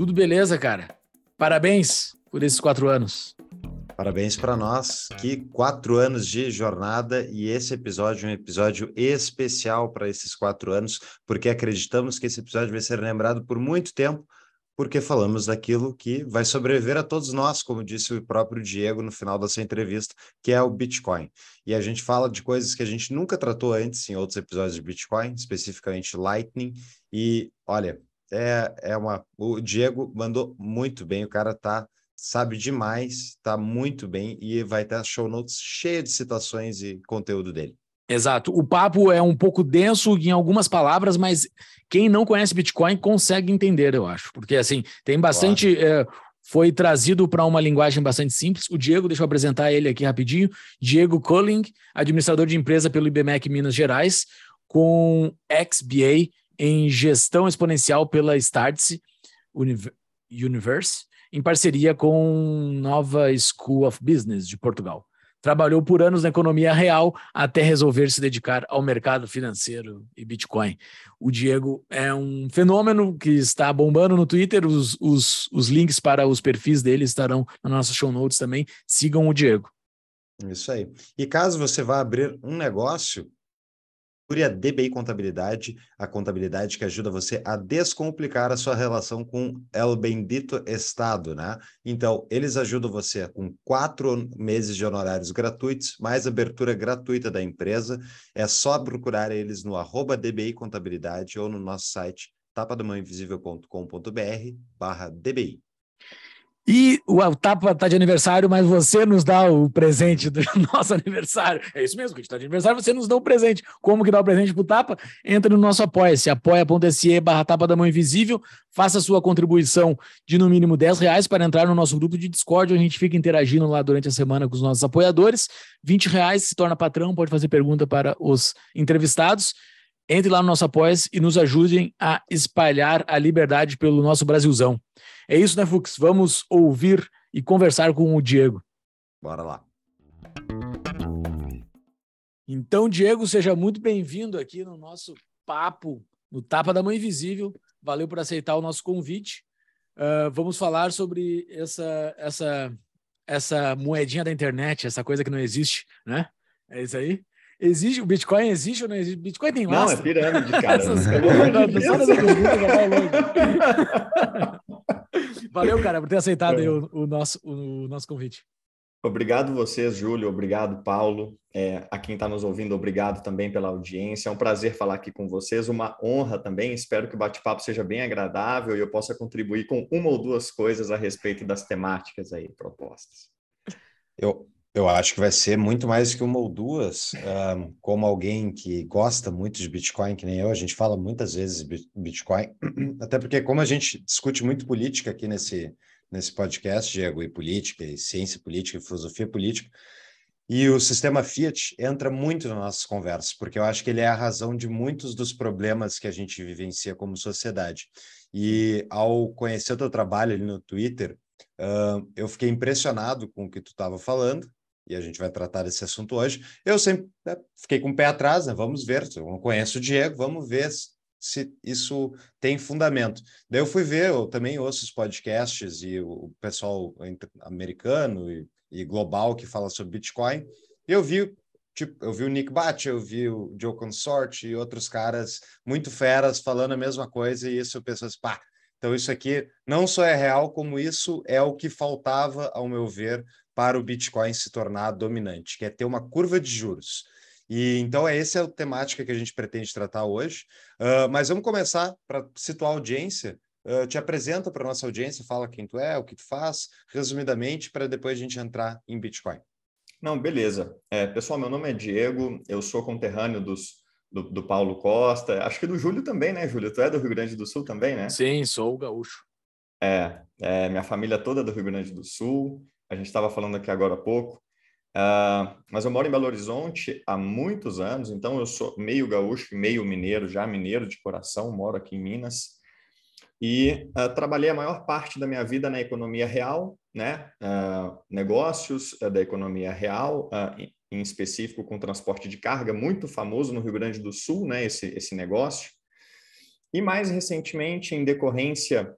Tudo beleza, cara. Parabéns por esses quatro anos. Parabéns para nós. Que quatro anos de jornada e esse episódio é um episódio especial para esses quatro anos, porque acreditamos que esse episódio vai ser lembrado por muito tempo porque falamos daquilo que vai sobreviver a todos nós, como disse o próprio Diego no final dessa entrevista, que é o Bitcoin. E a gente fala de coisas que a gente nunca tratou antes em outros episódios de Bitcoin, especificamente Lightning. E olha, é, é uma. O Diego mandou muito bem, o cara tá sabe demais, tá muito bem e vai ter show notes cheia de citações e conteúdo dele. Exato. O papo é um pouco denso em algumas palavras, mas quem não conhece Bitcoin consegue entender, eu acho. Porque, assim, tem bastante. Claro. É, foi trazido para uma linguagem bastante simples. O Diego, deixa eu apresentar ele aqui rapidinho. Diego Culling, administrador de empresa pelo IBMEC Minas Gerais, com XBA em gestão exponencial pela Startse Universe, em parceria com Nova School of Business de Portugal. Trabalhou por anos na economia real até resolver se dedicar ao mercado financeiro e Bitcoin. O Diego é um fenômeno que está bombando no Twitter. Os, os, os links para os perfis dele estarão na nossa show notes também. Sigam o Diego. Isso aí. E caso você vá abrir um negócio, Procure a DBI Contabilidade, a contabilidade que ajuda você a descomplicar a sua relação com El Bendito Estado, né? Então, eles ajudam você com quatro meses de honorários gratuitos, mais abertura gratuita da empresa. É só procurar eles no arroba DBI Contabilidade ou no nosso site tapadamãoinvisível.com.br barra DBI. E o Tapa está de aniversário, mas você nos dá o presente do nosso aniversário. É isso mesmo, que a gente está de aniversário, você nos dá o presente. Como que dá o presente para o Tapa? Entra no nosso apoia-se, apoia.se barra Tapa da Mão Invisível, faça sua contribuição de no mínimo 10 reais para entrar no nosso grupo de Discord, onde a gente fica interagindo lá durante a semana com os nossos apoiadores. 20 reais se torna patrão, pode fazer pergunta para os entrevistados. Entre lá no nosso apoia e nos ajudem a espalhar a liberdade pelo nosso Brasilzão. É isso, né, Fux? Vamos ouvir e conversar com o Diego. Bora lá. Então, Diego, seja muito bem-vindo aqui no nosso papo no Tapa da Mãe Invisível. Valeu por aceitar o nosso convite. Uh, vamos falar sobre essa, essa, essa moedinha da internet, essa coisa que não existe, né? É isso aí? Existe, o Bitcoin existe ou não existe? Bitcoin tem lastro? Não, é pirâmide, cara. Essas Valeu, cara, por ter aceitado é. o, o, nosso, o, o nosso convite. Obrigado vocês, Júlio. Obrigado, Paulo. É, a quem está nos ouvindo, obrigado também pela audiência. É um prazer falar aqui com vocês, uma honra também. Espero que o bate-papo seja bem agradável e eu possa contribuir com uma ou duas coisas a respeito das temáticas aí propostas. Eu, eu acho que vai ser muito mais que uma ou duas. Um, como alguém que gosta muito de Bitcoin, que nem eu, a gente fala muitas vezes Bitcoin, até porque, como a gente discute muito política aqui nesse, nesse podcast, Diego, e política, e ciência política, e filosofia política, e o sistema Fiat entra muito nas nossas conversas, porque eu acho que ele é a razão de muitos dos problemas que a gente vivencia como sociedade. E ao conhecer o teu trabalho ali no Twitter, Uh, eu fiquei impressionado com o que tu estava falando e a gente vai tratar desse assunto hoje. Eu sempre né, fiquei com o pé atrás, né? Vamos ver, eu não conheço o Diego, vamos ver se isso tem fundamento. Daí eu fui ver, eu também ouço os podcasts e o pessoal americano e, e global que fala sobre Bitcoin. E eu vi, tipo, eu vi o Nick Bate, eu vi o Joe Consort e outros caras muito feras falando a mesma coisa, e isso penso assim, pá, então isso aqui não só é real, como isso é o que faltava, ao meu ver, para o Bitcoin se tornar dominante, que é ter uma curva de juros. E então é essa é a temática que a gente pretende tratar hoje. Uh, mas vamos começar para situar a audiência. Uh, te apresenta para nossa audiência, fala quem tu é, o que tu faz, resumidamente, para depois a gente entrar em Bitcoin. Não, beleza. É, pessoal, meu nome é Diego, eu sou conterrâneo dos, do, do, Paulo Costa, acho que do Júlio também, né, Júlio? Tu é do Rio Grande do Sul também, né? Sim, sou gaúcho. É, é, minha família toda é do Rio Grande do Sul. A gente estava falando aqui agora há pouco. Uh, mas eu moro em Belo Horizonte há muitos anos, então eu sou meio gaúcho meio mineiro, já mineiro de coração, moro aqui em Minas. E uh, trabalhei a maior parte da minha vida na economia real, né? Uh, negócios da economia real, em específico com transporte de carga, muito famoso no Rio Grande do Sul, né? Esse, esse negócio. E mais recentemente, em decorrência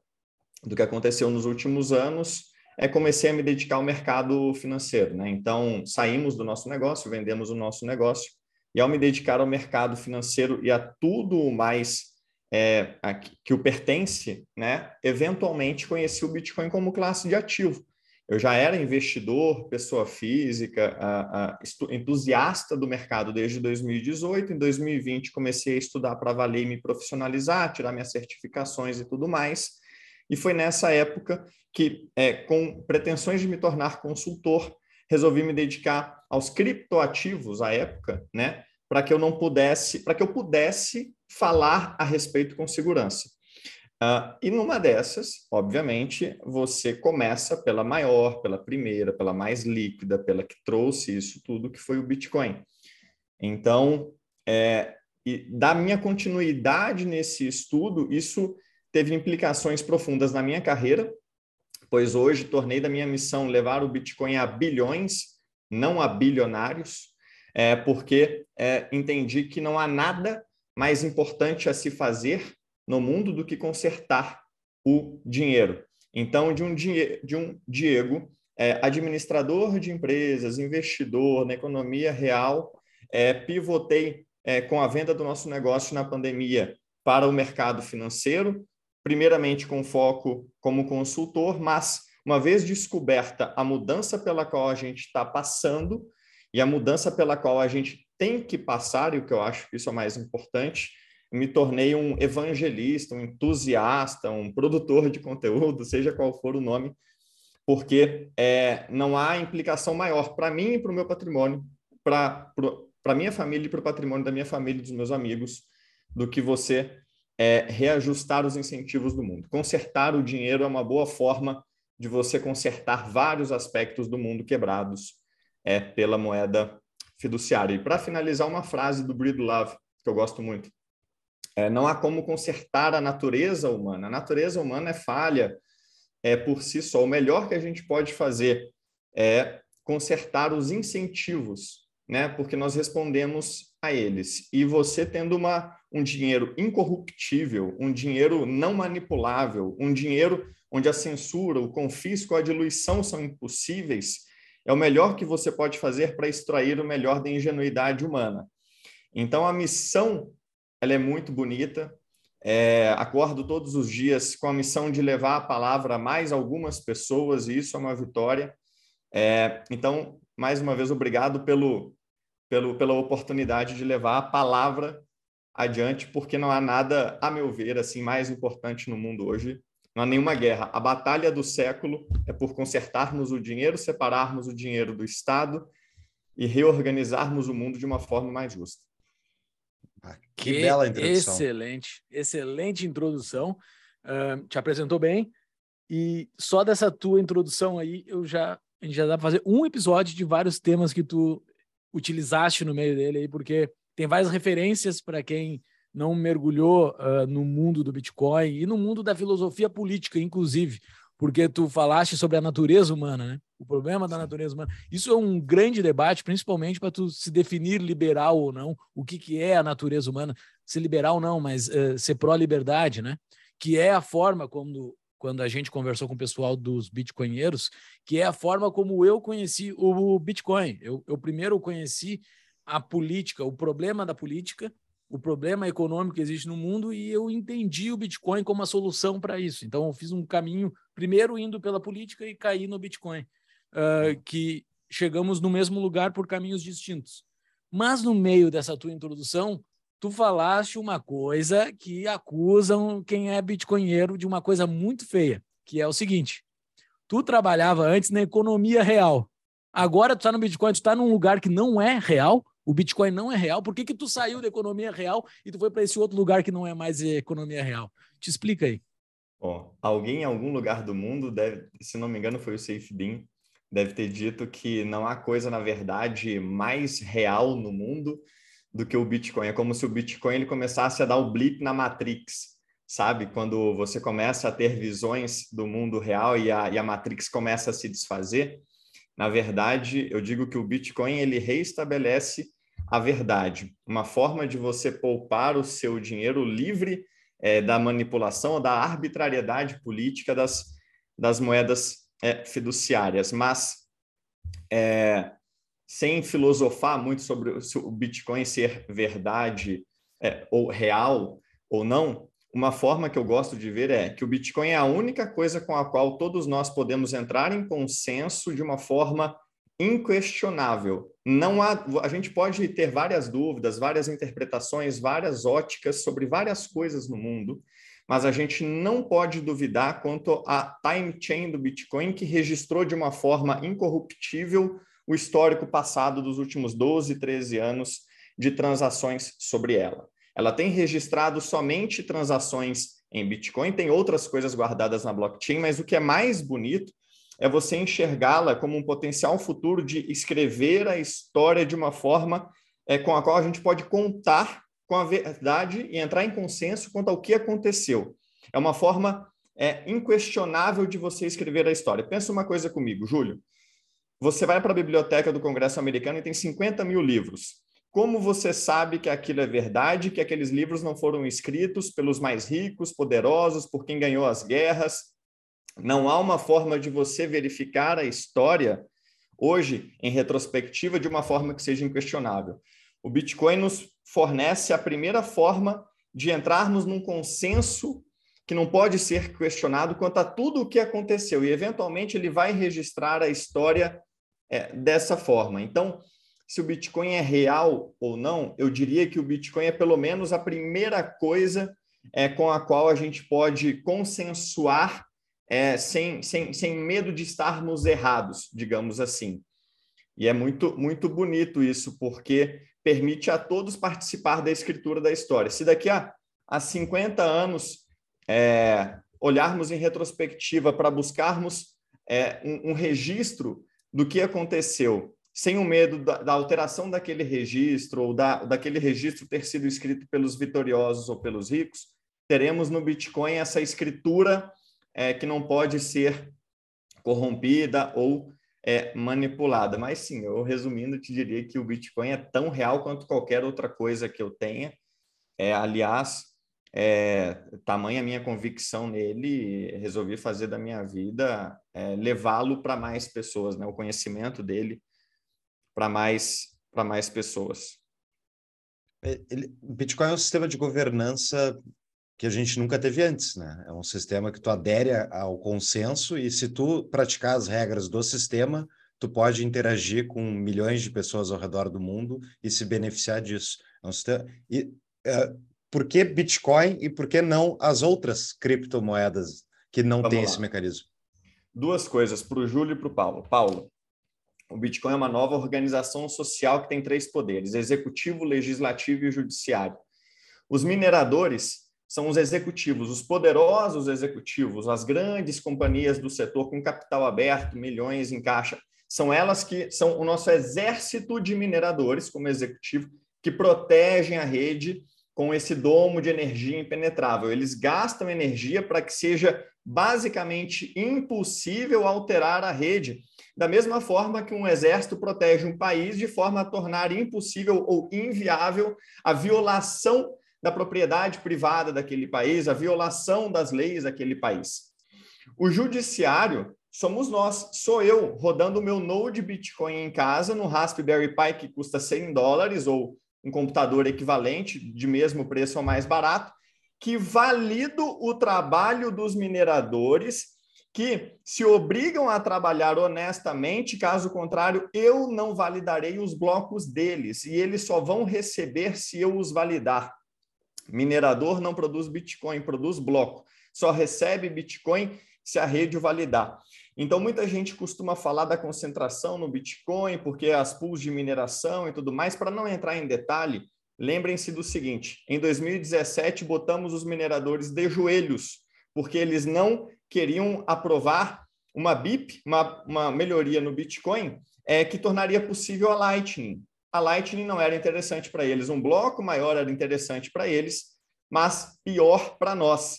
do que aconteceu nos últimos anos, é comecei a me dedicar ao mercado financeiro, né? Então, saímos do nosso negócio, vendemos o nosso negócio, e ao me dedicar ao mercado financeiro e a tudo mais é, a, que o pertence, né? Eventualmente conheci o Bitcoin como classe de ativo. Eu já era investidor, pessoa física, a, a, entusiasta do mercado desde 2018. Em 2020 comecei a estudar para valer e me profissionalizar, tirar minhas certificações e tudo mais. E foi nessa época que, é, com pretensões de me tornar consultor, resolvi me dedicar aos criptoativos à época, né, para que eu não pudesse, para que eu pudesse falar a respeito com segurança. Uh, e numa dessas, obviamente, você começa pela maior, pela primeira, pela mais líquida, pela que trouxe isso tudo, que foi o Bitcoin. Então, é, e da minha continuidade nesse estudo, isso teve implicações profundas na minha carreira, pois hoje tornei da minha missão levar o Bitcoin a bilhões, não a bilionários, é, porque é, entendi que não há nada mais importante a se fazer no mundo do que consertar o dinheiro. Então, de um, de um Diego, é, administrador de empresas, investidor na economia real, é, pivotei é, com a venda do nosso negócio na pandemia para o mercado financeiro, primeiramente com foco como consultor, mas uma vez descoberta a mudança pela qual a gente está passando e a mudança pela qual a gente tem que passar, e o que eu acho que isso é mais importante, me tornei um evangelista, um entusiasta, um produtor de conteúdo, seja qual for o nome, porque é, não há implicação maior para mim e para o meu patrimônio, para a minha família e para o patrimônio da minha família e dos meus amigos, do que você é, reajustar os incentivos do mundo. Consertar o dinheiro é uma boa forma de você consertar vários aspectos do mundo quebrados é, pela moeda fiduciária. E para finalizar, uma frase do Breedlove, que eu gosto muito. É, não há como consertar a natureza humana. A natureza humana é falha é, por si só. O melhor que a gente pode fazer é consertar os incentivos, né? porque nós respondemos a eles. E você tendo uma, um dinheiro incorruptível, um dinheiro não manipulável, um dinheiro onde a censura, o confisco, a diluição são impossíveis, é o melhor que você pode fazer para extrair o melhor da ingenuidade humana. Então, a missão ela é muito bonita. É, acordo todos os dias com a missão de levar a palavra a mais algumas pessoas, e isso é uma vitória. É, então, mais uma vez, obrigado pelo, pelo, pela oportunidade de levar a palavra adiante, porque não há nada, a meu ver, assim mais importante no mundo hoje. Não há nenhuma guerra. A batalha do século é por consertarmos o dinheiro, separarmos o dinheiro do Estado e reorganizarmos o mundo de uma forma mais justa. Ah, que, que, bela introdução. Excelente, excelente introdução. Uh, te apresentou bem. E só dessa tua introdução aí, eu já, a gente já dá para fazer um episódio de vários temas que tu utilizaste no meio dele aí, porque tem várias referências para quem não mergulhou uh, no mundo do Bitcoin e no mundo da filosofia política, inclusive, porque tu falaste sobre a natureza humana, né? O problema da natureza humana. Isso é um grande debate, principalmente para tu se definir liberal ou não, o que, que é a natureza humana, ser liberal não, mas uh, ser pró-liberdade, né? Que é a forma como quando a gente conversou com o pessoal dos bitcoinheiros, que é a forma como eu conheci o Bitcoin. Eu, eu primeiro conheci a política, o problema da política, o problema econômico que existe no mundo e eu entendi o Bitcoin como a solução para isso. Então, eu fiz um caminho, primeiro indo pela política e caí no Bitcoin, uh, que chegamos no mesmo lugar por caminhos distintos. Mas no meio dessa tua introdução, tu falaste uma coisa que acusam quem é bitcoinheiro de uma coisa muito feia, que é o seguinte: tu trabalhava antes na economia real. Agora tu está no Bitcoin, tu está num lugar que não é real, o Bitcoin não é real. Por que, que tu saiu da economia real e tu foi para esse outro lugar que não é mais economia real? Te explica aí. Ó, alguém em algum lugar do mundo deve, se não me engano, foi o Safe Bean, deve ter dito que não há coisa, na verdade, mais real no mundo do que o Bitcoin. É como se o Bitcoin ele começasse a dar o blip na Matrix, sabe? Quando você começa a ter visões do mundo real e a, e a Matrix começa a se desfazer. Na verdade, eu digo que o Bitcoin ele reestabelece a verdade, uma forma de você poupar o seu dinheiro livre é, da manipulação ou da arbitrariedade política das, das moedas é, fiduciárias. Mas, é, sem filosofar muito sobre o Bitcoin ser verdade é, ou real ou não, uma forma que eu gosto de ver é que o Bitcoin é a única coisa com a qual todos nós podemos entrar em consenso de uma forma inquestionável. Não há, a gente pode ter várias dúvidas, várias interpretações, várias óticas sobre várias coisas no mundo, mas a gente não pode duvidar quanto à time chain do Bitcoin que registrou de uma forma incorruptível o histórico passado dos últimos 12, 13 anos de transações sobre ela. Ela tem registrado somente transações em Bitcoin, tem outras coisas guardadas na blockchain, mas o que é mais bonito é você enxergá-la como um potencial futuro de escrever a história de uma forma é, com a qual a gente pode contar com a verdade e entrar em consenso quanto ao que aconteceu. É uma forma é, inquestionável de você escrever a história. Pensa uma coisa comigo, Júlio. Você vai para a biblioteca do Congresso americano e tem 50 mil livros. Como você sabe que aquilo é verdade, que aqueles livros não foram escritos pelos mais ricos, poderosos, por quem ganhou as guerras? Não há uma forma de você verificar a história hoje, em retrospectiva, de uma forma que seja inquestionável. O Bitcoin nos fornece a primeira forma de entrarmos num consenso que não pode ser questionado quanto a tudo o que aconteceu, e eventualmente ele vai registrar a história é, dessa forma. Então, se o Bitcoin é real ou não, eu diria que o Bitcoin é pelo menos a primeira coisa é, com a qual a gente pode consensuar é, sem, sem, sem medo de estarmos errados, digamos assim. E é muito, muito bonito isso, porque permite a todos participar da escritura da história. Se daqui a, a 50 anos é, olharmos em retrospectiva para buscarmos é, um, um registro do que aconteceu sem o medo da, da, alteração daquele registro ou da, daquele registro ter sido escrito pelos vitoriosos ou pelos ricos, teremos no Bitcoin essa escritura é, que não pode ser corrompida ou é, manipulada. Mas sim, eu resumindo, te diria que o Bitcoin é tão real quanto qualquer outra coisa que eu tenha. É, aliás, é, tamanha minha convicção nele, resolvi fazer da minha vida é, levá-lo para mais pessoas, né? o conhecimento dele para mais, mais pessoas. É, Bitcoin é um sistema de governança que a gente nunca teve antes, né? É um sistema que tu adere ao consenso e se tu praticar as regras do sistema, tu pode interagir com milhões de pessoas ao redor do mundo e se beneficiar disso. É um sistema... E uh, por que Bitcoin e por que não as outras criptomoedas que não têm esse mecanismo? Duas coisas para o Júlio e para o Paulo. Paulo, o Bitcoin é uma nova organização social que tem três poderes: executivo, legislativo e judiciário. Os mineradores são os executivos, os poderosos executivos, as grandes companhias do setor com capital aberto, milhões em caixa. São elas que são o nosso exército de mineradores, como executivo, que protegem a rede com esse domo de energia impenetrável. Eles gastam energia para que seja basicamente impossível alterar a rede, da mesma forma que um exército protege um país de forma a tornar impossível ou inviável a violação da propriedade privada daquele país, a violação das leis daquele país. O judiciário somos nós, sou eu rodando o meu Node Bitcoin em casa no Raspberry Pi que custa 100 dólares ou um computador equivalente de mesmo preço ou mais barato, que valido o trabalho dos mineradores que se obrigam a trabalhar honestamente, caso contrário, eu não validarei os blocos deles e eles só vão receber se eu os validar. Minerador não produz Bitcoin, produz bloco. Só recebe Bitcoin se a rede validar. Então, muita gente costuma falar da concentração no Bitcoin, porque as pools de mineração e tudo mais. Para não entrar em detalhe, lembrem-se do seguinte: em 2017, botamos os mineradores de joelhos porque eles não queriam aprovar uma BIP, uma, uma melhoria no Bitcoin, é, que tornaria possível a Lightning. A Lightning não era interessante para eles, um bloco maior era interessante para eles, mas pior para nós.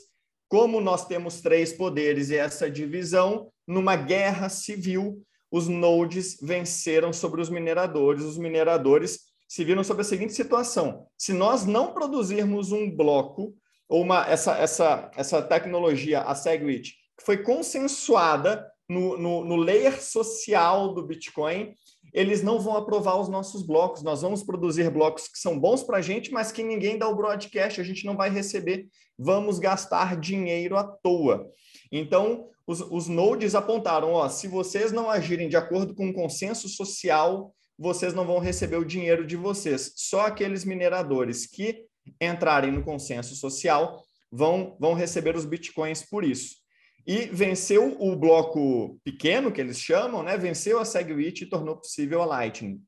Como nós temos três poderes e essa divisão, numa guerra civil, os nodes venceram sobre os mineradores. Os mineradores se viram sob a seguinte situação: se nós não produzirmos um bloco ou uma essa essa essa tecnologia, a Segwit, que foi consensuada no, no, no layer social do Bitcoin, eles não vão aprovar os nossos blocos. Nós vamos produzir blocos que são bons para a gente, mas que ninguém dá o broadcast, a gente não vai receber. Vamos gastar dinheiro à toa. Então, os, os nodes apontaram: ó, se vocês não agirem de acordo com o consenso social, vocês não vão receber o dinheiro de vocês. Só aqueles mineradores que entrarem no consenso social vão, vão receber os bitcoins por isso e venceu o bloco pequeno, que eles chamam, né? venceu a SegWit e tornou possível a Lightning.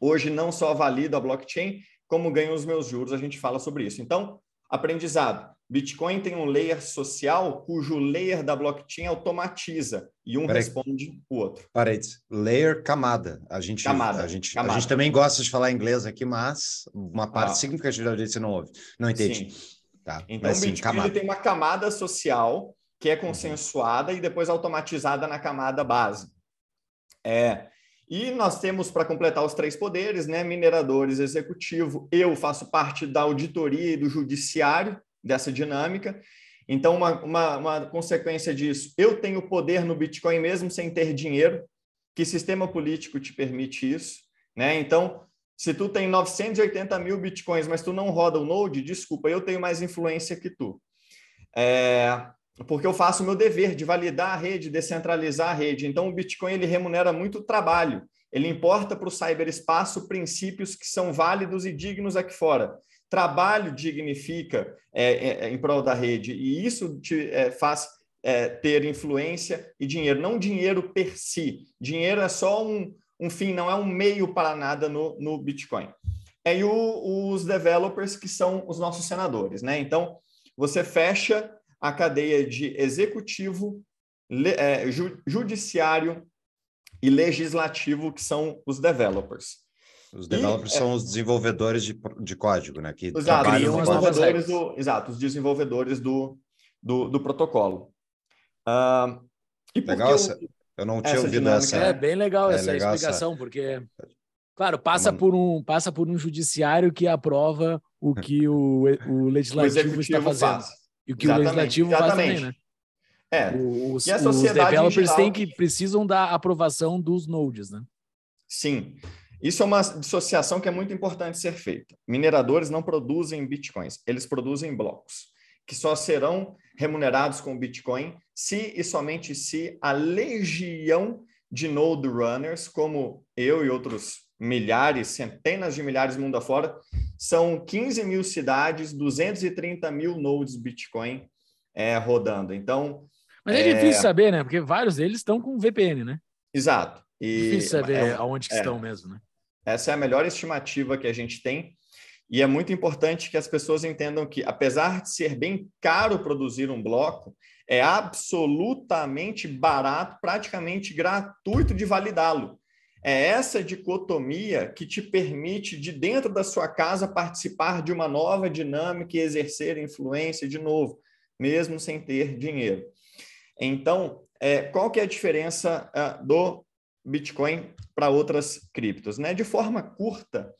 Hoje não só valida a blockchain, como ganha os meus juros, a gente fala sobre isso. Então, aprendizado. Bitcoin tem um layer social cujo layer da blockchain automatiza e um Peraí. responde o outro. Parênteses. Layer camada. A gente, camada, a, gente, camada. a gente também gosta de falar inglês aqui, mas uma parte ah. significativa da audiência não ouve. Não entende. Tá. Então, mas, o Bitcoin tem uma camada social que é uhum. consensuada e depois automatizada na camada base. É, e nós temos, para completar os três poderes, né, mineradores, executivo, eu faço parte da auditoria e do judiciário dessa dinâmica. Então, uma, uma, uma consequência disso, eu tenho poder no Bitcoin mesmo sem ter dinheiro. Que sistema político te permite isso? Né? Então, se tu tem 980 mil Bitcoins, mas tu não roda o Node, desculpa, eu tenho mais influência que tu. É, porque eu faço o meu dever de validar a rede, descentralizar a rede. Então, o Bitcoin ele remunera muito trabalho. Ele importa para o cyberespaço princípios que são válidos e dignos aqui fora. Trabalho dignifica é, é, é, em prol da rede, e isso te é, faz é, ter influência e dinheiro. Não dinheiro per si. Dinheiro é só um, um fim, não é um meio para nada no, no Bitcoin. É, e o, os developers, que são os nossos senadores. Né? Então, você fecha a cadeia de executivo, é, ju, judiciário e legislativo, que são os developers. Os developers e, são é, os desenvolvedores de, de código, né? Que exato, os desenvolvedores do, exato, os desenvolvedores do, do, do protocolo. Uh, e legal, essa, eu não tinha ouvido dinâmica, essa. É bem legal é essa legal explicação, essa... porque, claro, passa, por um, passa por um judiciário que aprova o que o, o legislativo o está fazendo. Faz. E o que Exatamente. o legislativo Exatamente. faz também, né? É. Os, e a sociedade os developers têm que precisam da aprovação dos nodes, né? Sim. Isso é uma dissociação que é muito importante ser feita. Mineradores não produzem bitcoins, eles produzem blocos, que só serão remunerados com Bitcoin se e somente se a legião de node runners, como eu e outros milhares, centenas de milhares mundo afora, são 15 mil cidades, 230 mil nodes Bitcoin é, rodando. Então. Mas é, é, difícil saber, né? Porque vários deles estão com VPN, né? Exato. E, difícil saber é, aonde que é, estão mesmo, né? Essa é a melhor estimativa que a gente tem. E é muito importante que as pessoas entendam que, apesar de ser bem caro produzir um bloco, é absolutamente barato, praticamente gratuito de validá-lo. É essa dicotomia que te permite, de dentro da sua casa, participar de uma nova dinâmica e exercer influência de novo, mesmo sem ter dinheiro. Então, é, qual que é a diferença uh, do Bitcoin para outras criptos? Né? De forma curta,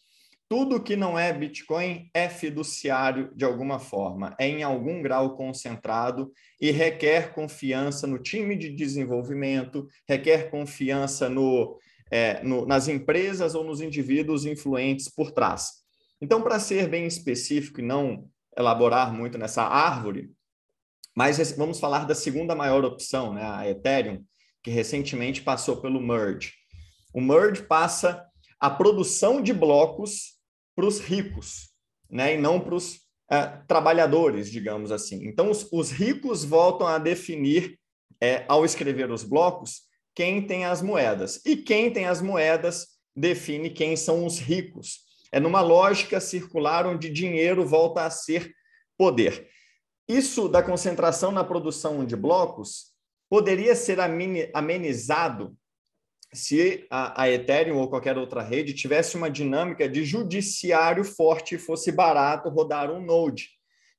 tudo que não é Bitcoin é fiduciário de alguma forma, é em algum grau concentrado e requer confiança no time de desenvolvimento, requer confiança no é, no, nas empresas ou nos indivíduos influentes por trás. Então, para ser bem específico e não elaborar muito nessa árvore, mas vamos falar da segunda maior opção, né, a Ethereum, que recentemente passou pelo merge. O merge passa a produção de blocos para os ricos, né, e não para os é, trabalhadores, digamos assim. Então, os, os, ricos voltam a definir, é, ao escrever os blocos, quem tem as moedas. E quem tem as moedas define quem são os ricos. É numa lógica circular onde dinheiro volta a ser poder. isso da concentração na produção de blocos poderia ser amenizado se a, Ethereum ou qualquer outra rede tivesse uma dinâmica de judiciário forte e fosse barato rodar um node.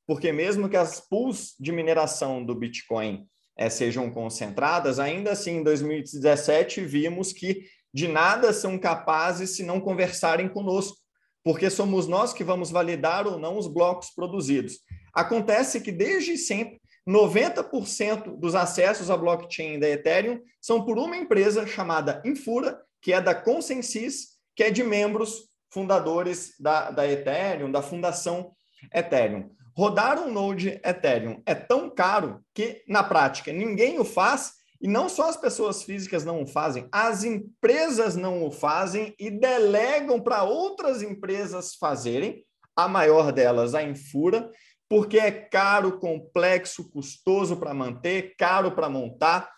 Porque mesmo que as pools de mineração do Bitcoin é, sejam concentradas, ainda assim, em 2017, vimos que de nada são capazes se não conversarem conosco, porque somos nós que vamos validar ou não os blocos produzidos. Acontece que desde sempre 90% dos acessos à blockchain da Ethereum são por uma empresa chamada Infura, que é da Consensus, que é de membros fundadores da, da Ethereum, da fundação Ethereum. Rodar um node Ethereum é tão caro que, na prática, ninguém o faz, e não só as pessoas físicas não o fazem, as empresas não o fazem e delegam para outras empresas fazerem, a maior delas, a Infura, porque é caro, complexo, custoso para manter, caro para montar.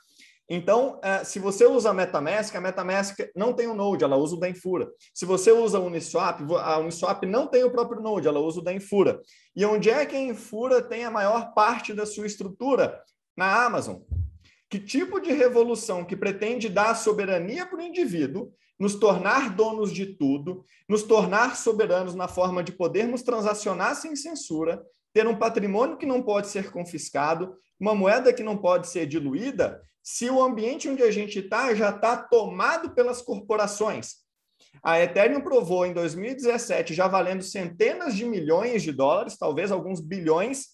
Então, é, se você usa a MetaMask, a MetaMask não tem o Node, ela usa o da Infura. Se você usa Uniswap, a Uniswap não tem o próprio Node, ela usa o da Infura. E onde é que a Infura tem a maior parte da sua estrutura? Na Amazon. Que tipo de revolução que pretende dar soberania para o indivíduo, nos tornar donos de tudo, nos tornar soberanos na forma de podermos transacionar sem censura, ter um patrimônio que não pode ser confiscado, uma moeda que não pode ser diluída, se o ambiente onde a gente está já está tomado pelas corporações. A Ethereum provou em 2017, já valendo centenas de milhões de dólares, talvez alguns bilhões,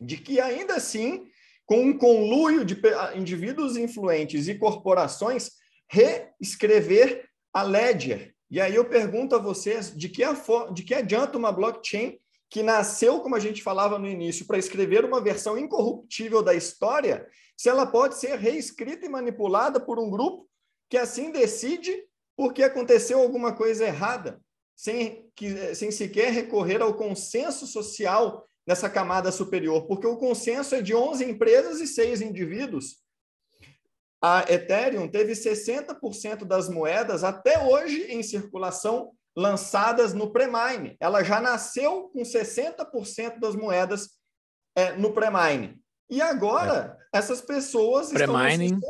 de que ainda assim, com um conluio de indivíduos influentes e corporações, reescrever a Ledger. E aí eu pergunto a vocês, de que, de que adianta uma blockchain que nasceu, como a gente falava no início, para escrever uma versão incorruptível da história, se ela pode ser reescrita e manipulada por um grupo que assim decide porque aconteceu alguma coisa errada, sem, que, sem sequer recorrer ao consenso social nessa camada superior, porque o consenso é de 11 empresas e 6 indivíduos. A Ethereum teve 60% das moedas até hoje em circulação lançadas no pré-mine. Ela já nasceu com 60% das moedas é, no pré-mine. E agora, é. essas pessoas pré-mining.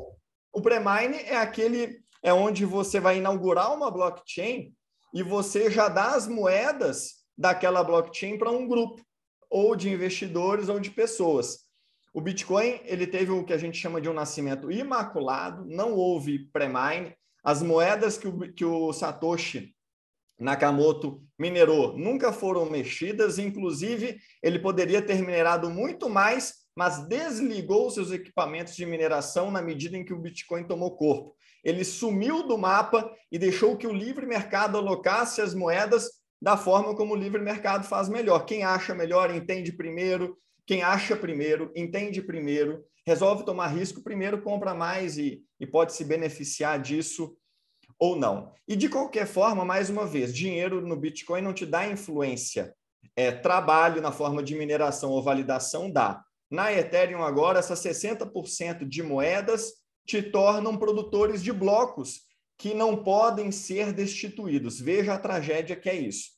O pré-mine é aquele é onde você vai inaugurar uma blockchain e você já dá as moedas daquela blockchain para um grupo ou de investidores ou de pessoas. O Bitcoin ele teve o que a gente chama de um nascimento imaculado, não houve pré-mine. As moedas que o, que o Satoshi Nakamoto minerou nunca foram mexidas, inclusive ele poderia ter minerado muito mais, mas desligou seus equipamentos de mineração na medida em que o Bitcoin tomou corpo. Ele sumiu do mapa e deixou que o livre mercado alocasse as moedas da forma como o livre mercado faz melhor. Quem acha melhor entende primeiro, quem acha primeiro entende primeiro, resolve tomar risco primeiro, compra mais e, e pode se beneficiar disso ou não. E de qualquer forma, mais uma vez, dinheiro no Bitcoin não te dá influência. É, trabalho na forma de mineração ou validação dá. Na Ethereum agora, essas 60% de moedas te tornam produtores de blocos que não podem ser destituídos. Veja a tragédia que é isso.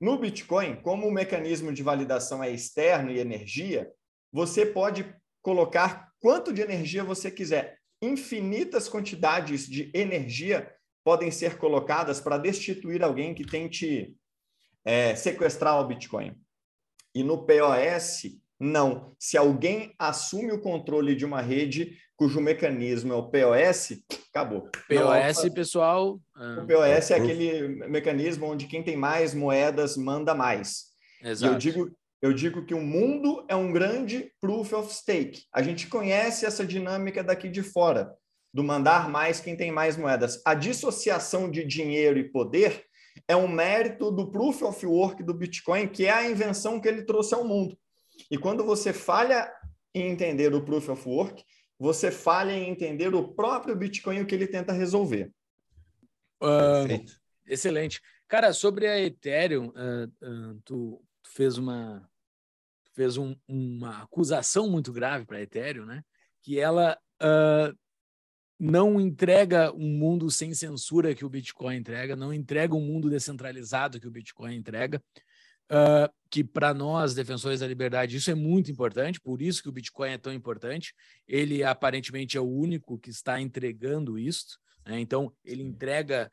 No Bitcoin, como o mecanismo de validação é externo e energia, você pode colocar quanto de energia você quiser. Infinitas quantidades de energia podem ser colocadas para destituir alguém que tente é, sequestrar o Bitcoin. E no POS, não. Se alguém assume o controle de uma rede cujo mecanismo é o POS, acabou. POS, pessoal. Ah, o POS é aquele mecanismo onde quem tem mais moedas manda mais. Exato. E eu digo, eu digo que o mundo é um grande proof of stake. A gente conhece essa dinâmica daqui de fora do mandar mais quem tem mais moedas. A dissociação de dinheiro e poder é um mérito do proof of work do Bitcoin, que é a invenção que ele trouxe ao mundo. E quando você falha em entender o proof of work, você falha em entender o próprio Bitcoin o que ele tenta resolver. Uh, excelente. Cara, sobre a Ethereum, uh, uh, tu, tu, fez uma fez um, uma acusação muito grave para a Ethereum, né? Que ela não entrega um mundo sem censura que o Bitcoin entrega, não entrega um mundo descentralizado que o Bitcoin entrega. uh, que para nós, defensores da liberdade, isso é muito importante, por isso que o Bitcoin é tão importante. Ele aparentemente é o único que está entregando isso. Né? Então, ele entrega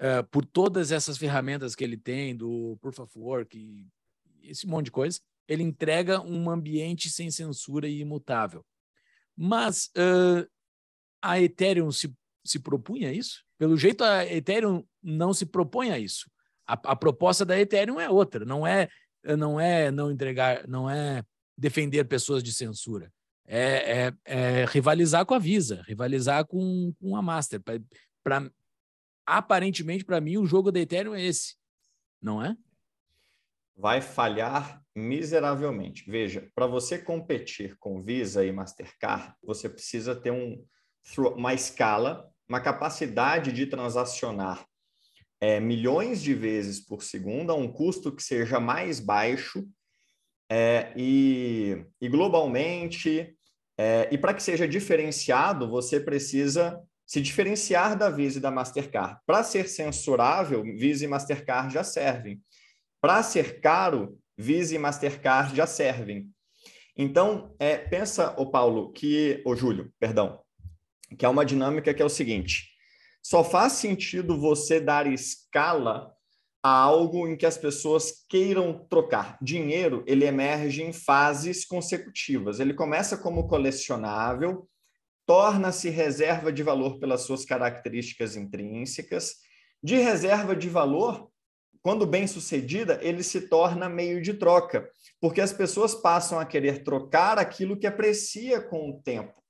uh, por todas essas ferramentas que ele tem, do Proof of Work esse monte de coisa, ele entrega um ambiente sem censura e imutável. Mas uh, a Ethereum se, se propunha isso? Pelo jeito, a Ethereum não se propõe a isso. A, a, proposta da Ethereum é outra, não é não é não entregar, não é defender pessoas de censura, é, é, é rivalizar com a Visa, rivalizar com, com a Master. Para aparentemente para mim o jogo da Ethereum é esse, não é? Vai falhar miseravelmente. Veja, para você competir com Visa e Mastercard, você precisa ter um, uma escala, uma capacidade de transacionar é, milhões de vezes por segundo a um custo que seja mais baixo é, e, e, globalmente, é, e para que seja diferenciado, você precisa se diferenciar da Visa e da Mastercard. Para ser censurável, Visa e Mastercard já servem. Para ser caro, Visa e Mastercard já servem. Então, é, pensa, o Paulo, que, o Júlio, perdão, que é uma dinâmica que é o seguinte: só faz sentido você dar escala a algo em que as pessoas queiram trocar. Dinheiro, ele emerge em fases consecutivas. Ele começa como colecionável, torna-se reserva de valor pelas suas características intrínsecas. De reserva de valor, quando bem sucedida, ele se torna meio de troca, porque as pessoas passam a querer trocar aquilo que aprecia com o tempo.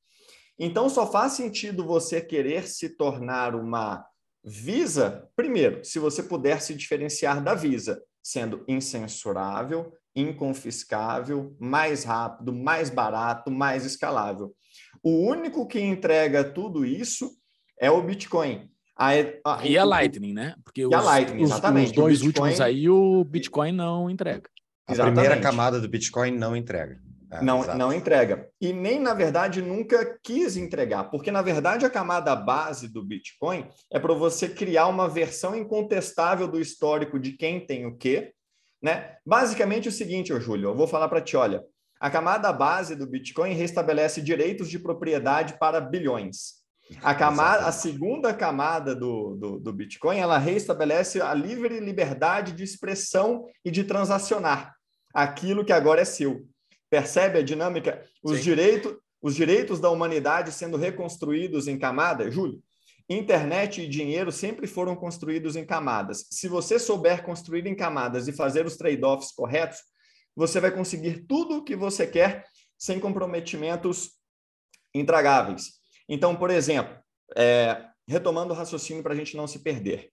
Então, só faz sentido você querer se tornar uma Visa, primeiro, se você puder se diferenciar da Visa, sendo incensurável, inconfiscável, mais rápido, mais barato, mais escalável. O único que entrega tudo isso é o Bitcoin. A, a, e a Lightning, né? Porque os, a Lightning, exatamente. Os dois Bitcoin... últimos aí, o Bitcoin não entrega. A exatamente. primeira camada do Bitcoin não entrega. É, não, não entrega. E nem, na verdade, nunca quis entregar, porque, na verdade, a camada base do Bitcoin é para você criar uma versão incontestável do histórico de quem tem o quê. Né? Basicamente o seguinte, ô Júlio, eu vou falar para ti, olha, a camada base do Bitcoin restabelece direitos de propriedade para bilhões. A, camada, a segunda camada do, do, do Bitcoin, ela restabelece a livre liberdade de expressão e de transacionar aquilo que agora é seu. Percebe a dinâmica? Os, direitos, os direitos da humanidade sendo reconstruídos em camadas, Júlio. Internet e dinheiro sempre foram construídos em camadas. Se você souber construir em camadas e fazer os trade-offs corretos, você vai conseguir tudo o que você quer sem comprometimentos intragáveis. Então, por exemplo, é, retomando o raciocínio para a gente não se perder.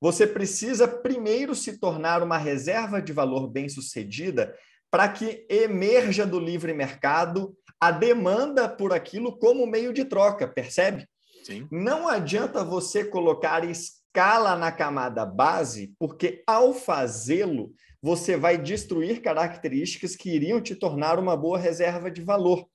Você precisa primeiro se tornar uma reserva de valor bem-sucedida para que emerja do livre mercado a demanda por aquilo como meio de troca, percebe? Sim. Não adianta você colocar escala na camada base, porque ao fazê-lo, você vai destruir características que iriam te tornar uma boa reserva de valor.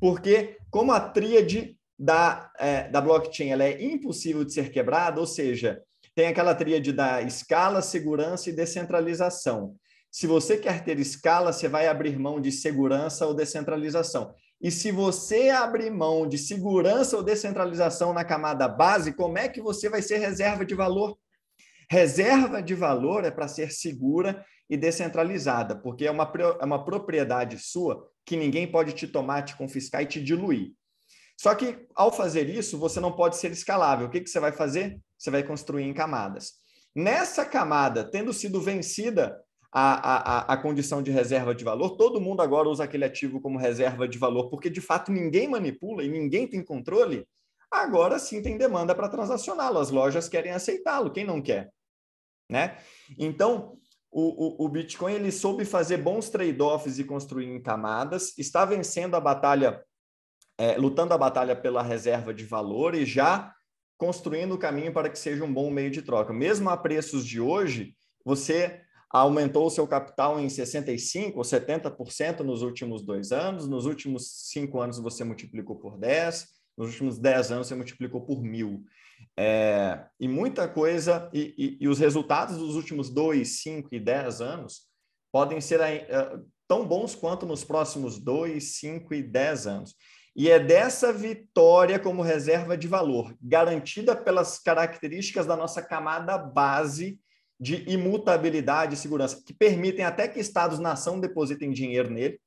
Porque, como a tríade da, é, da blockchain ela é impossível de ser quebrada, ou seja, tem aquela tríade da escala, segurança e descentralização. Se você quer ter escala, você vai abrir mão de segurança ou descentralização. E se você abrir mão de segurança ou descentralização na camada base, como é que você vai ser reserva de valor? Reserva de valor é para ser segura e descentralizada, porque é uma, é uma propriedade sua que ninguém pode te tomar, te confiscar e te diluir. Só que, ao fazer isso, você não pode ser escalável. O que, que você vai fazer? Você vai construir em camadas. Nessa camada, tendo sido vencida a, a, a condição de reserva de valor, todo mundo agora usa aquele ativo como reserva de valor, porque de fato ninguém manipula e ninguém tem controle, agora sim tem demanda para transacioná-lo. As lojas querem aceitá-lo, quem não quer? Né? Então, o, o, o Bitcoin ele soube fazer bons trade-offs e construir em camadas, está vencendo a batalha, é, lutando a batalha pela reserva de valor e já construindo o caminho para que seja um bom meio de troca. Mesmo a preços de hoje, você aumentou o seu capital em 65% ou 70% nos últimos dois anos, nos últimos cinco anos você multiplicou por 10, nos últimos 10 anos você multiplicou por mil. É, e muita coisa, e, e, e, os resultados dos últimos dois, cinco e 10 anos podem ser uh, tão bons quanto nos próximos dois, cinco e dez anos. E é dessa vitória como reserva de valor, garantida pelas características da nossa camada base de imutabilidade e segurança, que permitem até que estados-nação depositem dinheiro nele.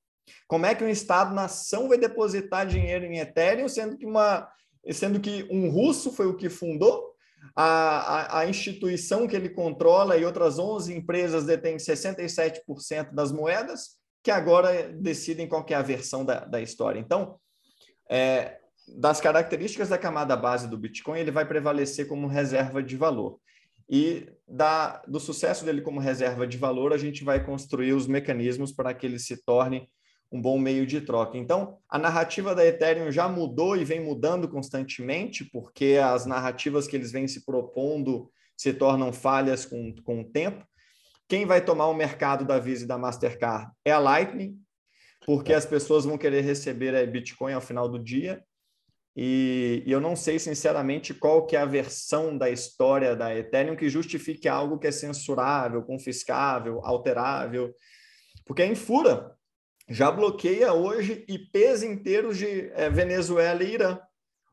Como é que um estado-nação vai depositar dinheiro em Ethereum, sendo que, uma, sendo que um russo foi o que fundou, a, a, a instituição que ele controla e outras 11 empresas detêm 67% das moedas, que agora decidem qual é a versão da, da história. Então, é, das características da camada base do Bitcoin, ele vai prevalecer como reserva de valor. E da, do sucesso dele como reserva de valor, a gente vai construir os mecanismos para que ele se torne um bom meio de troca. Então, a narrativa da Ethereum já mudou e vem mudando constantemente, porque as narrativas que eles vêm se propondo se tornam falhas com, com o tempo. Quem vai tomar o mercado da Visa e da Mastercard é a Lightning, porque as pessoas vão querer receber a Bitcoin ao final do dia. E, e, eu não sei, sinceramente, qual que é a versão da história da Ethereum que justifique algo que é censurável, confiscável, alterável. Porque a Infura já bloqueia hoje IPs inteiros de é, Venezuela e Irã.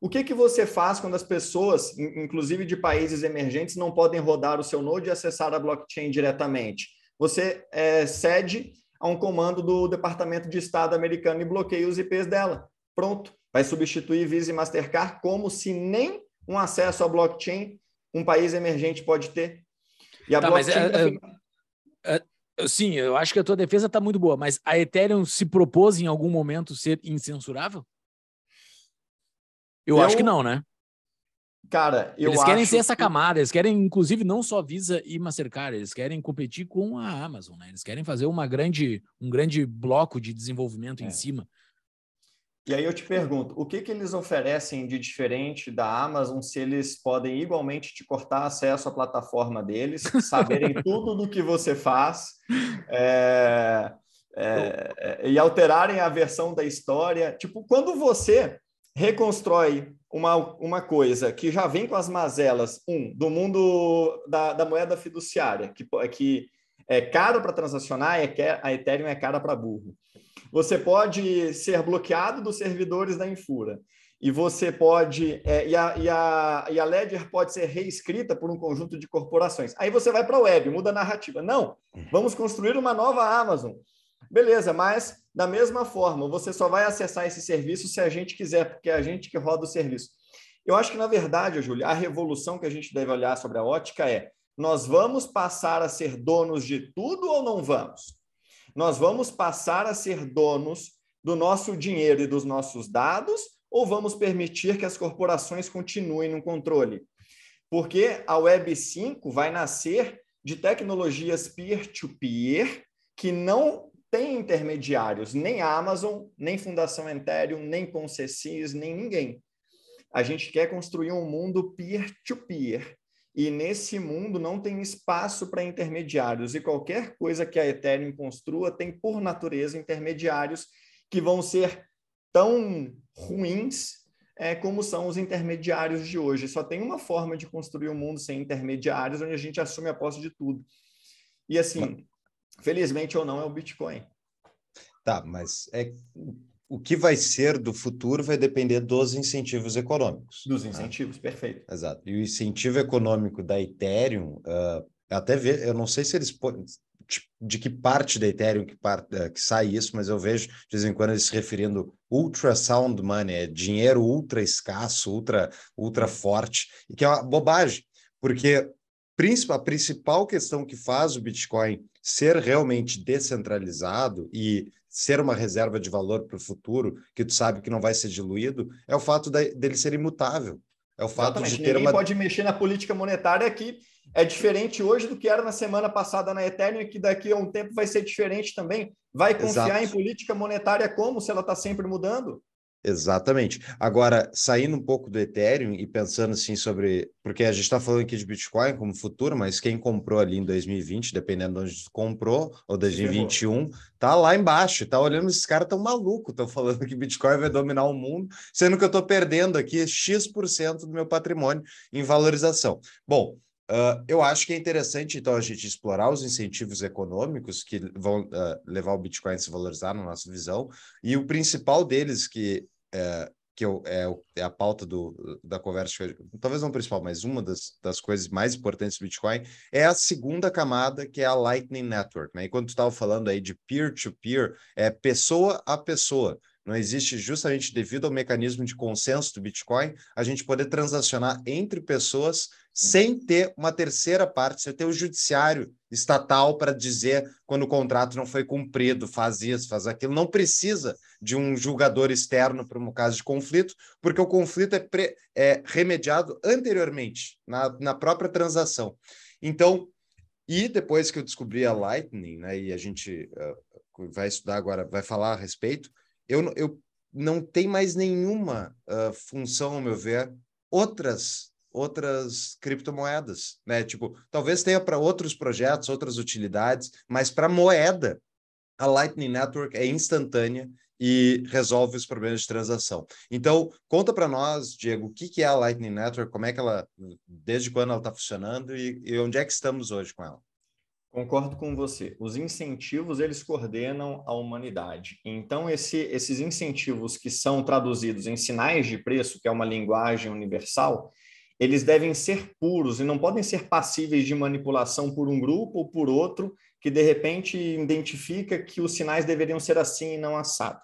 O que, que você faz quando as pessoas, inclusive de países emergentes, não podem rodar o seu node e acessar a blockchain diretamente? Você é, cede a um comando do Departamento de Estado americano e bloqueia os IPs dela. Pronto, vai substituir Visa e Mastercard como se nem um acesso à blockchain um país emergente pode ter. E a tá, blockchain. Mas, é, é, é, sim, eu acho que a tua defesa está muito boa, mas a Ethereum se propôs em algum momento ser incensurável? Eu, eu acho que não, né? Cara, eu Eles querem ser essa camada, eles querem, inclusive, não só Visa e Mastercard, eles querem competir com a Amazon, né? Eles querem fazer uma grande, um grande bloco de desenvolvimento é. em cima. E aí eu te pergunto, o que, que eles oferecem de diferente da Amazon se eles podem igualmente te cortar acesso à plataforma deles, saberem tudo do que você faz é, é, é, e alterarem a versão da história? Tipo, quando você reconstrói uma, uma coisa que já vem com as mazelas, um, do mundo da, da moeda fiduciária, que, que é caro para transacionar, é, a Ethereum é cara para burro. Você pode ser bloqueado dos servidores da Infura. E você pode. É, e, a, e, a, e a Ledger pode ser reescrita por um conjunto de corporações. Aí você vai para a web, muda a narrativa. Não, vamos construir uma nova Amazon. Beleza, mas da mesma forma, você só vai acessar esse serviço se a gente quiser, porque é a gente que roda o serviço. Eu acho que, na verdade, Júlia, a revolução que a gente deve olhar sobre a ótica é: nós vamos passar a ser donos de tudo ou não vamos? Nós vamos passar a ser donos do nosso dinheiro e dos nossos dados ou vamos permitir que as corporações continuem no controle? Porque a Web 5 vai nascer de tecnologias peer-to-peer -peer que não tem intermediários, nem Amazon, nem Fundação Ethereum, nem Concessis, nem ninguém. A gente quer construir um mundo peer-to-peer. -peer, e nesse mundo não tem espaço para intermediários. E qualquer coisa que a Ethereum construa tem, por natureza, intermediários que vão ser tão ruins é, como são os intermediários de hoje. Só tem uma forma de construir um mundo sem intermediários, onde a gente assume a posse de tudo. E assim, Felizmente ou não, é o Bitcoin. Tá, mas é o que vai ser do futuro vai depender dos incentivos econômicos. Dos né? incentivos, perfeito. Exato. E o incentivo econômico da Ethereum, uh, até ver, eu não sei se eles de que parte da Ethereum que, parte, uh, que sai isso, mas eu vejo de vez em quando eles se referindo ultrasound money, é dinheiro ultra escasso, ultra, ultra forte, e que é uma bobagem, porque a principal questão que faz o Bitcoin ser realmente descentralizado e ser uma reserva de valor para o futuro, que tu sabe que não vai ser diluído, é o fato de, dele ser imutável. É o fato Exatamente. de ter Ninguém uma... pode mexer na política monetária que é diferente hoje do que era na semana passada na Ethereum e que daqui a um tempo vai ser diferente também. Vai confiar Exato. em política monetária como se ela está sempre mudando? Exatamente. Agora, saindo um pouco do Ethereum e pensando assim sobre. Porque a gente está falando aqui de Bitcoin como futuro, mas quem comprou ali em 2020, dependendo de onde comprou, ou 2021, tá lá embaixo, tá olhando, esses caras tão malucos, estão falando que Bitcoin vai dominar o mundo, sendo que eu estou perdendo aqui X% do meu patrimônio em valorização. Bom, Uh, eu acho que é interessante, então, a gente explorar os incentivos econômicos que vão uh, levar o Bitcoin a se valorizar, na nossa visão, e o principal deles, que, é, que eu, é, é, a pauta do, da conversa, talvez não principal, mas uma das, das coisas mais importantes do Bitcoin, é a segunda camada, que é a Lightning Network. Né? E quando tu estava falando aí de peer-to-peer, -peer, é pessoa a pessoa. Não existe justamente devido ao mecanismo de consenso do Bitcoin, a gente poder transacionar entre pessoas sem ter uma terceira parte, sem ter o judiciário estatal para dizer quando o contrato não foi cumprido, faz isso, faz aquilo. Não precisa de um julgador externo para um caso de conflito, porque o conflito é, pre, é remediado anteriormente, na, na própria transação. Então, e depois que eu descobri a Lightning, né, e a gente uh, vai estudar agora, vai falar a respeito, eu, eu não tem mais nenhuma uh, função, ao meu ver, outras outras criptomoedas, né? Tipo, talvez tenha para outros projetos, outras utilidades, mas para moeda, a Lightning Network é instantânea e resolve os problemas de transação. Então, conta para nós, Diego, o que, que é a Lightning Network, como é que ela, desde quando ela está funcionando e, e onde é que estamos hoje com ela? Concordo com você. Os incentivos, eles coordenam a humanidade. Então, esse, esses incentivos que são traduzidos em sinais de preço, que é uma linguagem universal, eles devem ser puros e não podem ser passíveis de manipulação por um grupo ou por outro que, de repente, identifica que os sinais deveriam ser assim e não assado.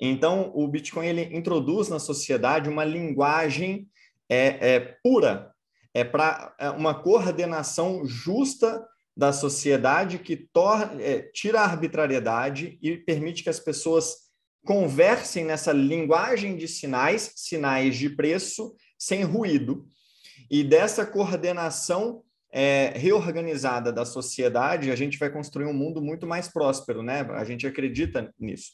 Então, o Bitcoin ele introduz na sociedade uma linguagem é, é pura, é para é uma coordenação justa da sociedade que torna, é, tira a arbitrariedade e permite que as pessoas conversem nessa linguagem de sinais, sinais de preço, sem ruído. E dessa coordenação é, reorganizada da sociedade, a gente vai construir um mundo muito mais próspero, né? A gente acredita nisso.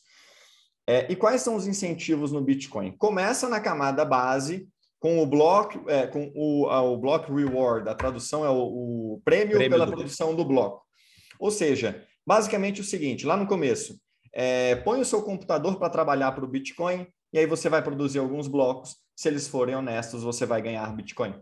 É, e quais são os incentivos no Bitcoin? Começa na camada base, com o block, é, com o, o block reward, a tradução é o, o prêmio, prêmio, pela do produção do bloco. Ou seja, basicamente o seguinte, lá no começo, é, põe o seu computador para trabalhar para o Bitcoin e aí você vai produzir alguns blocos. Se eles forem honestos, você vai ganhar Bitcoin.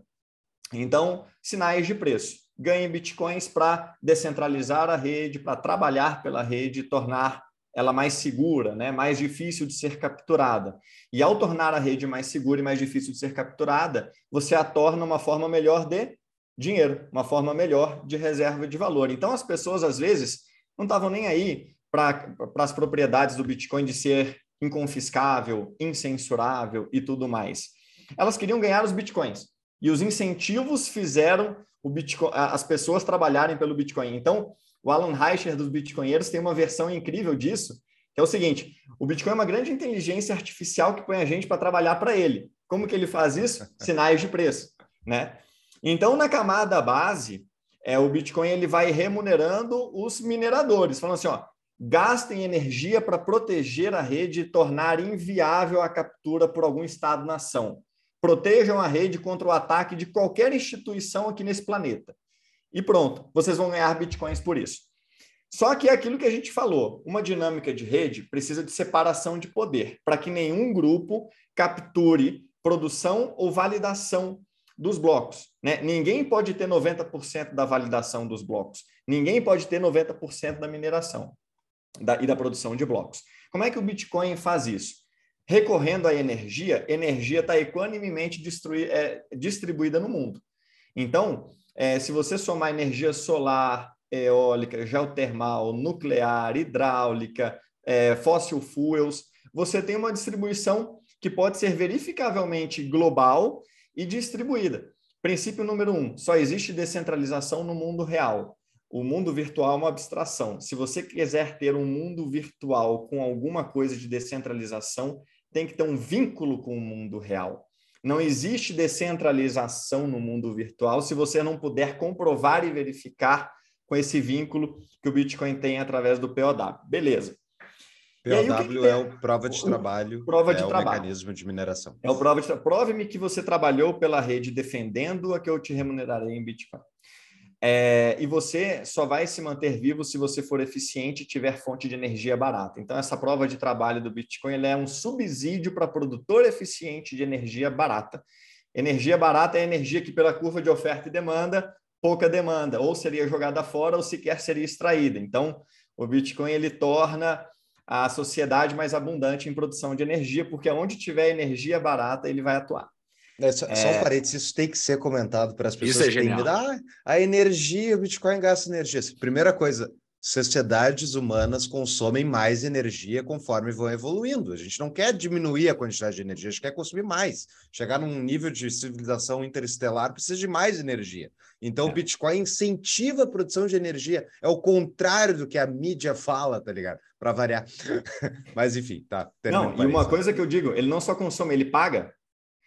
Então, sinais de preço. Ganhe Bitcoins para descentralizar a rede, para trabalhar pela rede, tornar ela mais segura, né? mais difícil de ser capturada. E ao tornar a rede mais segura e mais difícil de ser capturada, você a torna uma forma melhor de dinheiro, uma forma melhor de reserva de valor. Então, as pessoas, às vezes, não estavam nem aí para as propriedades do Bitcoin de ser inconfiscável, incensurável e tudo mais. Elas queriam ganhar os Bitcoins. E os incentivos fizeram Bitcoin, as pessoas trabalharem pelo Bitcoin. Então, o Alan Reicher dos Bitcoinheiros tem uma versão incrível disso, que é o seguinte: o Bitcoin é uma grande inteligência artificial que põe a gente para trabalhar para ele. Como que ele faz isso? Sinais de preço, né? Então, na camada base, é, o Bitcoin ele vai remunerando os mineradores, falando assim, ó, gastem energia para proteger a rede e tornar inviável a captura por algum Estado-nação. Protejam a rede contra o ataque de qualquer instituição aqui nesse planeta e pronto, vocês vão ganhar bitcoins por isso. Só que é aquilo que a gente falou, uma dinâmica de rede precisa de separação de poder, para que nenhum grupo capture produção ou validação dos blocos. Né? Ninguém pode ter 90% da validação dos blocos, ninguém pode ter 90% da mineração da, e da produção de blocos. Como é que o Bitcoin faz isso? Recorrendo à energia, energia está equanimemente é, distribuída no mundo. Então, é, se você somar energia solar, eólica, geotermal, nuclear, hidráulica, é, fuels, você tem uma distribuição que pode ser verificavelmente global e distribuída. Princípio número um: só existe descentralização no mundo real. O mundo virtual é uma abstração. Se você quiser ter um mundo virtual com alguma coisa de descentralização, tem que ter um vínculo com o mundo real. Não existe descentralização no mundo virtual se você não puder comprovar e verificar com esse vínculo que o Bitcoin tem através do POW. Beleza. POW é o prova de trabalho, prova de é trabalho. o mecanismo de mineração. É o prova de trabalho. Prove-me que você trabalhou pela rede defendendo a que eu te remunerarei em Bitcoin. É, e você só vai se manter vivo se você for eficiente e tiver fonte de energia barata. Então, essa prova de trabalho do Bitcoin é um subsídio para produtor eficiente de energia barata. Energia barata é energia que, pela curva de oferta e demanda, pouca demanda, ou seria jogada fora ou sequer seria extraída. Então, o Bitcoin ele torna a sociedade mais abundante em produção de energia, porque onde tiver energia barata, ele vai atuar. É, só, é... só um parênteses, isso tem que ser comentado para as pessoas isso é que têm ah, a energia, o Bitcoin gasta energia. Primeira coisa, sociedades humanas consomem mais energia conforme vão evoluindo. A gente não quer diminuir a quantidade de energia, a gente quer consumir mais. Chegar num nível de civilização interestelar precisa de mais energia. Então, é. o Bitcoin incentiva a produção de energia. É o contrário do que a mídia fala, tá ligado? Para variar. Mas, enfim, tá. Não, e uma coisa que eu digo, ele não só consome, ele paga.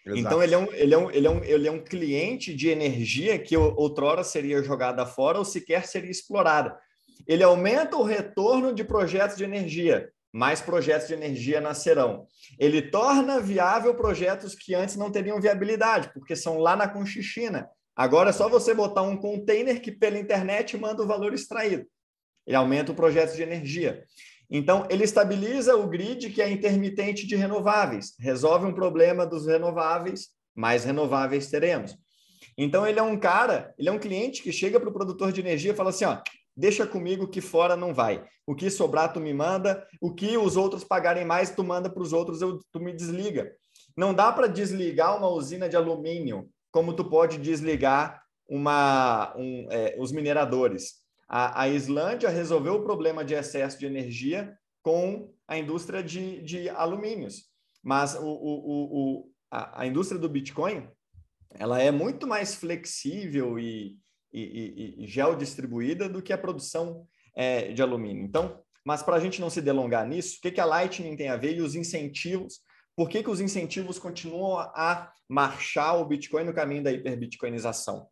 Exato. Então, ele é, um, ele, é um, ele, é um, ele é um cliente de energia que outrora seria jogada fora ou sequer seria explorada. Ele aumenta o retorno de projetos de energia, mais projetos de energia nascerão. Ele torna viável projetos que antes não teriam viabilidade, porque são lá na Conchichina. Agora é só você botar um container que pela internet manda o valor extraído. Ele aumenta o projeto de energia. Então, ele estabiliza o grid que é intermitente de renováveis, resolve um problema dos renováveis, mais renováveis teremos. Então, ele é um cara, ele é um cliente que chega para o produtor de energia e fala assim: ó, deixa comigo que fora não vai. O que sobrar, tu me manda. O que os outros pagarem mais, tu manda para os outros, eu, tu me desliga. Não dá para desligar uma usina de alumínio como tu pode desligar uma, um, é, os mineradores. A, a, Islândia resolveu o problema de excesso de energia com a indústria de, de alumínios. Mas o, o, o, a, a indústria do Bitcoin ela é muito mais flexível e, e, e, e geodistribuída do que a produção é, de alumínio. Então, mas para a gente não se delongar nisso, o que, que a Lightning tem a ver e os incentivos? Por que, que os incentivos continuam a marchar o Bitcoin no caminho da hiperbitcoinização?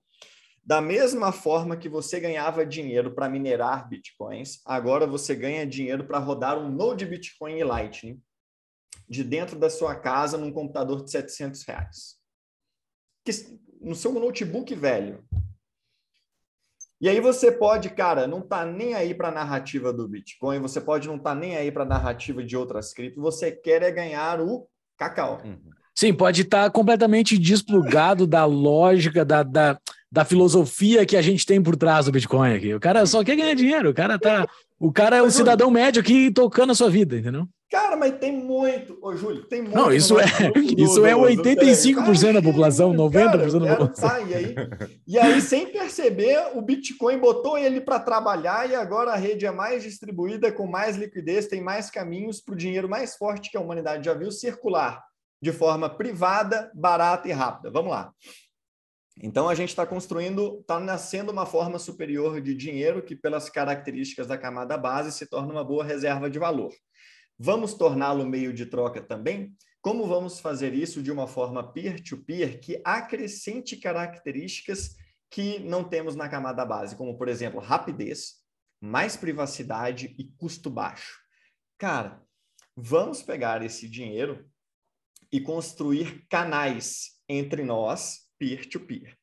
Da mesma forma que você ganhava dinheiro para minerar bitcoins, agora você ganha dinheiro para rodar um node Bitcoin e Lightning de dentro da sua casa num computador de 700 reais. Que, no seu notebook velho, e aí você pode, cara, não tá nem aí para a narrativa do Bitcoin, você pode não tá nem aí para a narrativa de outras cripto, você quer é ganhar o cacau. Uhum. Sim, pode estar tá completamente desplugado da lógica, da, da, da filosofia que a gente tem por trás do Bitcoin aqui. O cara só quer ganhar dinheiro, o cara tá. O cara é um cidadão médio aqui tocando a sua vida, entendeu? Cara, mas tem muito, ô Júlio, tem muito. Não, isso é, isso é 85% da população, 90% cara, da população. Tá, e, aí, e aí, sem perceber, o Bitcoin botou ele para trabalhar e agora a rede é mais distribuída, com mais liquidez, tem mais caminhos para o dinheiro mais forte que a humanidade já viu circular de forma privada, barata e rápida. Vamos lá. Então, a gente está construindo, está nascendo uma forma superior de dinheiro que, pelas características da camada base, se torna uma boa reserva de valor. Vamos torná-lo meio de troca também? Como vamos fazer isso de uma forma peer-to-peer -peer que acrescente características que não temos na camada base, como, por exemplo, rapidez, mais privacidade e custo baixo? Cara, vamos pegar esse dinheiro e construir canais entre nós, peer-to-peer. -peer.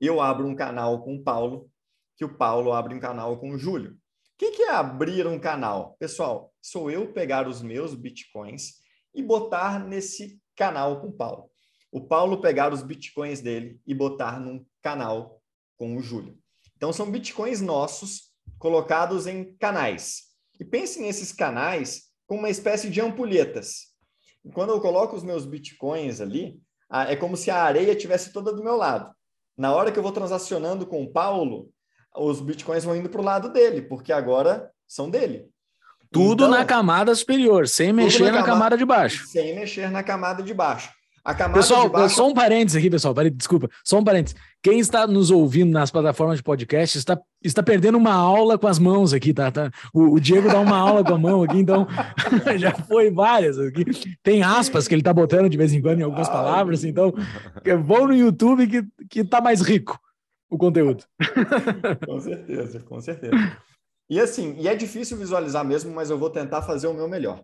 Eu abro um canal com o Paulo, que o Paulo abre um canal com o Júlio. O que, que é abrir um canal? Pessoal, sou eu pegar os meus bitcoins e botar nesse canal com o Paulo. O Paulo pegar os bitcoins dele e botar num canal com o Júlio. Então, são bitcoins nossos colocados em canais. E pense nesses canais como uma espécie de ampulhetas. Quando eu coloco os meus bitcoins ali, é como se a areia tivesse toda do meu lado. Na hora que eu vou transacionando com o Paulo, os bitcoins vão indo para o lado dele, porque agora são dele. Tudo então, na camada superior, sem mexer na, na camada, camada, de baixo. Sem mexer na camada de baixo. Pessoal, baixo... só um parênteses aqui, pessoal. Desculpa, só um parênteses. Quem está nos ouvindo nas plataformas de podcast está, está perdendo uma aula com as mãos aqui, tá? tá? O, o Diego dá uma aula com a mão aqui, então já foi várias aqui. Tem aspas que ele está botando de vez em quando em algumas palavras, então vão no YouTube que, que tá mais rico o conteúdo. com certeza, com certeza. E assim, e é difícil visualizar mesmo, mas eu vou tentar fazer o meu melhor.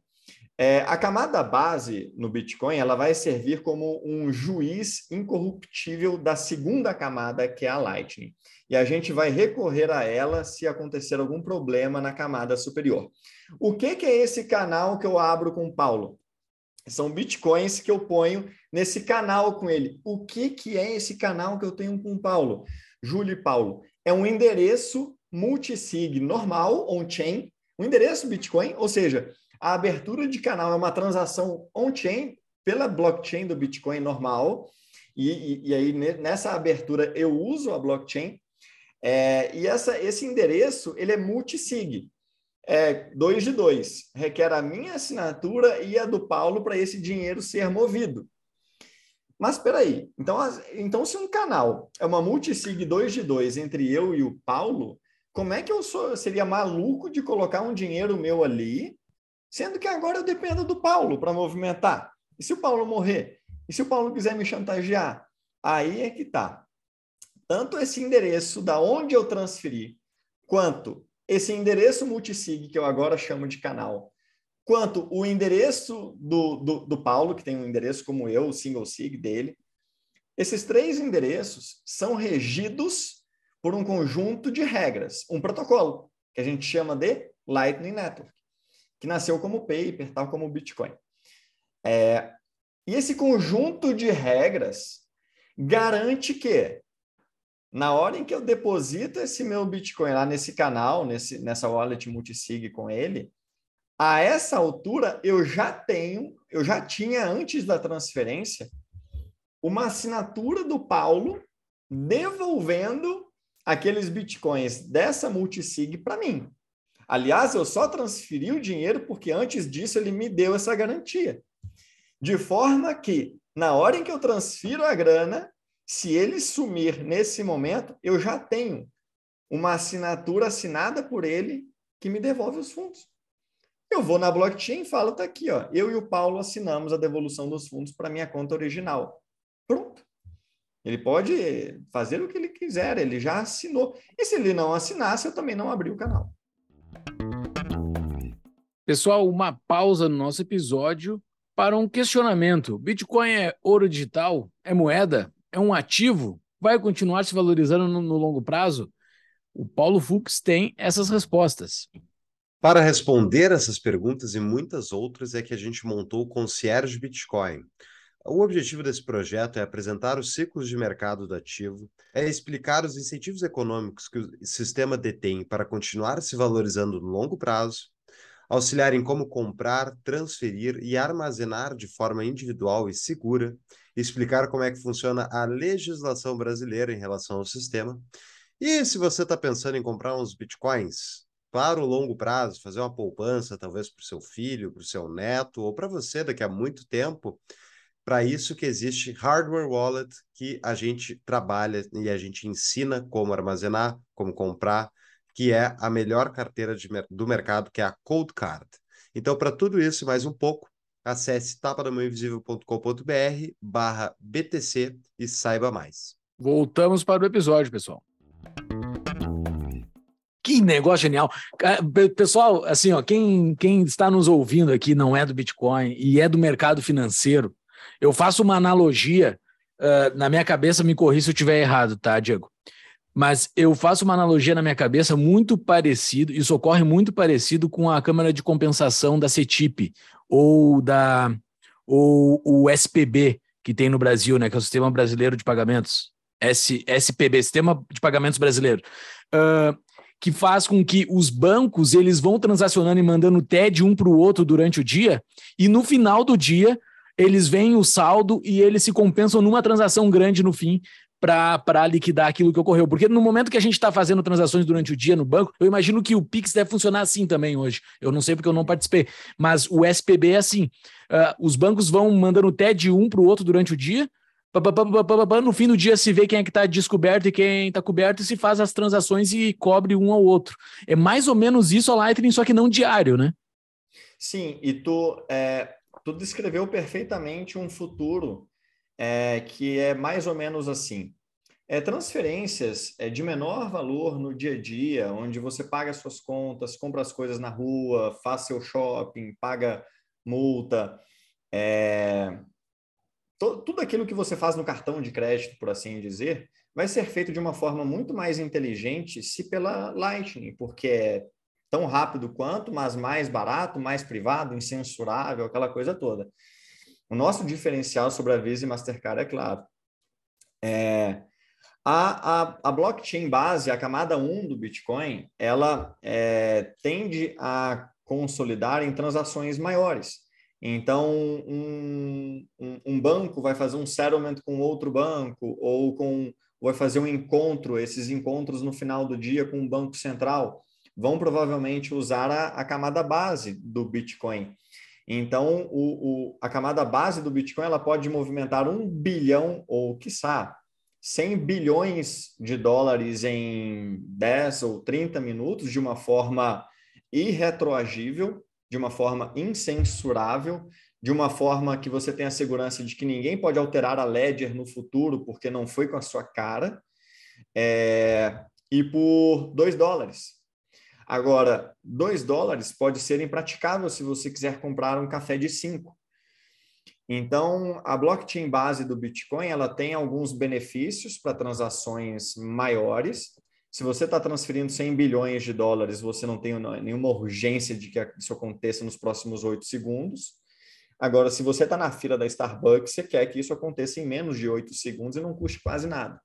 É, a camada base no Bitcoin ela vai servir como um juiz incorruptível da segunda camada, que é a Lightning. E a gente vai recorrer a ela se acontecer algum problema na camada superior. O que, que é esse canal que eu abro com o Paulo? São bitcoins que eu ponho nesse canal com ele. O que, que é esse canal que eu tenho com o Paulo? Júlio e Paulo. É um endereço multisig normal, on-chain, um endereço Bitcoin, ou seja, a abertura de canal é uma transação on-chain pela blockchain do Bitcoin normal, e, e, e, aí nessa abertura eu uso a blockchain, é, e essa, esse endereço ele é multisig, é dois de dois, requer a minha assinatura e a do Paulo para esse dinheiro ser movido. Mas espera aí, então, então se um canal é uma multisig 2 de 2 entre eu e o Paulo, como é que eu sou, seria maluco de colocar um dinheiro meu ali, sendo que agora eu dependo do Paulo para movimentar? E se o Paulo morrer? E se o Paulo quiser me chantagear? Aí é que tá. Tanto esse endereço da onde eu transferi, quanto esse endereço multisig que eu agora chamo de canal, quanto o endereço do, do, do Paulo, que tem um endereço como eu, o single sig dele, esses três endereços são regidos por um conjunto de regras, um protocolo, que a gente chama de Lightning Network, que nasceu como paper, tal como o Bitcoin. É, e esse conjunto de regras garante que, na hora em que eu deposito esse meu Bitcoin lá nesse canal, nesse, nessa wallet multisig com ele, a essa altura eu já tenho, eu já tinha antes da transferência, uma assinatura do Paulo devolvendo aqueles bitcoins dessa multisig para mim. Aliás, eu só transferi o dinheiro porque antes disso ele me deu essa garantia. De forma que, na hora em que eu transfiro a grana, se ele sumir nesse momento, eu já tenho uma assinatura assinada por ele que me devolve os fundos. Eu vou na blockchain e falo, tá aqui, ó, eu e o Paulo assinamos a devolução dos fundos para minha conta original. Pronto. Ele pode fazer o que ele quiser, ele já assinou. E se ele não assinasse, eu também não abri o canal. Pessoal, uma pausa no nosso episódio para um questionamento. Bitcoin é ouro digital? É moeda? É um ativo? Vai continuar se valorizando no, no longo prazo? O Paulo Fux tem essas respostas. Para responder essas perguntas e muitas outras é que a gente montou o Concierge Bitcoin o objetivo desse projeto é apresentar os ciclos de mercado do ativo, é explicar os incentivos econômicos que o sistema detém para continuar se valorizando no longo prazo, auxiliar em como comprar, transferir e armazenar de forma individual e segura, explicar como é que funciona a legislação brasileira em relação ao sistema. E se você está pensando em comprar uns bitcoins para o longo prazo, fazer uma poupança, talvez para o seu filho, para o seu neto, ou para você daqui a muito tempo, para isso que existe hardware wallet que a gente trabalha e a gente ensina como armazenar, como comprar, que é a melhor carteira de, do mercado, que é a Cold Card. Então, para tudo isso e mais um pouco, acesse tapadamãoinvisível.com.br barra BTC e saiba mais. Voltamos para o episódio, pessoal. Que negócio genial. Pessoal, assim, ó, quem, quem está nos ouvindo aqui não é do Bitcoin e é do mercado financeiro, eu faço uma analogia, uh, na minha cabeça, me corri se eu estiver errado, tá, Diego? Mas eu faço uma analogia na minha cabeça muito parecido, isso ocorre muito parecido com a Câmara de Compensação da CETIP ou da ou o SPB que tem no Brasil, né, que é o Sistema Brasileiro de Pagamentos, S, SPB, Sistema de Pagamentos Brasileiro, uh, que faz com que os bancos eles vão transacionando e mandando TED um para o outro durante o dia e no final do dia eles veem o saldo e eles se compensam numa transação grande no fim para liquidar aquilo que ocorreu. Porque no momento que a gente está fazendo transações durante o dia no banco, eu imagino que o Pix deve funcionar assim também hoje. Eu não sei porque eu não participei, mas o SPB é assim: uh, os bancos vão mandando TED um para o outro durante o dia. No fim do dia se vê quem é que está descoberto e quem está coberto e se faz as transações e cobre um ao outro. É mais ou menos isso a Lightning, só que não diário, né? Sim, e tu é, tu descreveu perfeitamente um futuro é, que é mais ou menos assim. É, transferências é, de menor valor no dia a dia, onde você paga suas contas, compra as coisas na rua, faz seu shopping, paga multa, é, to, tudo aquilo que você faz no cartão de crédito, por assim dizer, vai ser feito de uma forma muito mais inteligente se pela Lightning, porque é tão rápido quanto, mas mais barato, mais privado, incensurável, aquela coisa toda. O nosso diferencial sobre a Visa e Mastercard é claro. É, a, a, a blockchain base, a camada 1 do Bitcoin, ela é, tende a consolidar em transações maiores. Então, um, um, um, banco vai fazer um settlement com outro banco, ou com vai fazer um encontro, esses encontros no final do dia com um banco central, vão provavelmente usar a, a camada base do Bitcoin. Então, o, o, a camada base do Bitcoin ela pode movimentar um bilhão ou, quiçá, 100 bilhões de dólares em 10 ou 30 minutos de uma forma irretroagível, de uma forma incensurável, de uma forma que você tem a segurança de que ninguém pode alterar a ledger no futuro porque não foi com a sua cara, é, e por 2 dólares. Agora, 2 dólares pode ser impraticável se você quiser comprar um café de 5. Então, a blockchain base do Bitcoin ela tem alguns benefícios para transações maiores. Se você está transferindo 100 bilhões de dólares, você não tem nenhuma urgência de que isso aconteça nos próximos 8 segundos. Agora, se você está na fila da Starbucks, você quer que isso aconteça em menos de 8 segundos e não custe quase nada.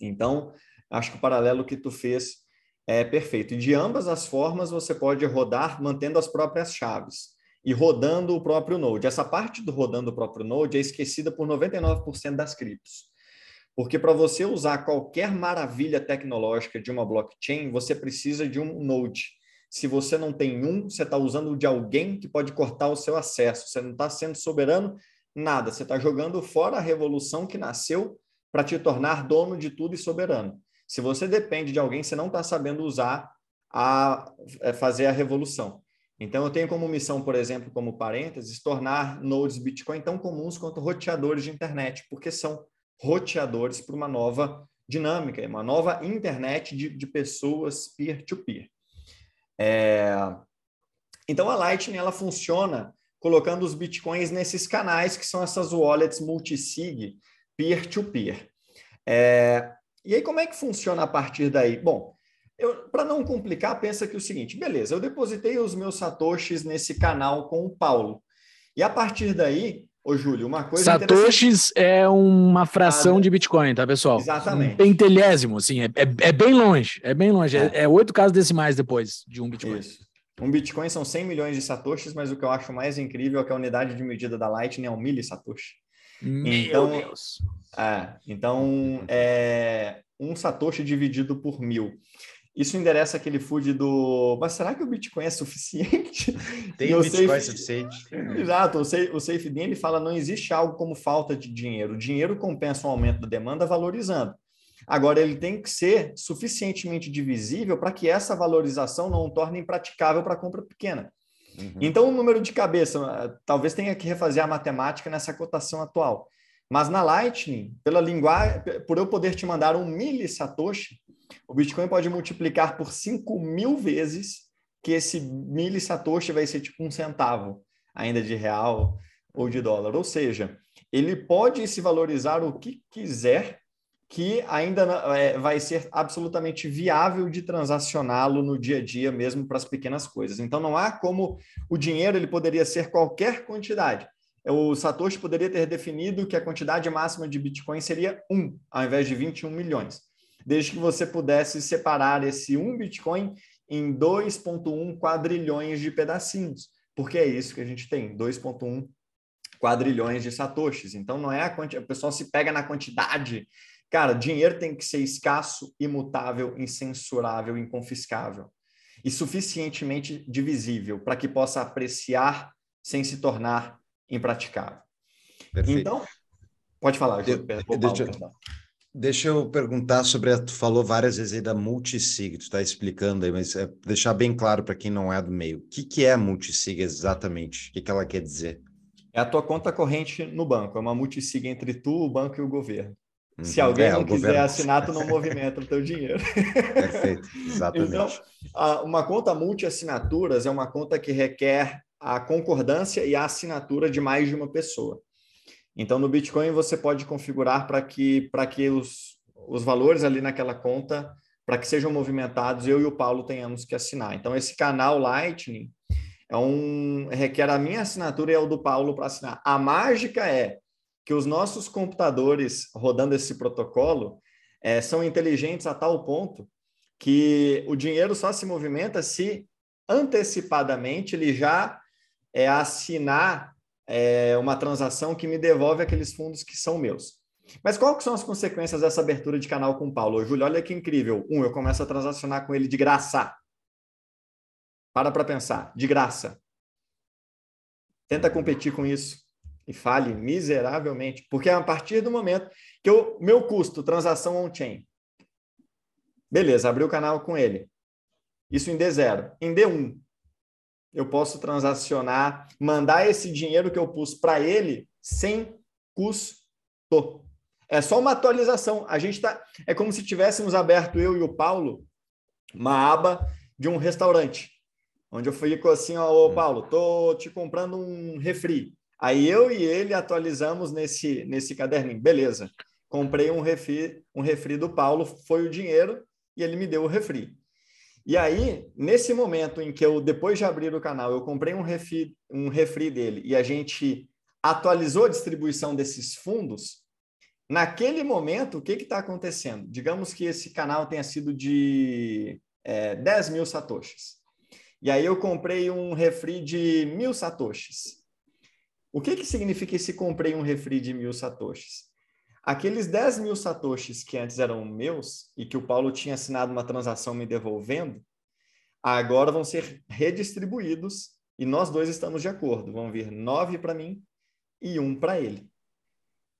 Então, acho que o paralelo que tu fez é perfeito. E de ambas as formas, você pode rodar mantendo as próprias chaves e rodando o próprio Node. Essa parte do rodando o próprio Node é esquecida por 99% das criptos. Porque para você usar qualquer maravilha tecnológica de uma blockchain, você precisa de um Node. Se você não tem um, você está usando de alguém que pode cortar o seu acesso. Você não está sendo soberano nada. Você está jogando fora a revolução que nasceu para te tornar dono de tudo e soberano. Se você depende de alguém, você não está sabendo usar a é, fazer a revolução. Então, eu tenho como missão, por exemplo, como parênteses, tornar nodes Bitcoin tão comuns quanto roteadores de internet, porque são roteadores para uma nova dinâmica, uma nova internet de, de pessoas peer-to-peer. -peer. É... Então, a Lightning ela funciona colocando os Bitcoins nesses canais, que são essas wallets multisig peer-to-peer. É... E aí, como é que funciona a partir daí? Bom, para não complicar, pensa que é o seguinte: beleza, eu depositei os meus satoshis nesse canal com o Paulo. E a partir daí, ô Júlio, uma coisa. Satoshis é uma fração ah, de Bitcoin, tá, pessoal? Exatamente. Um pentelésimo, assim, é, é, é, bem longe, é bem longe. É. é oito casos decimais depois de um Bitcoin. Isso. Um Bitcoin são 100 milhões de satoshis, mas o que eu acho mais incrível é que a unidade de medida da Lightning é um millisatoshi. Meu então, Deus! É, então, é um satoshi dividido por mil. Isso endereça aquele food do. Mas será que o Bitcoin é suficiente? Tem o Bitcoin safe... suficiente. Exato. O, safe, o fala não existe algo como falta de dinheiro. O dinheiro compensa o aumento da demanda valorizando. Agora, ele tem que ser suficientemente divisível para que essa valorização não o torne impraticável para compra pequena. Uhum. Então, o número de cabeça, talvez tenha que refazer a matemática nessa cotação atual. Mas na Lightning, pela linguagem, por eu poder te mandar um millisatoshi, o Bitcoin pode multiplicar por 5 mil vezes que esse milli satoshi vai ser tipo um centavo ainda de real ou de dólar. Ou seja, ele pode se valorizar o que quiser, que ainda é, vai ser absolutamente viável de transacioná-lo no dia a dia, mesmo para as pequenas coisas. Então, não há como o dinheiro ele poderia ser qualquer quantidade. O Satoshi poderia ter definido que a quantidade máxima de Bitcoin seria 1, ao invés de 21 milhões desde que você pudesse separar esse um Bitcoin em 2,1 quadrilhões de pedacinhos, porque é isso que a gente tem, 2,1 quadrilhões de satoshis. Então não é a quantidade, o pessoal se pega na quantidade. Cara, dinheiro tem que ser escasso, imutável, incensurável, inconfiscável e suficientemente divisível para que possa apreciar sem se tornar impraticável. Perfeito. Então, pode falar, de, deixa, Deixa eu perguntar sobre a, tu falou várias vezes aí da multisig, tu está explicando aí, mas é, deixar bem claro para quem não é do meio. O que, que é a multisig exatamente? O que, que ela quer dizer? É a tua conta corrente no banco, é uma multisig entre tu, o banco e o governo. Uhum. Se alguém é, não quiser governo... assinar, tu não movimenta o teu dinheiro. Perfeito, exatamente. Então, uma conta multi-assinaturas é uma conta que requer a concordância e a assinatura de mais de uma pessoa. Então, no Bitcoin, você pode configurar para que, que os, os valores ali naquela conta, para que sejam movimentados, eu e o Paulo tenhamos que assinar. Então, esse canal Lightning é um requer a minha assinatura e a do Paulo para assinar. A mágica é que os nossos computadores rodando esse protocolo é, são inteligentes a tal ponto que o dinheiro só se movimenta se antecipadamente ele já é, assinar é, uma transação que me devolve aqueles fundos que são meus. Mas quais são as consequências dessa abertura de canal com o Paulo? Júlio, olha que incrível. Um, eu começo a transacionar com ele de graça. Para para pensar, de graça. Tenta competir com isso e fale miseravelmente, porque é a partir do momento que o meu custo, transação on-chain, beleza, abri o canal com ele. Isso em D0. Em D1, eu posso transacionar, mandar esse dinheiro que eu pus para ele sem custo. É só uma atualização. A gente tá. É como se tivéssemos aberto eu e o Paulo uma aba de um restaurante, onde eu fico assim, ó, ô hum. Paulo, tô te comprando um refri. Aí eu e ele atualizamos nesse nesse caderninho. Beleza. Comprei um refri, um refri do Paulo, foi o dinheiro e ele me deu o refri. E aí, nesse momento em que eu, depois de abrir o canal, eu comprei um refri, um refri dele e a gente atualizou a distribuição desses fundos, naquele momento, o que está acontecendo? Digamos que esse canal tenha sido de é, 10 mil satoshis. E aí eu comprei um refri de mil satoshis. O que, que significa esse comprei um refri de mil satoshis? Aqueles 10 mil satoshis que antes eram meus e que o Paulo tinha assinado uma transação me devolvendo, agora vão ser redistribuídos e nós dois estamos de acordo. Vão vir nove para mim e um para ele.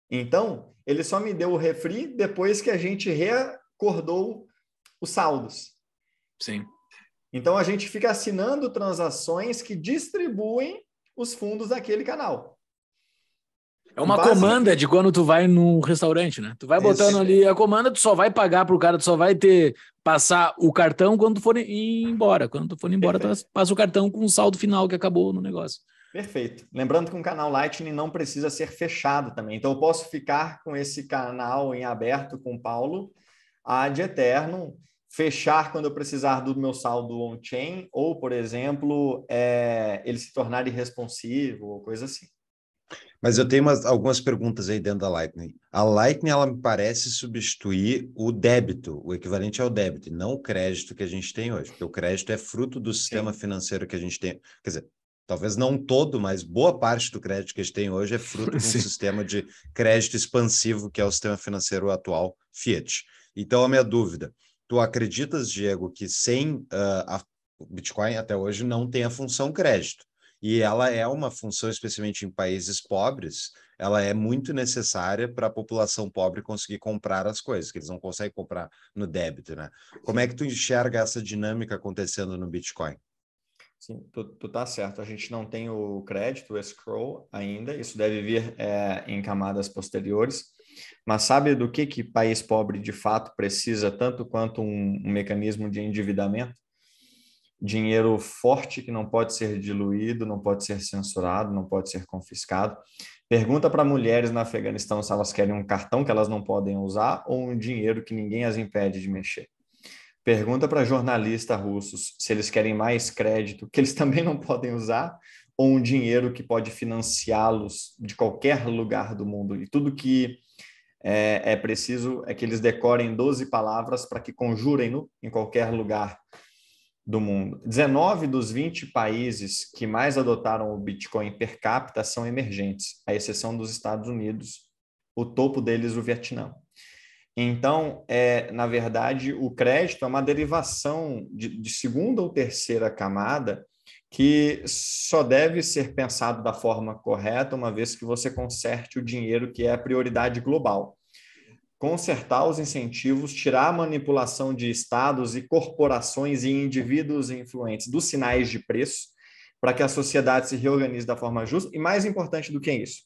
Então, ele só me deu o refri depois que a gente reacordou os saldos. Sim. Então, a gente fica assinando transações que distribuem os fundos daquele canal. É uma Base... comanda de quando tu vai num restaurante, né? Tu vai botando Esse... ali a comanda, tu só vai pagar pro cara, tu só vai ter passar o cartão quando tu for embora. Quando tu for embora, tu passa o cartão com o saldo final que acabou no negócio. Perfeito. Lembrando que um canal Lightning não precisa ser fechado também. Então eu posso ficar com esse canal em aberto com o Paulo ad eterno, fechar quando eu precisar do meu saldo on-chain, ou, por exemplo, é, ele se tornar irresponsivo, ou coisa assim. Mas eu tenho umas, algumas perguntas aí dentro da Lightning. A Lightning, ela me parece substituir o débito, o equivalente ao débito, e não o crédito que a gente tem hoje, porque o crédito é fruto do sistema Sim. financeiro que a gente tem. Quer dizer, talvez não todo, mas boa parte do crédito que a gente tem hoje é fruto de um sistema de crédito expansivo, que é o sistema financeiro atual, Fiat. Então, a minha dúvida, tu acreditas, Diego, que sem uh, a Bitcoin até hoje não tem a função crédito? e ela é uma função, especialmente em países pobres, ela é muito necessária para a população pobre conseguir comprar as coisas, que eles não conseguem comprar no débito, né? Como é que tu enxerga essa dinâmica acontecendo no Bitcoin? Sim, tu, tu tá certo. A gente não tem o crédito, o escrow ainda. Isso deve vir é, em camadas posteriores. Mas sabe do que que país pobre de fato precisa tanto quanto um, um mecanismo de endividamento? dinheiro forte que não pode ser diluído, não pode ser censurado, não pode ser confiscado. Pergunta para mulheres no Afeganistão se elas querem um cartão que elas não podem usar ou um dinheiro que ninguém as impede de mexer. Pergunta para jornalistas russos se eles querem mais crédito, que eles também não podem usar, ou um dinheiro que pode financiá-los de qualquer lugar do mundo. E tudo que é, é preciso é que eles decorem 12 palavras para que conjurem-no em qualquer lugar do mundo. 19 dos 20 países que mais adotaram o Bitcoin per capita são emergentes, à exceção dos Estados Unidos, o topo deles o Vietnã. Então, é, na verdade, o crédito é uma derivação de, de segunda ou terceira camada que só deve ser pensado da forma correta uma vez que você conserte o dinheiro que é a prioridade global consertar os incentivos, tirar a manipulação de estados e corporações e indivíduos influentes dos sinais de preço, para que a sociedade se reorganize da forma justa. E mais importante do que isso,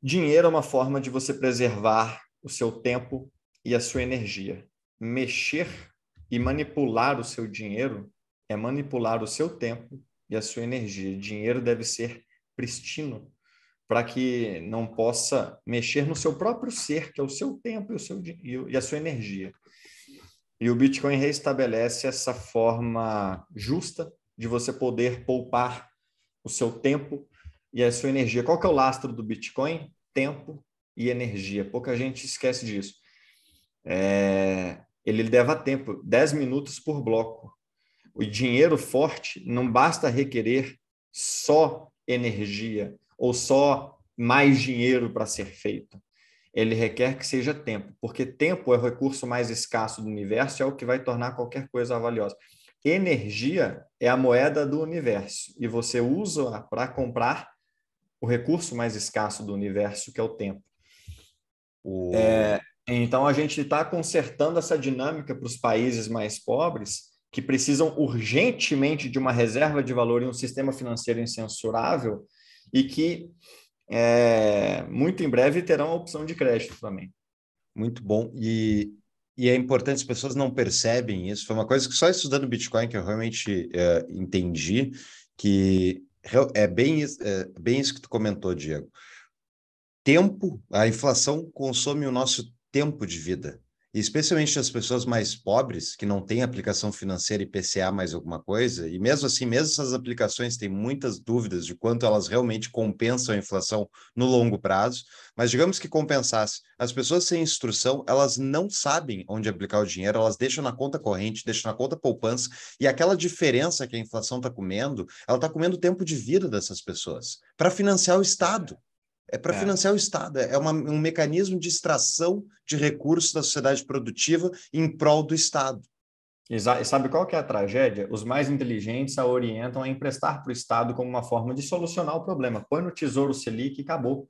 dinheiro é uma forma de você preservar o seu tempo e a sua energia. Mexer e manipular o seu dinheiro é manipular o seu tempo e a sua energia. Dinheiro deve ser pristino, para que não possa mexer no seu próprio ser, que é o seu tempo e, o seu, e a sua energia. E o Bitcoin restabelece essa forma justa de você poder poupar o seu tempo e a sua energia. Qual que é o lastro do Bitcoin? Tempo e energia. Pouca gente esquece disso. É... Ele leva tempo, 10 minutos por bloco. O dinheiro forte não basta requerer só energia ou só mais dinheiro para ser feito ele requer que seja tempo, porque tempo é o recurso mais escasso do universo, é o que vai tornar qualquer coisa valiosa. Energia é a moeda do universo e você usa para comprar o recurso mais escasso do universo, que é o tempo. O... É, então a gente está consertando essa dinâmica para os países mais pobres que precisam urgentemente de uma reserva de valor e um sistema financeiro incensurável e que é, muito em breve terão a opção de crédito também. Muito bom. E, e é importante, as pessoas não percebem isso. Foi uma coisa que só estudando Bitcoin que eu realmente é, entendi, que é bem, é bem isso que tu comentou, Diego. Tempo, a inflação consome o nosso tempo de vida especialmente as pessoas mais pobres, que não têm aplicação financeira e PCA mais alguma coisa, e mesmo assim, mesmo essas aplicações têm muitas dúvidas de quanto elas realmente compensam a inflação no longo prazo, mas digamos que compensasse. As pessoas sem instrução, elas não sabem onde aplicar o dinheiro, elas deixam na conta corrente, deixam na conta poupança, e aquela diferença que a inflação está comendo, ela está comendo o tempo de vida dessas pessoas, para financiar o Estado. É para é. financiar o Estado, é uma, um mecanismo de extração de recursos da sociedade produtiva em prol do Estado. E sabe qual que é a tragédia? Os mais inteligentes a orientam a emprestar para o Estado como uma forma de solucionar o problema. Põe no Tesouro Selic e acabou.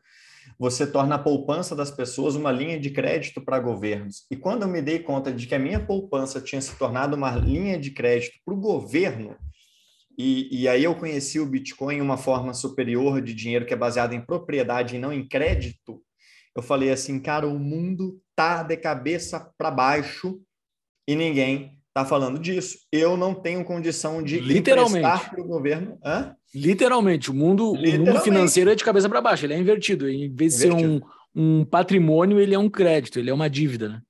Você torna a poupança das pessoas uma linha de crédito para governos. E quando eu me dei conta de que a minha poupança tinha se tornado uma linha de crédito para o governo, e, e, aí eu conheci o Bitcoin uma forma superior de dinheiro que é baseada em propriedade e não em crédito. Eu falei assim, cara, o mundo tá de cabeça para baixo e ninguém tá falando disso. Eu não tenho condição de Literalmente. para o governo. Hã? Literalmente, o mundo, Literalmente. o mundo financeiro é de cabeça para baixo, ele é invertido. Em vez de invertido. ser um, um patrimônio, ele é um crédito, ele é uma dívida, né?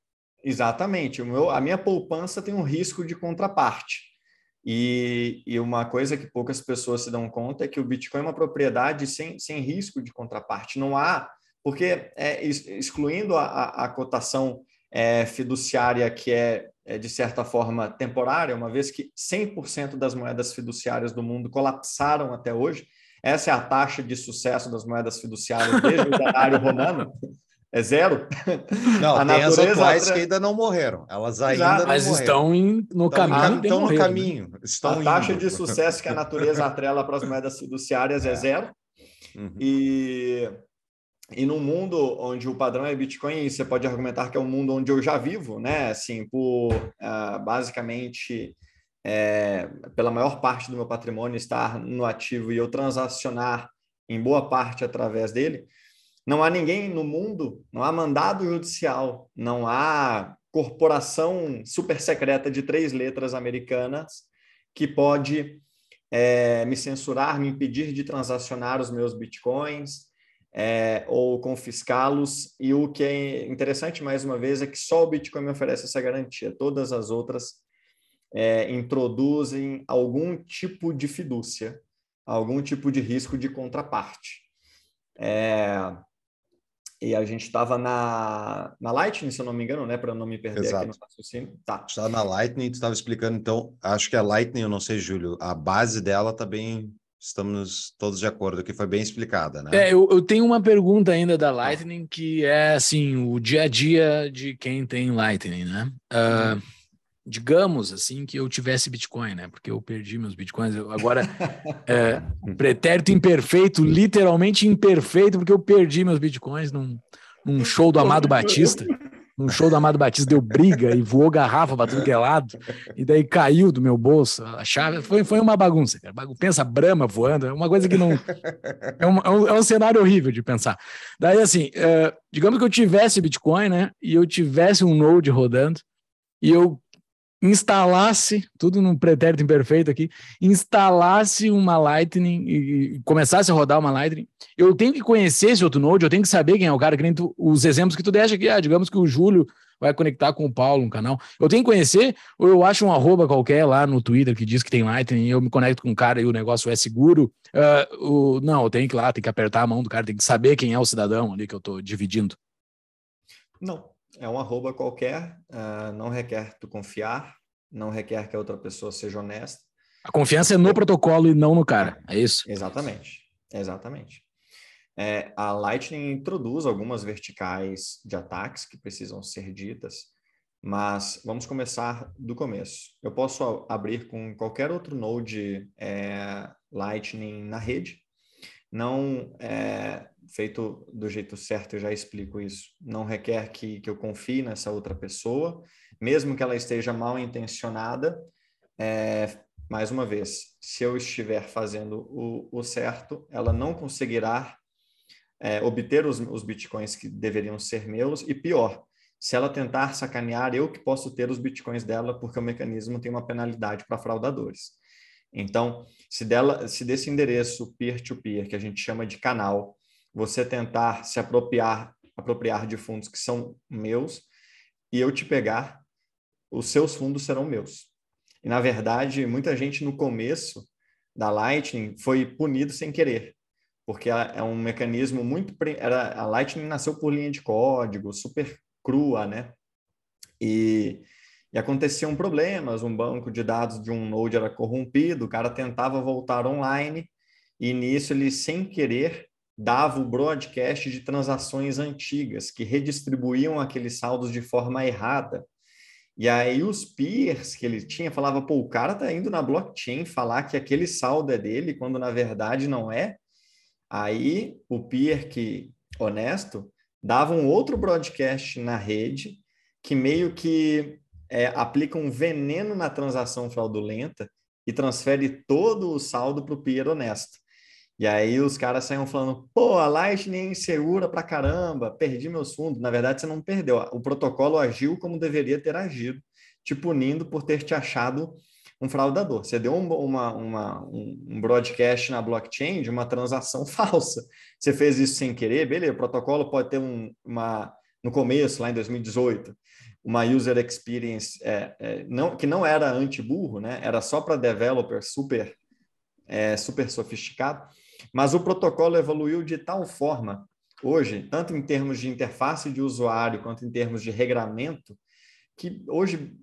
Exatamente. O meu, a minha poupança tem um risco de contraparte. E, e, uma coisa que poucas pessoas se dão conta é que o Bitcoin é uma propriedade sem, sem risco de contraparte. Não há, porque é, excluindo a, a, a cotação é, fiduciária, que é, é, de certa forma temporária, uma vez que 100% das moedas fiduciárias do mundo colapsaram até hoje, essa é a taxa de sucesso das moedas fiduciárias desde o cenário romano. É zero? Não, a tem natureza as atuais que ainda não morreram. Elas ainda Exato. não Mas morreram. estão em, no caminho. Estão no né? caminho. Estão a indo. taxa de sucesso que a natureza atrela para as moedas fiduciárias é, é zero. Uhum. E, e num mundo onde o padrão é Bitcoin, você pode argumentar que é um mundo onde eu já vivo, né? Assim, por uh, basicamente é, pela maior parte do meu patrimônio estar no ativo e eu transacionar em boa parte através dele não há ninguém no mundo, não há mandado judicial, não há corporação super secreta de três letras americanas que pode é, me censurar, me impedir de transacionar os meus bitcoins é, ou confiscá-los. E o que é interessante, mais uma vez, é que só o Bitcoin me oferece essa garantia. Todas as outras é, introduzem algum tipo de fidúcia, algum tipo de risco de contraparte. É, e a gente estava na, na Lightning, se eu não me engano, né? Para não me perder Exato. aqui no raciocínio. Tá. Estava na Lightning, tu estava explicando, então, acho que a Lightning, eu não sei, Júlio, a base dela está bem. Estamos todos de acordo, que foi bem explicada, né? É, eu, eu tenho uma pergunta ainda da Lightning, que é assim, o dia a dia de quem tem Lightning, né? Uh, digamos assim que eu tivesse Bitcoin, né? Porque eu perdi meus Bitcoins. Eu, agora, é, pretérito imperfeito, literalmente imperfeito, porque eu perdi meus Bitcoins num, num show do Amado Batista. Num show do Amado Batista deu briga e voou garrafa para tudo que é lado, e daí caiu do meu bolso a chave. Foi, foi uma bagunça, cara. Pensa Brahma voando, é uma coisa que não. É um, é um, é um cenário horrível de pensar. Daí, assim, é, digamos que eu tivesse Bitcoin, né? E eu tivesse um Node rodando, e eu instalasse, tudo num pretérito imperfeito aqui, instalasse uma Lightning e começasse a rodar uma Lightning, eu tenho que conhecer esse outro Node, eu tenho que saber quem é o cara, que tu, os exemplos que tu deixa aqui, ah, digamos que o Júlio vai conectar com o Paulo no canal. Eu tenho que conhecer, ou eu acho um arroba qualquer lá no Twitter que diz que tem Lightning e eu me conecto com o cara e o negócio é seguro. Uh, o, não, eu tenho que ir lá, tem que apertar a mão do cara, tem que saber quem é o cidadão ali que eu estou dividindo. Não, é um arroba qualquer, uh, não requer tu confiar, não requer que a outra pessoa seja honesta. A confiança é no protocolo e não no cara, é isso? Exatamente, exatamente. É, a Lightning introduz algumas verticais de ataques que precisam ser ditas, mas vamos começar do começo. Eu posso abrir com qualquer outro node é, Lightning na rede, não é feito do jeito certo, eu já explico isso. Não requer que, que eu confie nessa outra pessoa, mesmo que ela esteja mal intencionada. É, mais uma vez, se eu estiver fazendo o, o certo, ela não conseguirá é, obter os, os bitcoins que deveriam ser meus, e pior, se ela tentar sacanear, eu que posso ter os bitcoins dela, porque o mecanismo tem uma penalidade para fraudadores. Então, se, dela, se desse endereço peer-to-peer, -peer, que a gente chama de canal, você tentar se apropriar, apropriar de fundos que são meus, e eu te pegar, os seus fundos serão meus. E, na verdade, muita gente no começo da Lightning foi punido sem querer porque é um mecanismo muito era a Lightning nasceu por linha de código, super crua, né? E, e aconteciam problemas, um banco de dados de um node era corrompido, o cara tentava voltar online e nisso ele sem querer dava o broadcast de transações antigas que redistribuíam aqueles saldos de forma errada. E aí os peers que ele tinha falava, pô, o cara tá indo na blockchain falar que aquele saldo é dele, quando na verdade não é. Aí o peer que honesto dava um outro broadcast na rede que meio que é, aplica um veneno na transação fraudulenta e transfere todo o saldo para o peer honesto. E aí os caras saíam falando, pô, a Lightning é insegura pra caramba, perdi meus fundos. Na verdade, você não perdeu. O protocolo agiu como deveria ter agido, te punindo por ter te achado um fraudador. Você deu um, uma, uma, um broadcast na blockchain de uma transação falsa. Você fez isso sem querer, beleza, o protocolo pode ter um, uma, no começo, lá em 2018, uma user experience é, é, não, que não era anti-burro, né? era só para developer super, é, super sofisticado, mas o protocolo evoluiu de tal forma, hoje, tanto em termos de interface de usuário quanto em termos de regramento, que hoje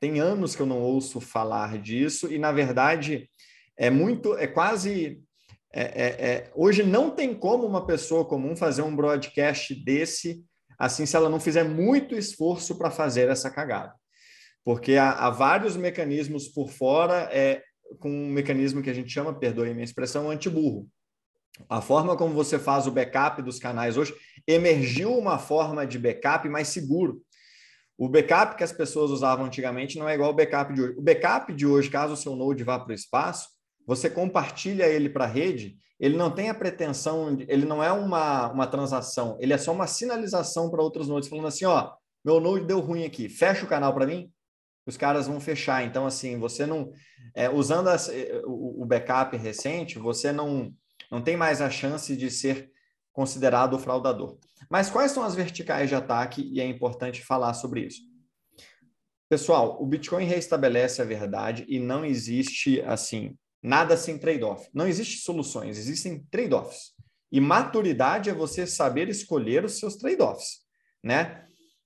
tem anos que eu não ouço falar disso e na verdade é muito, é quase é, é, é, hoje não tem como uma pessoa comum fazer um broadcast desse assim se ela não fizer muito esforço para fazer essa cagada, porque há, há, vários mecanismos por fora é com um mecanismo que a gente chama, perdoe minha expressão, antiburro. A forma como você faz o backup dos canais hoje emergiu uma forma de backup mais seguro. O backup que as pessoas usavam antigamente não é igual ao backup de hoje. O backup de hoje, caso o seu node vá para o espaço, você compartilha ele para a rede, ele não tem a pretensão, ele não é uma, uma transação, ele é só uma sinalização para outros nodes, falando assim, ó, meu node deu ruim aqui, fecha o canal para mim, os caras vão fechar. Então, assim, você não... É, usando as, o, o backup recente, você não, não tem mais a chance de ser considerado fraudador. Mas quais são as verticais de ataque e é importante falar sobre isso? Pessoal, o Bitcoin reestabelece a verdade e não existe assim nada sem trade-off. Não existe soluções, existem trade-offs. E maturidade é você saber escolher os seus trade-offs, né?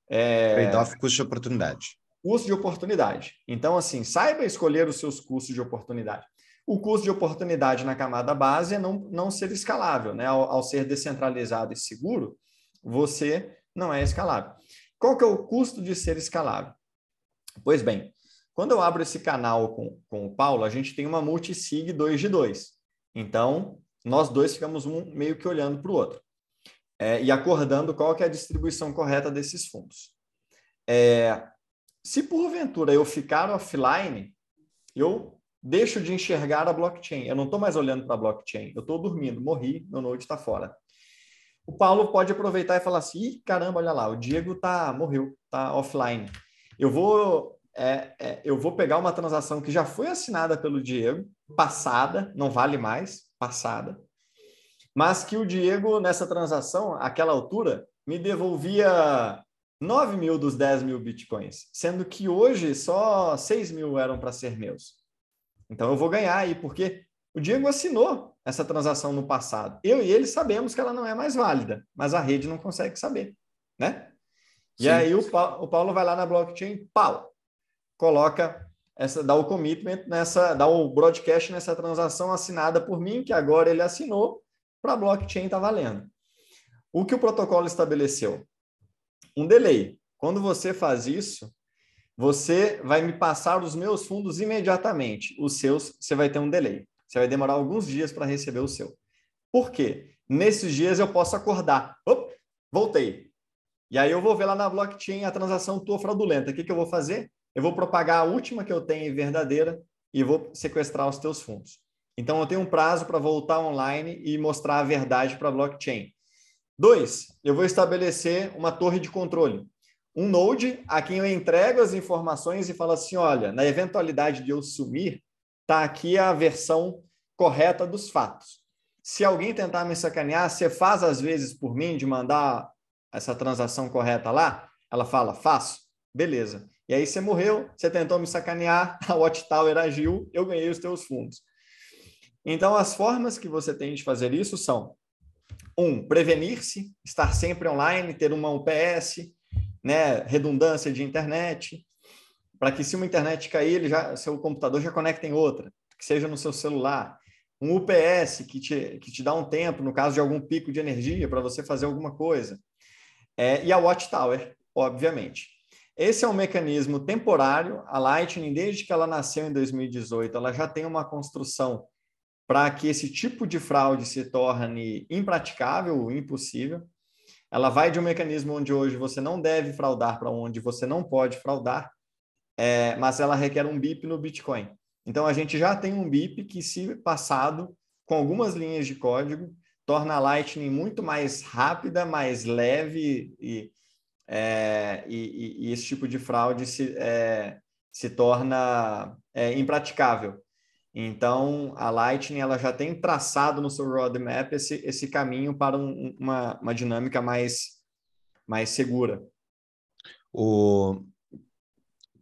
É... Trade-off custo de oportunidade. Custo de oportunidade. Então, assim, saiba escolher os seus custos de oportunidade. O custo de oportunidade na camada base é não, não ser escalável, né? Ao, ao, ser descentralizado e seguro, você não é escalável. Qual que é o custo de ser escalável? Pois bem, quando eu abro esse canal com, com o Paulo, a gente tem uma multisig 2 de 2. Então, nós dois ficamos um meio que olhando para o outro é, e acordando qual que é a distribuição correta desses fundos. É, se porventura eu ficar offline, eu deixo de enxergar a blockchain. Eu não estou mais olhando para a blockchain. Eu estou dormindo, morri, meu node está fora. O Paulo pode aproveitar e falar assim: Ih, caramba, olha lá, o Diego tá morreu, tá offline. Eu vou é, é, eu vou pegar uma transação que já foi assinada pelo Diego, passada, não vale mais, passada, mas que o Diego, nessa transação, àquela altura, me devolvia 9 mil dos 10 mil bitcoins, sendo que hoje só 6 mil eram para ser meus. Então eu vou ganhar aí, porque o Diego assinou essa transação no passado. Eu e ele sabemos que ela não é mais válida, mas a rede não consegue saber, né? Sim. E aí o Paulo, o Paulo vai lá na blockchain, pau, coloca essa, dá o commitment nessa, dá o broadcast nessa transação assinada por mim, que agora ele assinou, para a blockchain tá valendo. O que o protocolo estabeleceu? Um delay. Quando você faz isso, você vai me passar os meus fundos imediatamente. Os seus, você vai ter um delay. Você vai demorar alguns dias para receber o seu. Por quê? Nesses dias eu posso acordar. Op, voltei. E aí eu vou ver lá na blockchain a transação tua fraudulenta. O que, que eu vou fazer? Eu vou propagar a última que eu tenho verdadeira e vou sequestrar os teus fundos. Então eu tenho um prazo para voltar online e mostrar a verdade para a blockchain. Dois, eu vou estabelecer uma torre de controle. Um node a quem eu entrego as informações e falo assim: olha, na eventualidade de eu sumir, está aqui a versão correta dos fatos. Se alguém tentar me sacanear, você faz às vezes por mim de mandar essa transação correta lá? Ela fala, faço. Beleza. E aí você morreu, você tentou me sacanear, a Watchtower agiu, eu ganhei os teus fundos. Então, as formas que você tem de fazer isso são um, prevenir-se, estar sempre online, ter uma UPS, né, redundância de internet, para que se uma internet cair, ele já, seu computador já conecte em outra, que seja no seu celular. Um UPS que te, que te dá um tempo, no caso de algum pico de energia, para você fazer alguma coisa. É, e a Watchtower, obviamente. Esse é um mecanismo temporário. A Lightning, desde que ela nasceu em 2018, ela já tem uma construção para que esse tipo de fraude se torne impraticável, impossível. Ela vai de um mecanismo onde hoje você não deve fraudar para onde você não pode fraudar, é, mas ela requer um BIP no Bitcoin. Então a gente já tem um BIP que, se passado com algumas linhas de código, torna a Lightning muito mais rápida, mais leve e, é, e, e esse tipo de fraude se, é, se torna é, impraticável. Então, a Lightning ela já tem traçado no seu roadmap esse, esse caminho para um, uma, uma dinâmica mais, mais segura. O...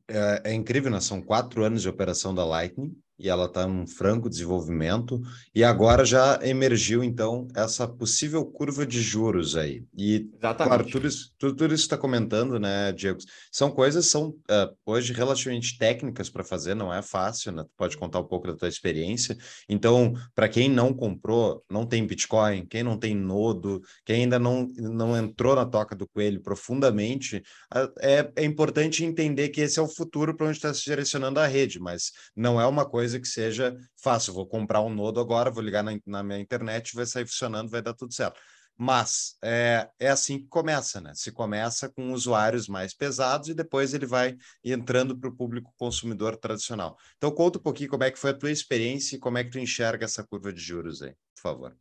É, é incrível, né? São quatro anos de operação da Lightning e ela está em um franco desenvolvimento, e agora já emergiu, então, essa possível curva de juros aí. E, Exatamente. claro, tudo isso, tudo, tudo isso está comentando, né, Diego? São coisas, são uh, hoje relativamente técnicas para fazer, não é fácil, né? Tu pode contar um pouco da tua experiência. Então, para quem não comprou, não tem Bitcoin, quem não tem Nodo, quem ainda não, não entrou na toca do coelho profundamente, uh, é, é importante entender que esse é o futuro para onde está se direcionando a rede, mas não é uma coisa coisa que seja fácil. Vou comprar um nodo agora, vou ligar na, na minha internet, vai sair funcionando, vai dar tudo certo. Mas é, é assim que começa, né? Se começa com usuários mais pesados e depois ele vai entrando para o público consumidor tradicional. Então, conta um pouquinho como é que foi a tua experiência e como é que tu enxerga essa curva de juros aí, por favor.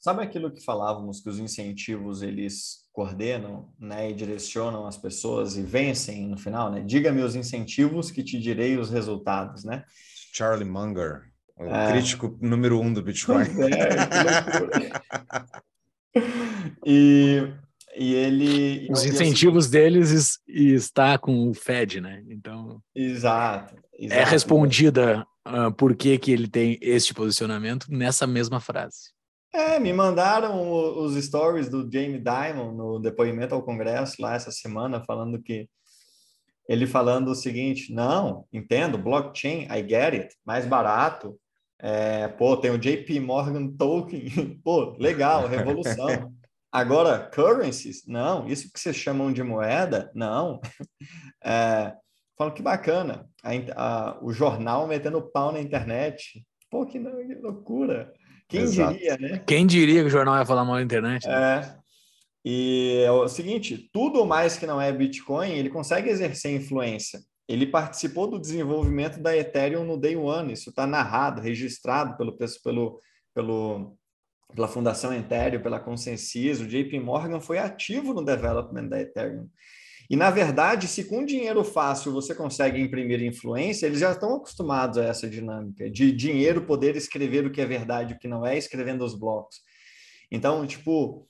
Sabe aquilo que falávamos que os incentivos eles coordenam, né, e direcionam as pessoas e vencem no final, né? Diga-me os incentivos que te direi os resultados, né? Charlie Munger, o é. crítico número um do Bitcoin. É, e, e ele. Os incentivos eu... deles está com o Fed, né? Então. Exato. É exato. É respondida uh, por que, que ele tem este posicionamento nessa mesma frase. É, me mandaram os stories do Jamie Dimon no depoimento ao Congresso lá essa semana, falando que ele falando o seguinte: não, entendo, blockchain, I get it, mais barato. É, pô, tem o JP Morgan Token, pô, legal, revolução. Agora, currencies, não, isso que vocês chamam de moeda, não. É, falam que bacana, a, a, o jornal metendo pau na internet. Pô, que, que loucura. Quem Exato. diria, né? Quem diria que o jornal ia falar mal na internet? Né? É, e é o seguinte, tudo mais que não é Bitcoin, ele consegue exercer influência. Ele participou do desenvolvimento da Ethereum no Day One, isso está narrado, registrado pelo, pelo, pelo, pela Fundação Ethereum, pela Consensys, o JP Morgan foi ativo no development da Ethereum. E, na verdade, se com dinheiro fácil você consegue imprimir influência, eles já estão acostumados a essa dinâmica de dinheiro poder escrever o que é verdade e o que não é, escrevendo os blocos. Então, tipo,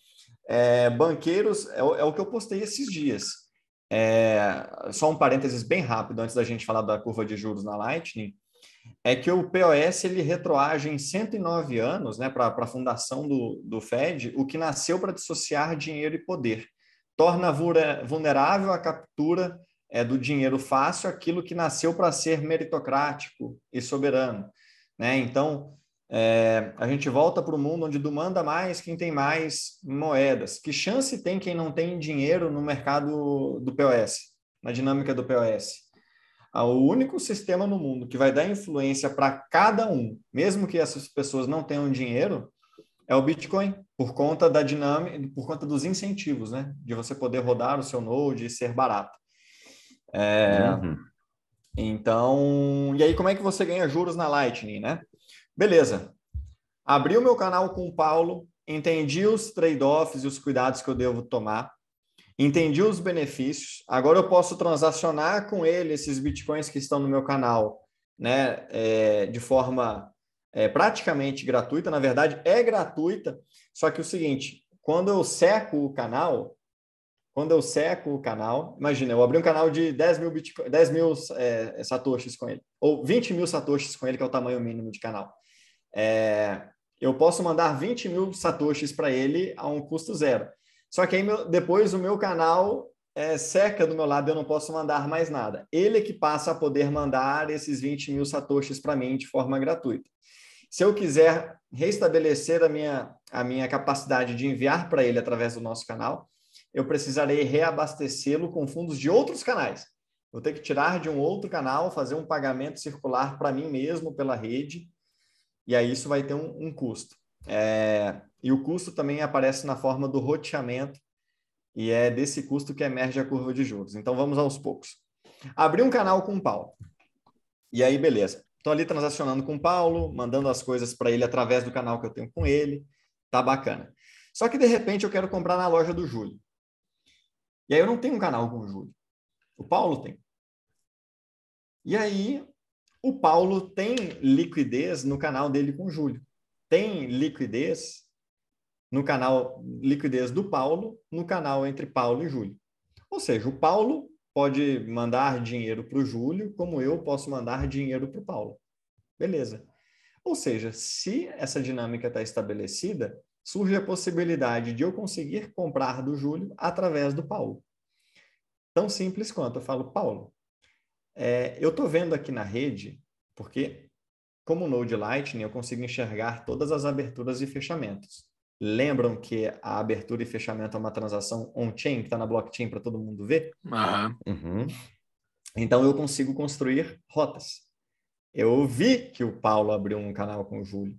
é, banqueiros, é, é, o que eu postei esses dias. É, só um parênteses bem rápido, antes da gente falar da curva de juros na Lightning, é que o POS ele retroage em 109 anos né, para a fundação do, do Fed, o que nasceu para dissociar dinheiro e poder torna vulnerável a captura é, do dinheiro fácil aquilo que nasceu para ser meritocrático e soberano. Né? Então, é, a gente volta para o mundo onde demanda mais quem tem mais moedas. Que chance tem quem não tem dinheiro no mercado do POS, na dinâmica do POS? Ah, o único sistema no mundo que vai dar influência para cada um, mesmo que essas pessoas não tenham dinheiro, é o Bitcoin, por conta da dinâmica, por conta dos incentivos, né? De você poder rodar o seu Node e ser barato. É, uhum. Então, e aí como é que você ganha juros na Lightning, né? Beleza. Abri o meu canal com o Paulo, entendi os trade-offs e os cuidados que eu devo tomar, entendi os benefícios. Agora eu posso transacionar com ele esses bitcoins que estão no meu canal, né? É, de forma é praticamente gratuita, na verdade é gratuita, só que o seguinte, quando eu seco o canal, quando eu seco o canal, imagina, eu abri um canal de 10 mil, Bitcoin, 10 mil é, satoshis com ele, ou 20 mil satoshis com ele, que é o tamanho mínimo de canal. É, eu posso mandar 20 mil satoshis para ele a um custo zero. Só que aí meu, depois o meu canal é, seca do meu lado, eu não posso mandar mais nada. Ele é que passa a poder mandar esses 20 mil satoshis para mim de forma gratuita. Se eu quiser restabelecer a minha, a minha capacidade de enviar para ele através do nosso canal, eu precisarei reabastecê-lo com fundos de outros canais. Vou ter que tirar de um outro canal, fazer um pagamento circular para mim mesmo pela rede, e aí isso vai ter um, um custo. É, e o custo também aparece na forma do roteamento, e é desse custo que emerge a curva de juros. Então vamos aos poucos. Abri um canal com o Paulo. E aí, beleza. Estou ali transacionando com o Paulo, mandando as coisas para ele através do canal que eu tenho com ele. Tá bacana. Só que de repente eu quero comprar na loja do Júlio. E aí eu não tenho um canal com o Júlio. O Paulo tem. E aí o Paulo tem liquidez no canal dele com o Júlio. Tem liquidez no canal liquidez do Paulo, no canal entre Paulo e Júlio. Ou seja, o Paulo pode mandar dinheiro para o Júlio, como eu posso mandar dinheiro para o Paulo. Beleza. Ou seja, se essa dinâmica está estabelecida, surge a possibilidade de eu conseguir comprar do Júlio através do Paulo. Tão simples quanto eu falo, Paulo, é, eu estou vendo aqui na rede, porque como Node Lightning eu consigo enxergar todas as aberturas e fechamentos. Lembram que a abertura e fechamento é uma transação on-chain, que está na blockchain para todo mundo ver? Uhum. Então, eu consigo construir rotas. Eu vi que o Paulo abriu um canal com o Júlio.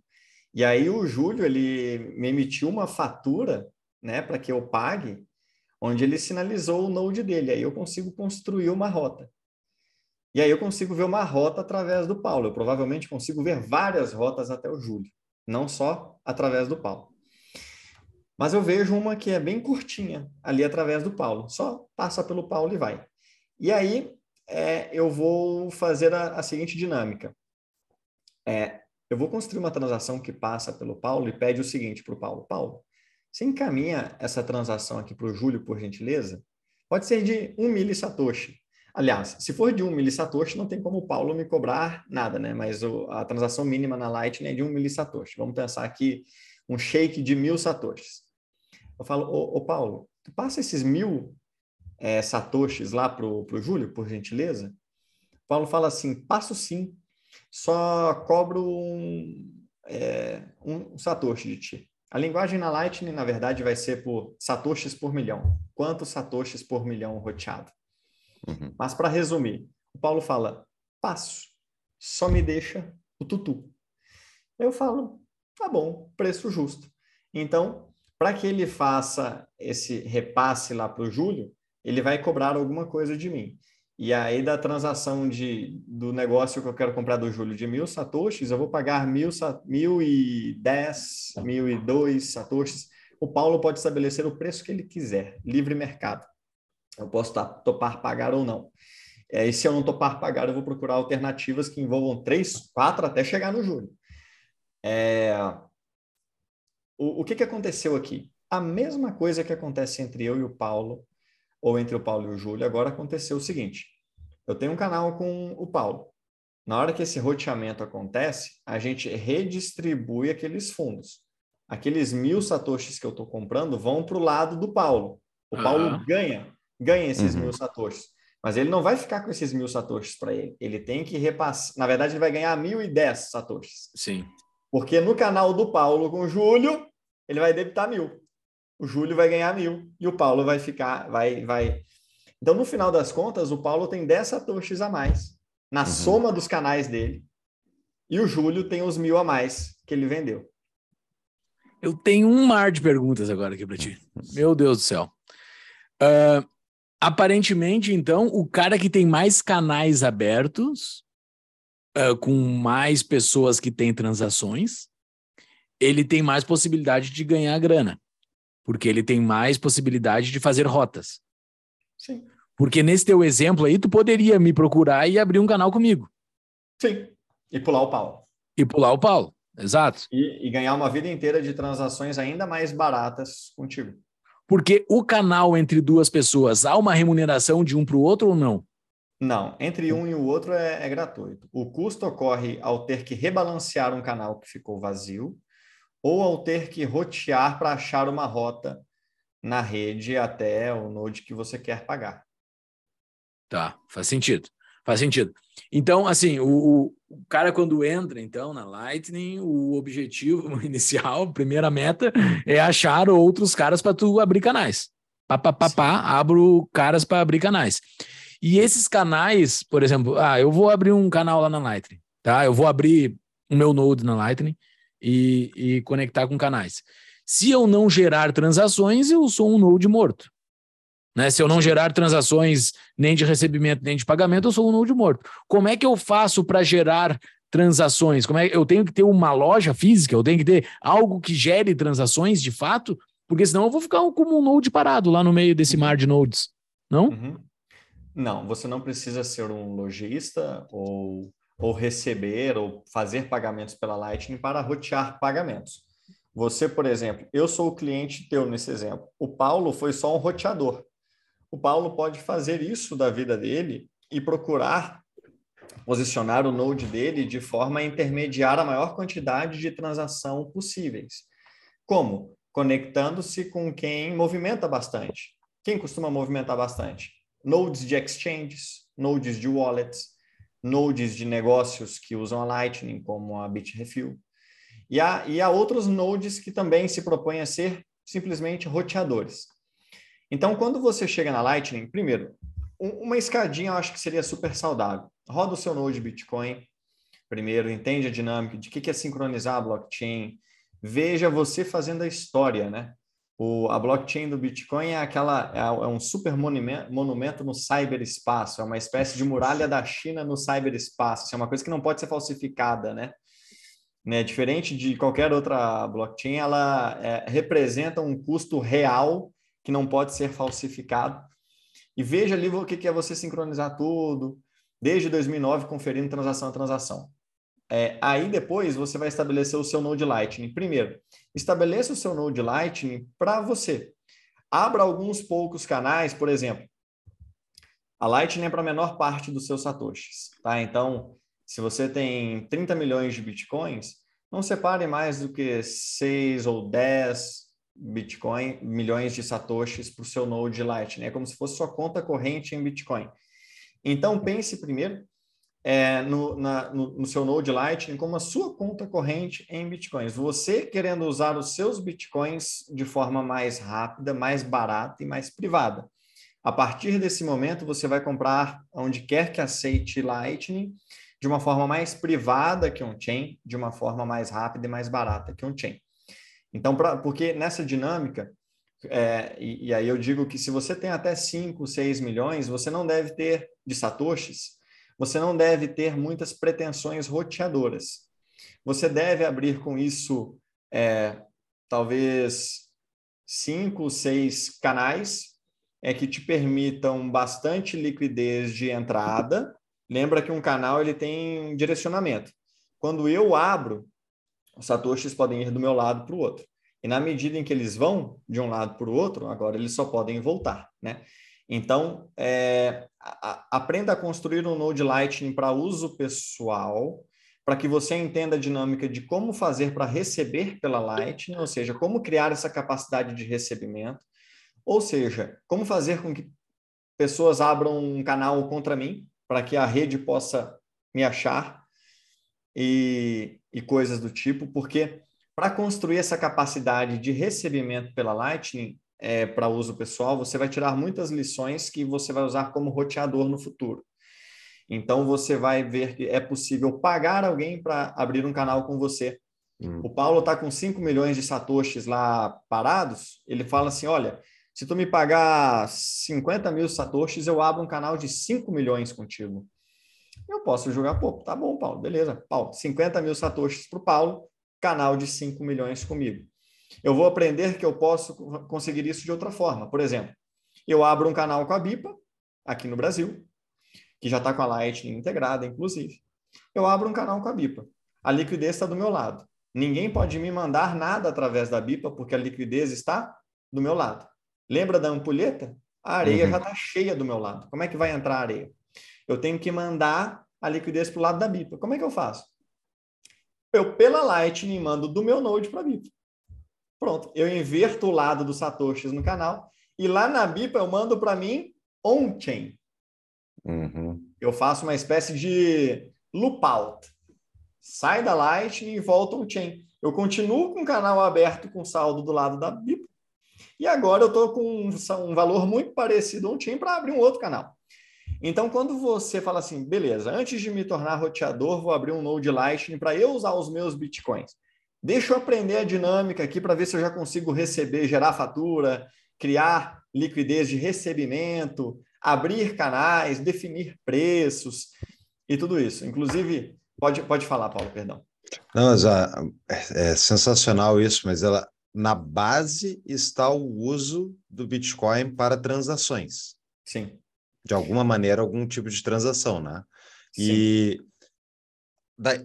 E aí, o Júlio ele me emitiu uma fatura né, para que eu pague, onde ele sinalizou o node dele. Aí, eu consigo construir uma rota. E aí, eu consigo ver uma rota através do Paulo. Eu provavelmente consigo ver várias rotas até o Júlio, não só através do Paulo. Mas eu vejo uma que é bem curtinha, ali através do Paulo. Só passa pelo Paulo e vai. E aí é, eu vou fazer a, a seguinte dinâmica. É, eu vou construir uma transação que passa pelo Paulo e pede o seguinte para o Paulo. Paulo, você encaminha essa transação aqui para o Júlio, por gentileza? Pode ser de um millisatoshi. Aliás, se for de um millisatoshi, não tem como o Paulo me cobrar nada, né? Mas o, a transação mínima na Lightning é de um millisatoshi. Vamos pensar aqui um shake de mil satoshis. Eu falo, ô, ô Paulo, tu passa esses mil é, satoshis lá pro, pro Júlio, por gentileza? Paulo fala assim, passo sim, só cobro um, é, um satoshi de ti. A linguagem na Lightning, na verdade, vai ser por satoshis por milhão. Quantos satoshis por milhão roteado? Uhum. Mas para resumir, o Paulo fala, passo, só me deixa o tutu. Eu falo, tá bom, preço justo. Então, para que ele faça esse repasse lá para o Júlio, ele vai cobrar alguma coisa de mim. E aí, da transação de, do negócio que eu quero comprar do Júlio de mil satoshis, eu vou pagar mil, mil e dez, mil e dois satoshis. O Paulo pode estabelecer o preço que ele quiser, livre mercado. Eu posso topar pagar ou não. É, e se eu não topar pagar, eu vou procurar alternativas que envolvam três, quatro, até chegar no júlio. É... O, o que, que aconteceu aqui? A mesma coisa que acontece entre eu e o Paulo, ou entre o Paulo e o Júlio, agora aconteceu o seguinte. Eu tenho um canal com o Paulo. Na hora que esse roteamento acontece, a gente redistribui aqueles fundos. Aqueles mil satoshis que eu estou comprando vão para o lado do Paulo. O Paulo ganha, ganha esses uhum. mil satoshis. Mas ele não vai ficar com esses mil satoshis para ele. Ele tem que repassar. Na verdade, ele vai ganhar mil e dez satoshis. Sim. Porque no canal do Paulo com o Júlio, ele vai debitar mil. O Júlio vai ganhar mil e o Paulo vai ficar, vai, vai. Então, no final das contas, o Paulo tem 10 satoshis a mais na uhum. soma dos canais dele. E o Júlio tem os mil a mais que ele vendeu. Eu tenho um mar de perguntas agora aqui para ti. Meu Deus do céu. Uh, Aparentemente, então, o cara que tem mais canais abertos, uh, com mais pessoas que têm transações, ele tem mais possibilidade de ganhar grana. Porque ele tem mais possibilidade de fazer rotas. Sim. Porque nesse teu exemplo aí, tu poderia me procurar e abrir um canal comigo. Sim. E pular o pau. E pular o pau, exato. E, e ganhar uma vida inteira de transações ainda mais baratas contigo. Porque o canal entre duas pessoas, há uma remuneração de um para o outro ou não? Não, entre um e o outro é, é, gratuito. O custo ocorre ao ter que rebalancear um canal que ficou vazio ou ao ter que rotear para achar uma rota na rede até o node que você quer pagar. Tá, faz sentido. Faz sentido. Então, assim, o, o cara quando entra, então, na Lightning, o objetivo inicial, a primeira meta, é achar outros caras para tu abrir canais. Pá, pá, pá, pá, abro caras para abrir canais. E esses canais, por exemplo, ah, eu vou abrir um canal lá na Lightning, tá? Eu vou abrir o meu node na Lightning e, e conectar com canais. Se eu não gerar transações, eu sou um node morto. Né? Se eu não gerar transações nem de recebimento nem de pagamento, eu sou um node morto. Como é que eu faço para gerar transações? Como é eu tenho que ter uma loja física? Eu tenho que ter algo que gere transações de fato? Porque senão eu vou ficar como um node parado lá no meio desse mar de nodes, não? Uhum. Não, você não precisa ser um lojista ou, ou receber ou fazer pagamentos pela Lightning para rotear pagamentos. Você, por exemplo, eu sou o cliente teu nesse exemplo. O Paulo foi só um roteador o Paulo pode fazer isso da vida dele e procurar posicionar o node dele de forma a intermediar a maior quantidade de transação possíveis. Como? Conectando-se com quem movimenta bastante. Quem costuma movimentar bastante? Nodes de exchanges, nodes de wallets, nodes de negócios que usam a Lightning, como a Bitrefill. E há, e há outros nodes que também se propõem a ser simplesmente roteadores. Então, quando você chega na Lightning, primeiro, uma escadinha eu acho que seria super saudável. Roda o seu node Bitcoin, primeiro, entende a dinâmica de que é sincronizar a blockchain, veja você fazendo a história, né? O, a blockchain do Bitcoin é aquela é, é um super monumento, monumento no cyberespaço, é uma espécie de muralha da China no cyberespaço, é uma coisa que não pode ser falsificada, né? né? Diferente de qualquer outra blockchain, ela é, representa um custo real que não pode ser falsificado. E veja ali o que é você sincronizar tudo, desde 2009, conferindo transação a transação. É, aí depois você vai estabelecer o seu Node Lightning. Primeiro, estabeleça o seu Node Lightning para você. Abra alguns poucos canais, por exemplo. A Lightning é para a menor parte dos seus satoshis, tá? Então, se você tem 30 milhões de bitcoins, não separe mais do que 6 ou 10 Bitcoin, milhões de satoshis para o seu Node Lightning. É como se fosse sua conta corrente em Bitcoin. Então, pense primeiro é, no, na, no, no, seu Node Lightning como a sua conta corrente em Bitcoins. Você querendo usar os seus Bitcoins de forma mais rápida, mais barata e mais privada. A partir desse momento, você vai comprar onde quer que aceite Lightning de uma forma mais privada que um chain, de uma forma mais rápida e mais barata que um chain. Então, pra, porque nessa dinâmica, é, e, e, aí eu digo que se você tem até 5, 6 milhões, você não deve ter de satoshis, você não deve ter muitas pretensões roteadoras. Você deve abrir com isso, é, talvez, cinco, seis canais é que te permitam bastante liquidez de entrada. Lembra que um canal ele tem direcionamento. Quando eu abro, os satoshis podem ir do meu lado para o outro. E na medida em que eles vão de um lado para o outro, agora eles só podem voltar, né? Então, é, a, aprenda a construir um Node Lightning para uso pessoal, para que você entenda a dinâmica de como fazer para receber pela Lightning, ou seja, como criar essa capacidade de recebimento, ou seja, como fazer com que pessoas abram um canal contra mim, para que a rede possa me achar e, e coisas do tipo, porque para construir essa capacidade de recebimento pela Lightning é, para uso pessoal, você vai tirar muitas lições que você vai usar como roteador no futuro. Então, você vai ver que é possível pagar alguém para abrir um canal com você. Hum. O Paulo está com 5 milhões de satoshis lá parados. Ele fala assim: olha, se tu me pagar 50 mil satoshis, eu abro um canal de 5 milhões contigo. Eu posso jogar, pô, tá bom, Paulo, beleza. Paulo, 50 mil satoshis para o Paulo, canal de 5 milhões comigo. Eu vou aprender que eu posso conseguir isso de outra forma. Por exemplo, eu abro um canal com a BIPA, aqui no Brasil, que já está com a Lightning integrada, inclusive. Eu abro um canal com a BIPA. A liquidez está do meu lado. Ninguém pode me mandar nada através da BIPA, porque a liquidez está do meu lado. Lembra da ampulheta? A areia uhum. já está cheia do meu lado. Como é que vai entrar a areia? Eu tenho que mandar a liquidez para o lado da BIPA. Como é que eu faço? Eu, pela Lightning, mando do meu Node para a BIPA. Pronto, eu inverto o lado dos satoshis no canal e lá na BIPA eu mando para mim on-chain. Uhum. Eu faço uma espécie de loop out. Sai da Lightning e volta on-chain. Eu continuo com o canal aberto com saldo do lado da BIPA e agora eu estou com um, um, valor muito parecido on-chain para abrir um outro canal. Então, quando você fala assim, beleza, antes de me tornar roteador, vou abrir um Node Lightning para eu usar os meus bitcoins. Deixa eu aprender a dinâmica aqui para ver se eu já consigo receber, gerar fatura, criar liquidez de recebimento, abrir canais, definir preços e tudo isso. Inclusive, pode, pode falar, Paulo, perdão. Não, mas ah, é, é sensacional isso, mas ela na base está o uso do Bitcoin para transações. Sim. De alguma maneira, algum tipo de transação, né? E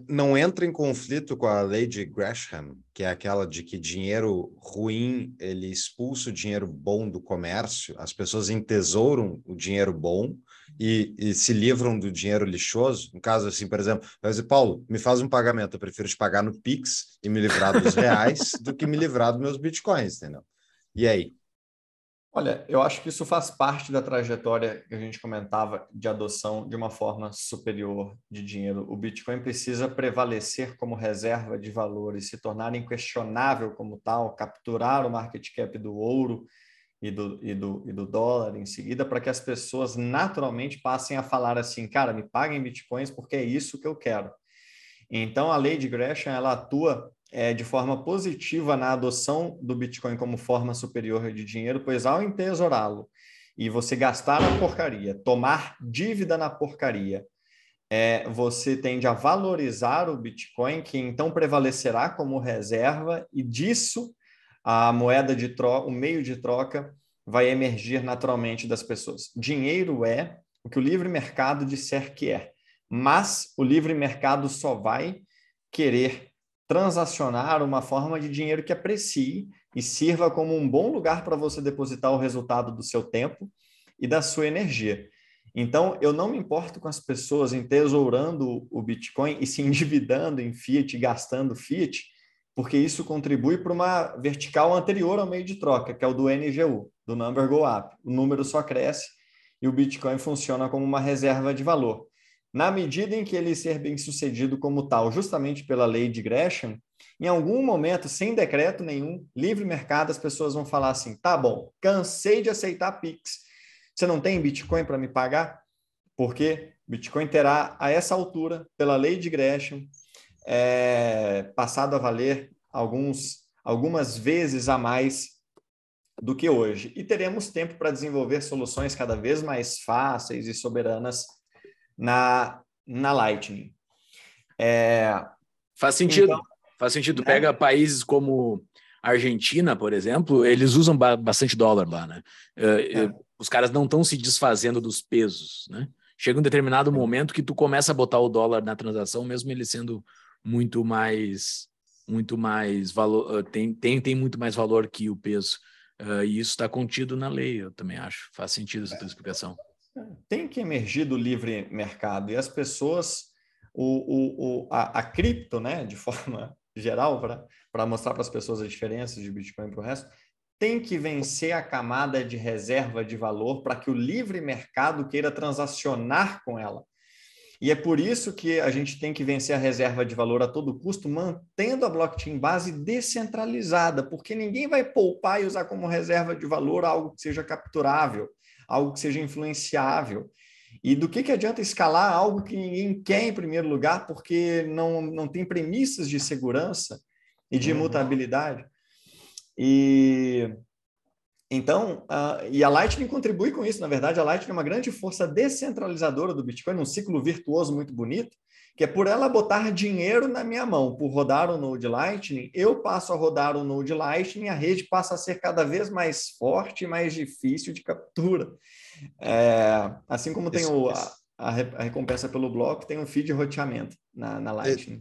não entra em conflito com a lei de Gresham, que é aquela de que dinheiro ruim ele expulsa o dinheiro bom do comércio, as pessoas entesouram o dinheiro bom e, e se livram do dinheiro lixoso. No caso, assim, por exemplo, vai dizer, Paulo, me faz um pagamento, eu prefiro te pagar no Pix e me livrar dos reais do que me livrar dos meus bitcoins, entendeu? E aí? Olha, eu acho que isso faz parte da trajetória que a gente comentava de adoção de uma forma superior de dinheiro. O Bitcoin precisa prevalecer como reserva de valor e se tornar inquestionável como tal, capturar o market cap do ouro e do, e do, e do dólar em seguida, para que as pessoas naturalmente passem a falar assim, cara, me paguem bitcoins porque é isso que eu quero. Então, a lei de Gresham ela atua é, de forma positiva na adoção do Bitcoin como forma superior de dinheiro, pois ao entesourá-lo e você gastar na porcaria, tomar dívida na porcaria, é, você tende a valorizar o Bitcoin, que então prevalecerá como reserva, e disso a moeda de troca, o meio de troca, vai emergir naturalmente das pessoas. Dinheiro é o que o livre mercado disser que é, mas o livre mercado só vai querer transacionar uma forma de dinheiro que aprecie e sirva como um bom lugar para você depositar o resultado do seu tempo e da sua energia. Então, eu não me importo com as pessoas entesourando o Bitcoin e se endividando em fiat, gastando fiat, porque isso contribui para uma vertical anterior ao meio de troca, que é o do NGU, do Number Go Up. O número só cresce e o Bitcoin funciona como uma reserva de valor. Na medida em que ele ser bem sucedido como tal, justamente pela lei de Gresham, em algum momento, sem decreto nenhum, livre mercado, as pessoas vão falar assim: tá bom, cansei de aceitar Pix. Você não tem Bitcoin para me pagar? Porque Bitcoin terá, a essa altura, pela lei de Gresham, é, passado a valer alguns, algumas vezes a mais do que hoje. E teremos tempo para desenvolver soluções cada vez mais fáceis e soberanas na, na Lightning. É, faz sentido. Então, faz sentido. Né? Pega países como Argentina, por exemplo, eles usam bastante dólar lá, né? É, é. os caras não estão se desfazendo dos pesos, né? Chega um determinado momento que tu começa a botar o dólar na transação, mesmo ele sendo muito mais muito mais valor, tem, tem, tem muito mais valor que o peso. Uh, e isso está contido na lei, eu também acho. Faz sentido essa tua explicação. Tem que emergir do livre mercado e as pessoas, o, o, o a, a cripto, né, de forma geral, para mostrar para as pessoas a diferença de Bitcoin para o resto, tem que vencer a camada de reserva de valor para que o livre mercado queira transacionar com ela. E é por isso que a gente tem que vencer a reserva de valor a todo custo, mantendo a blockchain base descentralizada, porque ninguém vai poupar e usar como reserva de valor algo que seja capturável, algo que seja influenciável. E do que, que adianta escalar algo que ninguém quer em primeiro lugar, porque não, não tem premissas de segurança e de uhum. imutabilidade? E então, uh, e a Lightning contribui com isso. Na verdade, a Lightning é uma grande força descentralizadora do Bitcoin, um ciclo virtuoso muito bonito, que é por ela botar dinheiro na minha mão, por rodar o Node Lightning, eu passo a rodar o Node Lightning, a rede passa a ser cada vez mais forte e mais difícil de captura. É, assim como tem o, a, a, recompensa pelo bloco, tem um feed de roteamento na, na Lightning.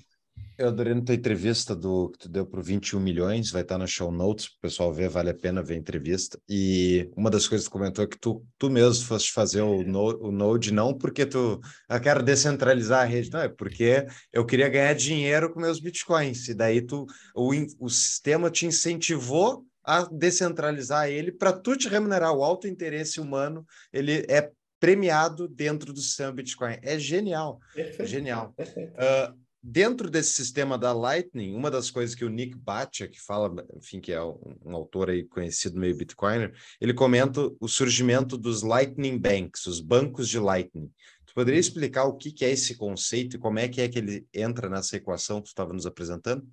Eu adorei na tua entrevista do que tu deu para 21 milhões, vai estar no show notes, para o pessoal ver, vale a pena ver a entrevista. E uma das coisas que tu comentou é que tu, tu mesmo foste fazer o, no, o Node, não porque tu eu quero descentralizar a rede, não, é porque eu queria ganhar dinheiro com meus bitcoins. E daí tu, o, o sistema te incentivou a descentralizar ele para tu te remunerar. O alto interesse humano, ele é premiado dentro do sistema Bitcoin. É genial. Perfeito. Genial. Perfeito. Uh, dentro desse sistema da Lightning, uma das coisas que o Nick Batia, que fala, enfim, que é um, um, autor aí conhecido meio Bitcoiner, ele comenta o surgimento dos Lightning Banks, os bancos de Lightning. Tu poderia explicar o que, que é esse conceito e como é que é que ele entra nessa equação que tu estava nos apresentando?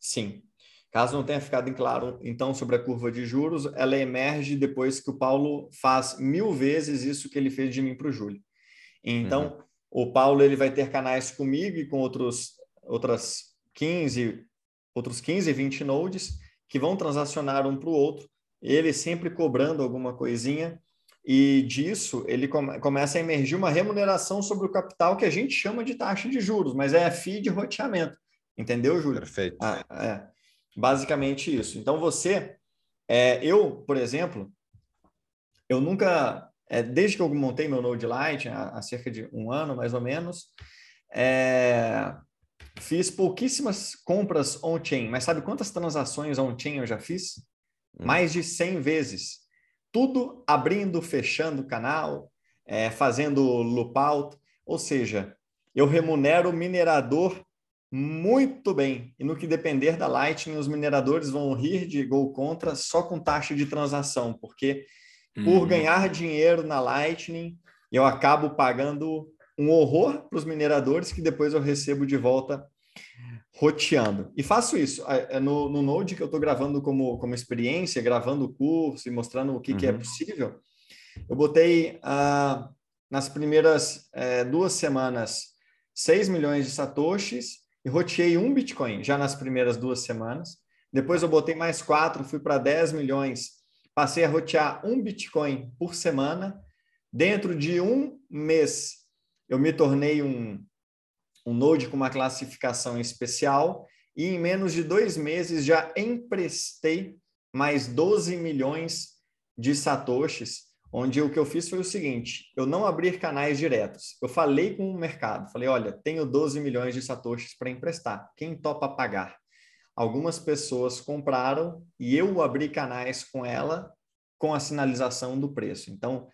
Sim. Caso não tenha ficado em claro, então, sobre a curva de juros, ela emerge depois que o Paulo faz mil vezes isso que ele fez de mim para o Júlio. Então, uhum o Paulo ele vai ter canais comigo e com outros outras 15, outros 15, 20 nodes que vão transacionar um para o outro, ele sempre cobrando alguma coisinha e disso ele come, começa a emergir uma remuneração sobre o capital que a gente chama de taxa de juros, mas é a FII de roteamento. Entendeu, Júlio? Perfeito. Ah, é. Basicamente isso. Então você, é, eu, por exemplo, eu nunca é, desde que eu montei meu Node Lite, há, há cerca de um ano mais ou menos, é, fiz pouquíssimas compras on-chain, mas sabe quantas transações on-chain eu já fiz? Hum. Mais de 100 vezes. Tudo abrindo, fechando o canal, é, fazendo loop out, ou seja, eu remunero o minerador muito bem. E no que depender da Lightning, os mineradores vão rir de gol contra só com taxa de transação, porque por uhum. ganhar dinheiro na Lightning, eu acabo pagando um horror para os mineradores que depois eu recebo de volta roteando. E faço isso é, no, no Node que eu estou gravando como, como experiência, gravando o curso e mostrando o que, uhum. que é uhum. possível. Eu botei uh, nas primeiras uh, duas semanas 6 milhões de satoshis e roteei um Bitcoin já nas primeiras duas semanas. Depois eu botei mais quatro, fui para 10 milhões passei a rotear um Bitcoin por semana. Dentro de um mês, eu me tornei um, um Node com uma classificação especial e em menos de dois meses já emprestei mais 12 milhões de satoshis, onde o que eu fiz foi o seguinte, eu não abri canais diretos, eu falei com o mercado, falei, olha, tenho 12 milhões de satoshis para emprestar, quem topa pagar? Algumas pessoas compraram e eu abri canais com ela com a sinalização do preço. Então,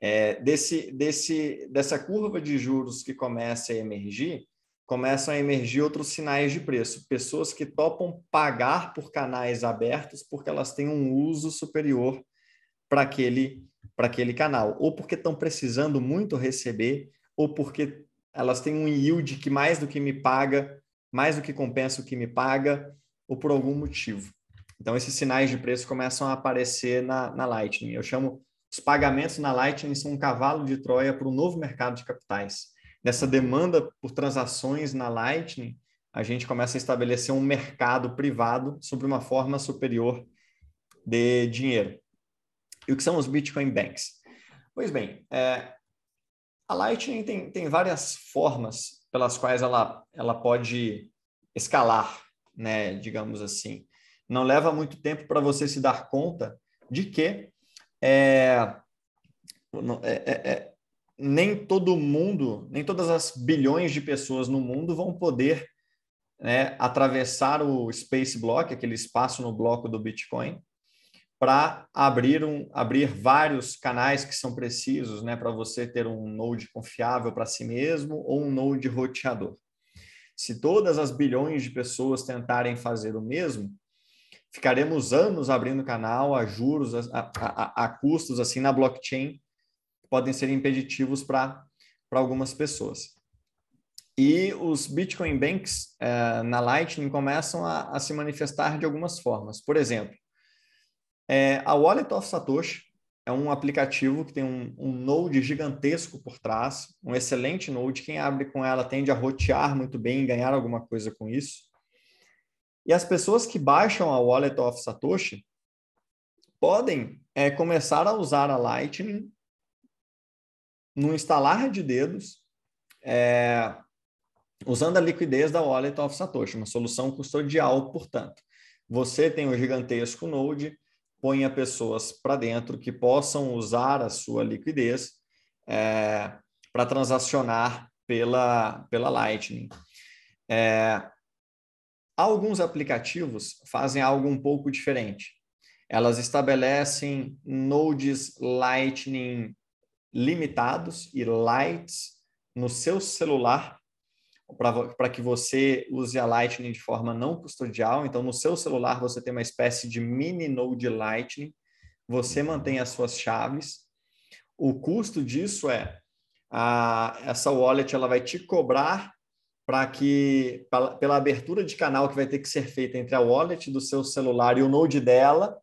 é, desse, desse, dessa curva de juros que começa a emergir, começam a emergir outros sinais de preço. Pessoas que topam pagar por canais abertos porque elas têm um uso superior para aquele, aquele canal, ou porque estão precisando muito receber, ou porque elas têm um yield que mais do que me paga mais do que compensa o que me paga, ou por algum motivo. Então, esses sinais de preço começam a aparecer na, na Lightning. Eu chamo os pagamentos na Lightning são um cavalo de Troia para o novo mercado de capitais. Nessa demanda por transações na Lightning, a gente começa a estabelecer um mercado privado sobre uma forma superior de dinheiro. E o que são os Bitcoin Banks? Pois bem, é, a Lightning tem, tem várias formas pelas quais ela, ela pode escalar, né, digamos assim. Não leva muito tempo para você se dar conta de que é, é, é, é, nem todo mundo, nem todas as bilhões de pessoas no mundo vão poder né, atravessar o Space Block, aquele espaço no bloco do Bitcoin, para abrir, um, abrir vários canais que são precisos né, para você ter um node confiável para si mesmo ou um node roteador. Se todas as bilhões de pessoas tentarem fazer o mesmo, ficaremos anos abrindo canal a juros, a, a, a custos assim na blockchain, podem ser impeditivos para algumas pessoas. E os Bitcoin Banks eh, na Lightning começam a, a, se manifestar de algumas formas. Por exemplo, é, a Wallet of Satoshi é um aplicativo que tem um, um, node gigantesco por trás, um excelente node. Quem abre com ela tende a rotear muito bem e ganhar alguma coisa com isso. E as pessoas que baixam a Wallet of Satoshi podem é, começar a usar a Lightning no instalar de dedos, é, usando a liquidez da Wallet of Satoshi, uma solução custodial, portanto. Você tem um gigantesco node, ponha pessoas para dentro que possam usar a sua liquidez é, para transacionar pela, pela Lightning. É, alguns aplicativos fazem algo um pouco diferente. Elas estabelecem nodes Lightning limitados e lights no seu celular para que você use a Lightning de forma não custodial. Então, no seu celular, você tem uma espécie de mini node Lightning, você mantém as suas chaves. O custo disso é a, essa wallet ela vai te cobrar para que pra, pela abertura de canal que vai ter que ser feita entre a wallet do seu celular e o node dela.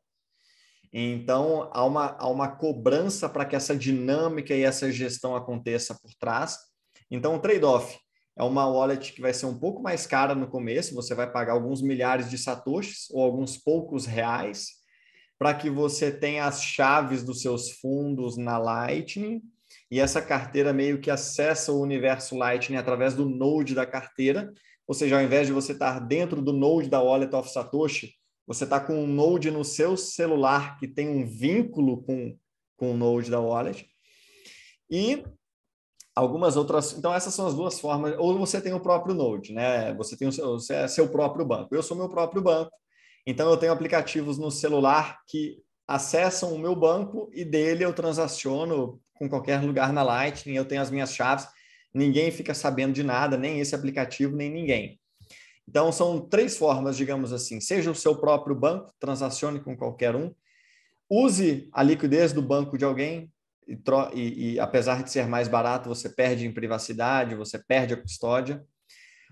Então, há uma, há uma cobrança para que essa dinâmica e essa gestão aconteça por trás. Então, o trade-off é uma wallet que vai ser um pouco mais cara no começo, você vai pagar alguns milhares de satoshis ou alguns poucos reais para que você tenha as chaves dos seus fundos na Lightning e essa carteira meio que acessa o universo Lightning através do node da carteira, ou seja, ao invés de você estar dentro do node da Wallet of Satoshi, você está com um node no seu celular que tem um vínculo com, com o node da wallet. E algumas outras. Então, essas são as duas formas. Ou você tem o próprio Node, né? Você tem o seu, você é seu próprio banco. Eu sou meu próprio banco. Então, eu tenho aplicativos no celular que acessam o meu banco e dele eu transaciono com qualquer lugar na Lightning. Eu tenho as minhas chaves. Ninguém fica sabendo de nada, nem esse aplicativo, nem ninguém. Então, são três formas, digamos assim. Seja o seu próprio banco, transacione com qualquer um. Use a liquidez do banco de alguém, e, e, e, apesar de ser mais barato, você perde em privacidade, você perde a custódia.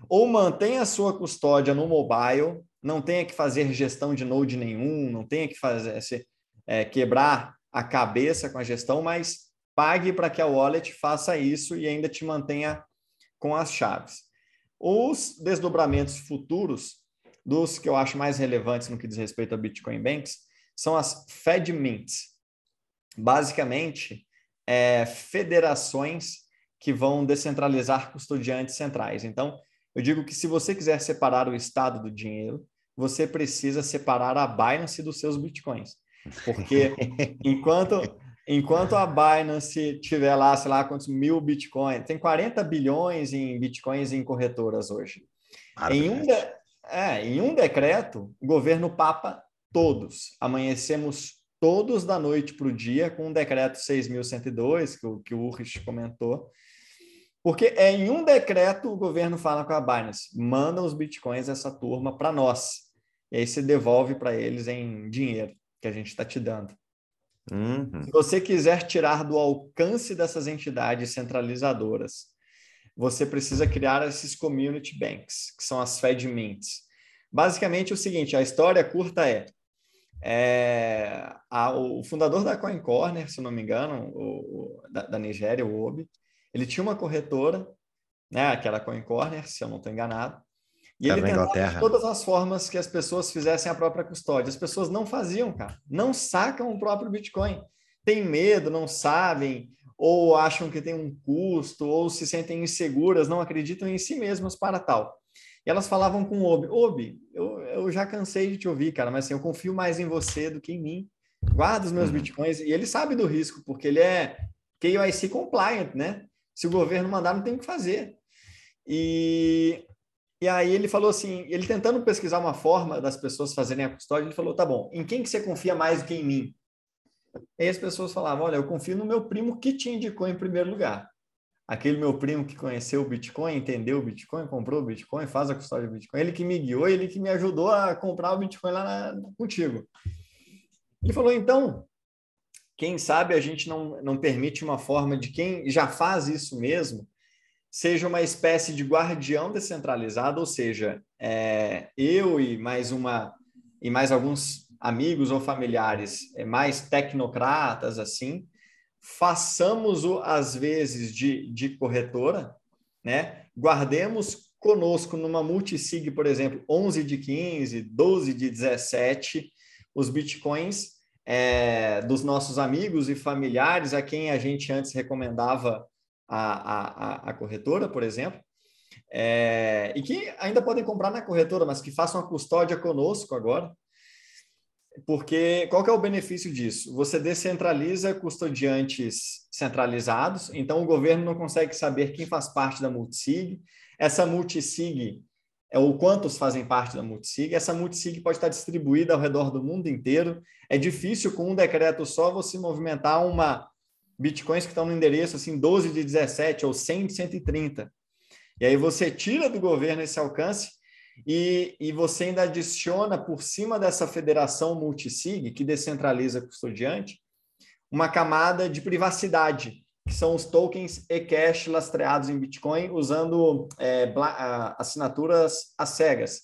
Ou mantenha a sua custódia no mobile, não tenha que fazer gestão de node nenhum, não tenha que fazer se, é, quebrar a cabeça com a gestão, mas pague para que a wallet faça isso e ainda te mantenha com as chaves. Os desdobramentos futuros, dos que eu acho mais relevantes no que diz respeito a Bitcoin Banks, são as Fed Mints. Basicamente, é, federações que vão descentralizar custodiantes centrais. Então, eu digo que se você quiser separar o estado do dinheiro, você precisa separar a Binance dos seus bitcoins. Porque enquanto, enquanto a Binance tiver lá, sei lá, quantos mil bitcoins, tem 40 bilhões em bitcoins em corretoras hoje. Em um, de, é, em um decreto, o governo papa todos. Amanhecemos todos da noite para o dia, com o decreto 6.102, que o, que o Urrich comentou. Porque é em um decreto o governo fala com a Binance, manda os bitcoins essa turma para nós. E aí você devolve para eles em dinheiro que a gente está te dando. Uhum. Se você quiser tirar do alcance dessas entidades centralizadoras, você precisa criar esses community banks, que são as Fed Mints. Basicamente é o seguinte, a história curta é, é, a, o fundador da Coin Corner, se não me engano, o, o da, da, Nigéria, o Obi, ele tinha uma corretora, né, que era a Coin Corner, se eu não estou enganado, e ele tentava de todas as formas que as pessoas fizessem a própria custódia. As pessoas não faziam, cara. Não sacam o próprio Bitcoin. têm medo, não sabem, ou acham que tem um custo, ou se sentem inseguras, não acreditam em si mesmas para tal. E elas falavam com o Obi, Obi, eu, eu já cansei de te ouvir, cara, mas assim, eu confio mais em você do que em mim. Guarda os meus uhum. bitcoins. E ele sabe do risco, porque ele é KYC compliant, né? Se o governo mandar, não tem o que fazer. E, e aí ele falou assim, ele tentando pesquisar uma forma das pessoas fazerem a custódia, ele falou, tá bom, em quem que você confia mais do que em mim? E aí as pessoas falavam, olha, eu confio no meu primo que te indicou em primeiro lugar. Aquele meu primo que conheceu o Bitcoin, entendeu o Bitcoin, comprou o Bitcoin, faz a custódia do Bitcoin, ele que me guiou, ele que me ajudou a comprar o Bitcoin lá na, contigo. Ele falou, então, quem sabe a gente não, não permite uma forma de quem já faz isso mesmo, seja uma espécie de guardião descentralizado, ou seja, é, eu e mais uma e mais alguns amigos ou familiares é, mais tecnocratas assim, façamos o às vezes de, de corretora, né? Guardemos conosco numa multisig, por exemplo, 11 de 15, 12 de 17, os bitcoins é, dos nossos amigos e familiares a quem a gente antes recomendava a, a, a corretora, por exemplo, é, e que ainda podem comprar na corretora, mas que façam a custódia conosco agora. Porque qual que é o benefício disso? Você descentraliza custodiantes centralizados, então o governo não consegue saber quem faz parte da multisig. Essa multisig é o quantos fazem parte da multisig. Essa multisig pode estar distribuída ao redor do mundo inteiro. É difícil com um decreto só você movimentar uma bitcoins que estão no endereço assim 12 de 17 ou 100 de 130. E aí você tira do governo esse alcance e, e você ainda adiciona por cima dessa federação multisig que descentraliza custodiante uma camada de privacidade, que são os tokens e-cash lastreados em Bitcoin usando é, assinaturas às cegas.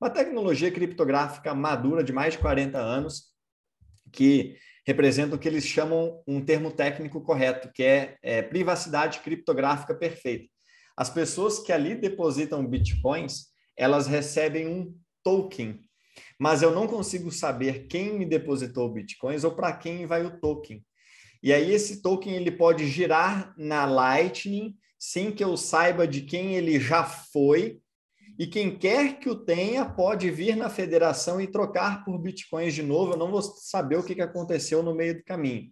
Uma tecnologia criptográfica madura de mais de 40 anos que representa o que eles chamam um termo técnico correto, que é, é privacidade criptográfica perfeita. As pessoas que ali depositam bitcoins, elas recebem um token, mas eu não consigo saber quem me depositou bitcoins ou para quem vai o token. E aí esse token ele pode girar na Lightning sem que eu saiba de quem ele já foi e quem quer que o tenha pode vir na federação e trocar por bitcoins de novo. Eu não vou saber o que aconteceu no meio do caminho.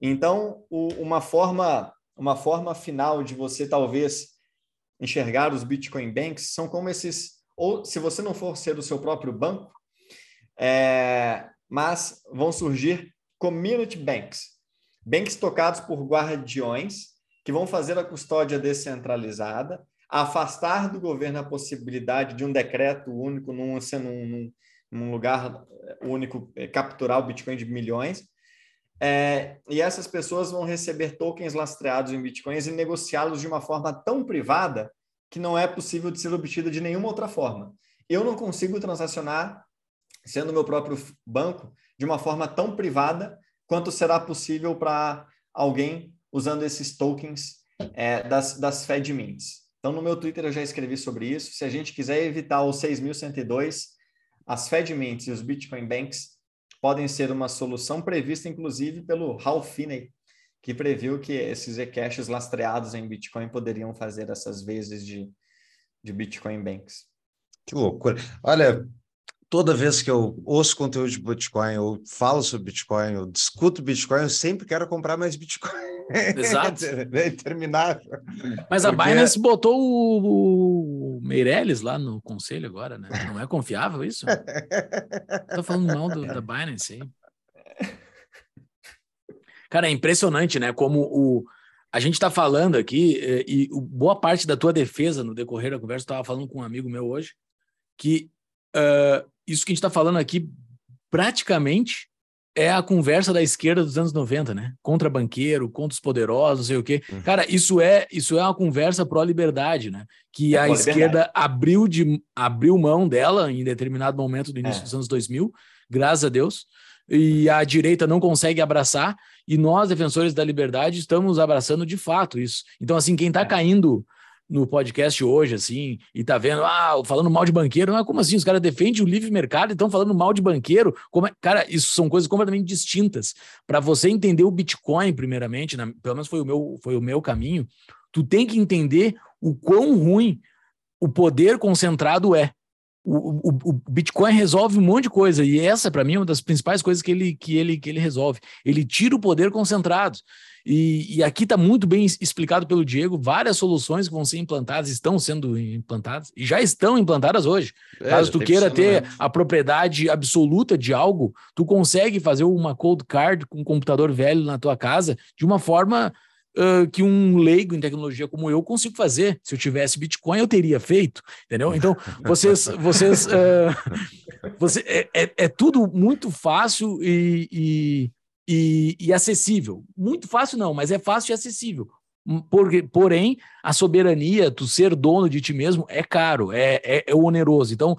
Então, uma forma uma forma final de você talvez enxergar os Bitcoin Banks são como esses, ou se você não for ser o seu próprio banco, é, mas vão surgir Community Banks, banks tocados por guardiões que vão fazer a custódia descentralizada afastar do governo a possibilidade de um decreto único num, num, num lugar único é, capturar o Bitcoin de milhões. É, e essas pessoas vão receber tokens lastreados em bitcoins e negociá-los de uma forma tão privada que não é possível de ser obtida de nenhuma outra forma. Eu não consigo transacionar, sendo meu próprio banco, de uma forma tão privada quanto será possível para alguém usando esses tokens é, das, das Fed Mints. Então, no meu Twitter eu já escrevi sobre isso. Se a gente quiser evitar os 6.102, as FedMints e os Bitcoin Banks podem ser uma solução prevista, inclusive, pelo Ralph Finney, que previu que esses e-caches lastreados em Bitcoin poderiam fazer essas vezes de, de Bitcoin Banks. Que loucura. Olha, toda vez que eu ouço conteúdo de Bitcoin, eu falo sobre Bitcoin, eu discuto Bitcoin, eu sempre quero comprar mais Bitcoin. Exato. é interminável. Mas a Binance botou o, Meirelles lá no conselho agora, né? Não é confiável isso? Tô falando mal do, da Binance aí. Cara, é impressionante, né? Como o, a gente está falando aqui, eh, e, e boa parte da tua defesa no decorrer da conversa, estava falando com um amigo meu hoje, que uh, isso que a gente está falando aqui praticamente é a conversa da esquerda dos anos 90, né? Contra banqueiro, contra os poderosos, não sei o quê. Uhum. Cara, isso é isso é uma conversa pró-liberdade, né? Que é a esquerda abriu, de, abriu mão dela em determinado momento do início é. dos anos 2000, graças a Deus, e a direita não consegue abraçar, e nós, defensores da liberdade, estamos abraçando de fato isso. Então, assim, quem está é. caindo no podcast hoje, assim, e tá vendo, ah, falando mal de banqueiro, ah, como assim? Os caras defendem o livre mercado e estão falando mal de banqueiro? Como é? Cara, isso são coisas completamente distintas. Para você entender o Bitcoin, primeiramente, pelo menos foi o, meu, foi o meu caminho, tu tem que entender o quão ruim o poder concentrado é. O, o, o, Bitcoin resolve um monte de coisa e essa para mim é uma das principais coisas que ele, que ele, que ele resolve. Ele tira o poder concentrado. E, e aqui está muito bem explicado pelo Diego, várias soluções que vão ser implantadas, estão sendo implantadas, e já estão implantadas hoje. É, Caso tu queira ter a propriedade absoluta de algo, tu consegue fazer uma cold card com um computador velho na tua casa de uma forma Uh, que um leigo em tecnologia como eu consigo fazer. Se eu tivesse Bitcoin, eu teria feito, entendeu? Então, vocês, vocês, uh, você, é, é, é, tudo muito fácil e, e, e, e acessível. Muito fácil não, mas é fácil e acessível. Porque, porém, a soberania, tu ser dono de ti mesmo, é caro, é, é, é, oneroso. Então,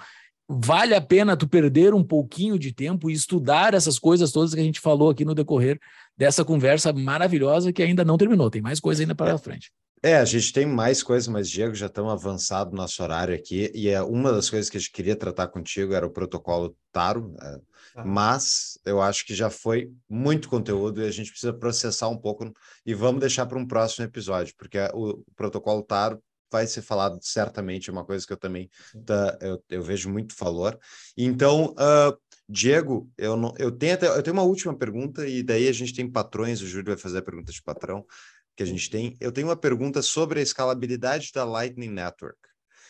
vale a pena tu perder um pouquinho de tempo e estudar essas coisas todas que a gente falou aqui no decorrer dessa conversa maravilhosa que ainda não terminou. Tem mais coisa ainda para é, frente. É, a gente tem mais coisas, mas Diego já estamos avançado no nosso horário aqui e é uma das coisas que a gente queria tratar contigo era o protocolo Taro. É, mas eu acho que já foi muito conteúdo e a gente precisa processar um pouco e vamos deixar para um próximo episódio, porque o protocolo Taro vai ser falado certamente, é uma coisa que eu também tá, eu, eu, vejo muito valor. Então, uh, Diego, eu, não, eu, tenho até, eu tenho uma última pergunta e daí a gente tem patrões, o Júlio vai fazer a pergunta de patrão que a gente tem. Eu tenho uma pergunta sobre a escalabilidade da Lightning Network.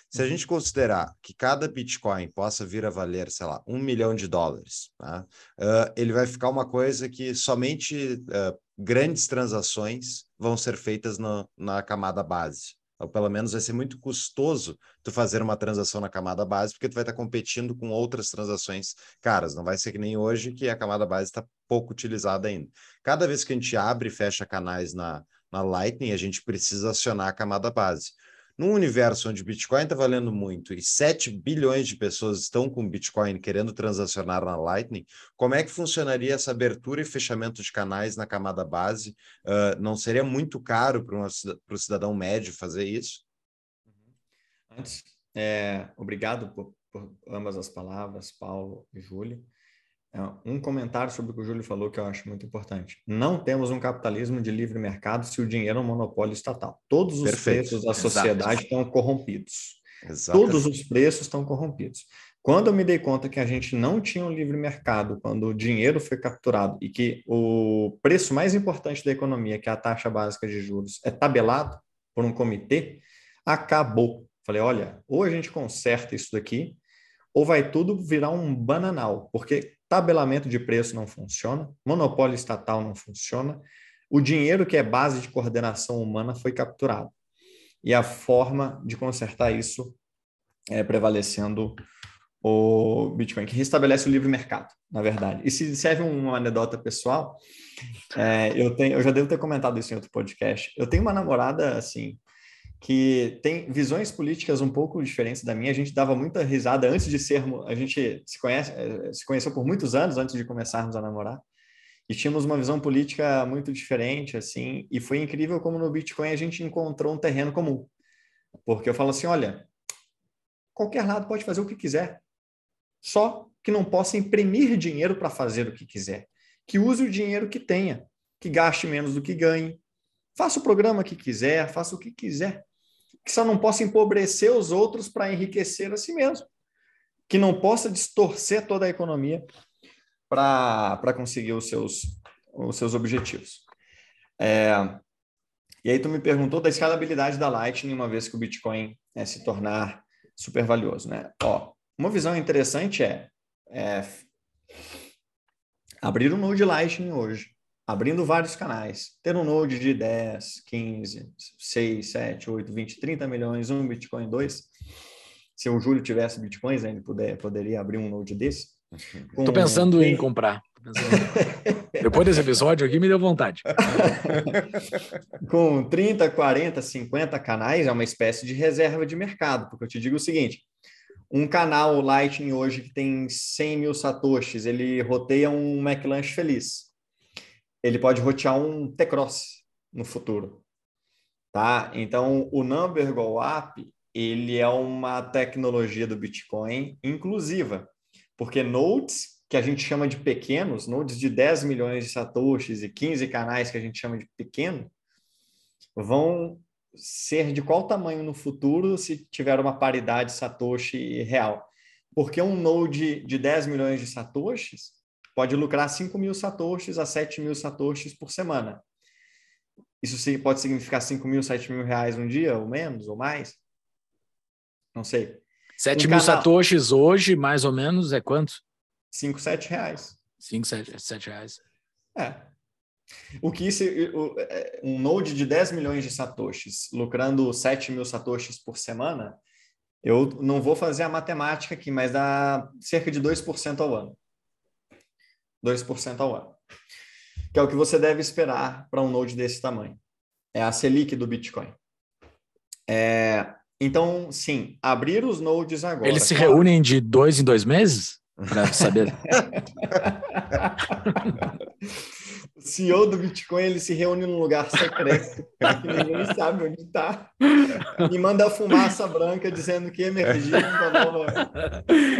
Se a gente uhum. considerar que cada Bitcoin possa vir a valer, sei lá, um milhão de dólares, tá? uh, ele vai ficar uma coisa que somente uh, grandes transações vão ser feitas no, na camada base. Ou pelo menos vai ser muito custoso tu fazer uma transação na camada base, porque tu vai estar competindo com outras transações caras. Não vai ser que nem hoje, que a camada base está pouco utilizada ainda. Cada vez que a gente abre e fecha canais na, na Lightning, a gente precisa acionar a camada base. Num universo onde Bitcoin está valendo muito e 7 bilhões de pessoas estão com Bitcoin querendo transacionar na Lightning, como é que funcionaria essa abertura e fechamento de canais na camada base? Uh, não seria muito caro para o cidadão médio fazer isso? Uhum. Antes, é, obrigado por, por ambas as palavras, Paulo e Júlio. É, um comentário sobre o que o Júlio falou que eu acho muito importante. Não temos um capitalismo de livre mercado se o dinheiro é um monopólio estatal. Todos os Perfeito. preços da sociedade Exato. estão corrompidos. Exato. Todos os preços estão corrompidos. Quando eu me dei conta que a gente não tinha um livre mercado, quando o dinheiro foi capturado e que o preço mais importante da economia, que é a taxa básica de juros, é tabelado por um comitê, acabou. Falei, olha, ou a gente conserta isso daqui, ou vai tudo virar um bananal, porque tabelamento de preço não funciona, monopólio estatal não funciona, o dinheiro que é base de coordenação humana foi capturado. E a forma de consertar isso é prevalecendo o Bitcoin, que restabelece o livre mercado, na verdade. E se serve uma anedota pessoal, é, eu, tenho, eu já devo ter comentado isso em outro podcast. Eu tenho uma namorada, assim, que tem visões políticas um pouco diferentes da minha. A gente dava muita risada antes de sermos, a gente se conhece, eh, se conheceu por muitos anos antes de começarmos a namorar. E tínhamos uma visão política muito diferente, assim, e foi incrível como no Bitcoin a gente encontrou um terreno comum. Porque eu falo assim, olha, qualquer lado pode fazer o que quiser, só que não possa imprimir dinheiro para fazer o que quiser. Que use o dinheiro que tenha, que gaste menos do que ganhe, faça o programa que quiser, faça o que quiser que só não possa empobrecer os outros para enriquecer a si mesmo, que não possa distorcer toda a economia para conseguir os seus, os seus objetivos. É, e aí tu me perguntou da escalabilidade da Lightning uma vez que o Bitcoin é, se tornar super valioso, né? Ó, uma visão interessante é, é abrir um node Lightning hoje abrindo vários canais, ter um node de 10, 15, 6, 7, 8, 20, 30 milhões, um Bitcoin, dois. Se o Júlio tivesse Bitcoins, né, ele puder, poderia abrir um node desse. Estou pensando um... em comprar. Depois desse episódio aqui, me deu vontade. Com 30, 40, 50 canais, é uma espécie de reserva de mercado, porque eu te digo o seguinte: um canal Lightning hoje que tem 100 mil satoshis, ele roteia um McLanche feliz ele pode rotear um T-Cross no futuro. Tá? Então, o Number Go Up, ele é uma tecnologia do Bitcoin inclusiva, porque nodes que a gente chama de pequenos, nodes de 10 milhões de satoshis e 15 canais que a gente chama de pequeno, vão ser de qual tamanho no futuro se tiver uma paridade satoshi real? Porque um node de 10 milhões de satoshis pode lucrar 5 mil satoshis a 7 mil satoshis por semana. Isso pode significar 5 mil, 7 mil reais um dia, ou menos, ou mais? Não sei. 7 um mil canal... satoshis hoje, mais ou menos, é quanto? 5, 7 reais. 5, 7, 7 reais. É. O que isso, é, um node de 10 milhões de satoshis, lucrando 7 mil satoshis por semana, eu não vou fazer a matemática aqui, mas dá cerca de 2% ao ano. 2% ao ano que é o que você deve esperar para um node desse tamanho. É a Selic do Bitcoin. É, então, sim, abrir os nodes agora. Eles se claro. reúnem de dois em dois meses? Para saber. o CEO do Bitcoin ele se reúne num lugar secreto que ninguém sabe onde está e manda fumaça branca dizendo que emergiu uma nova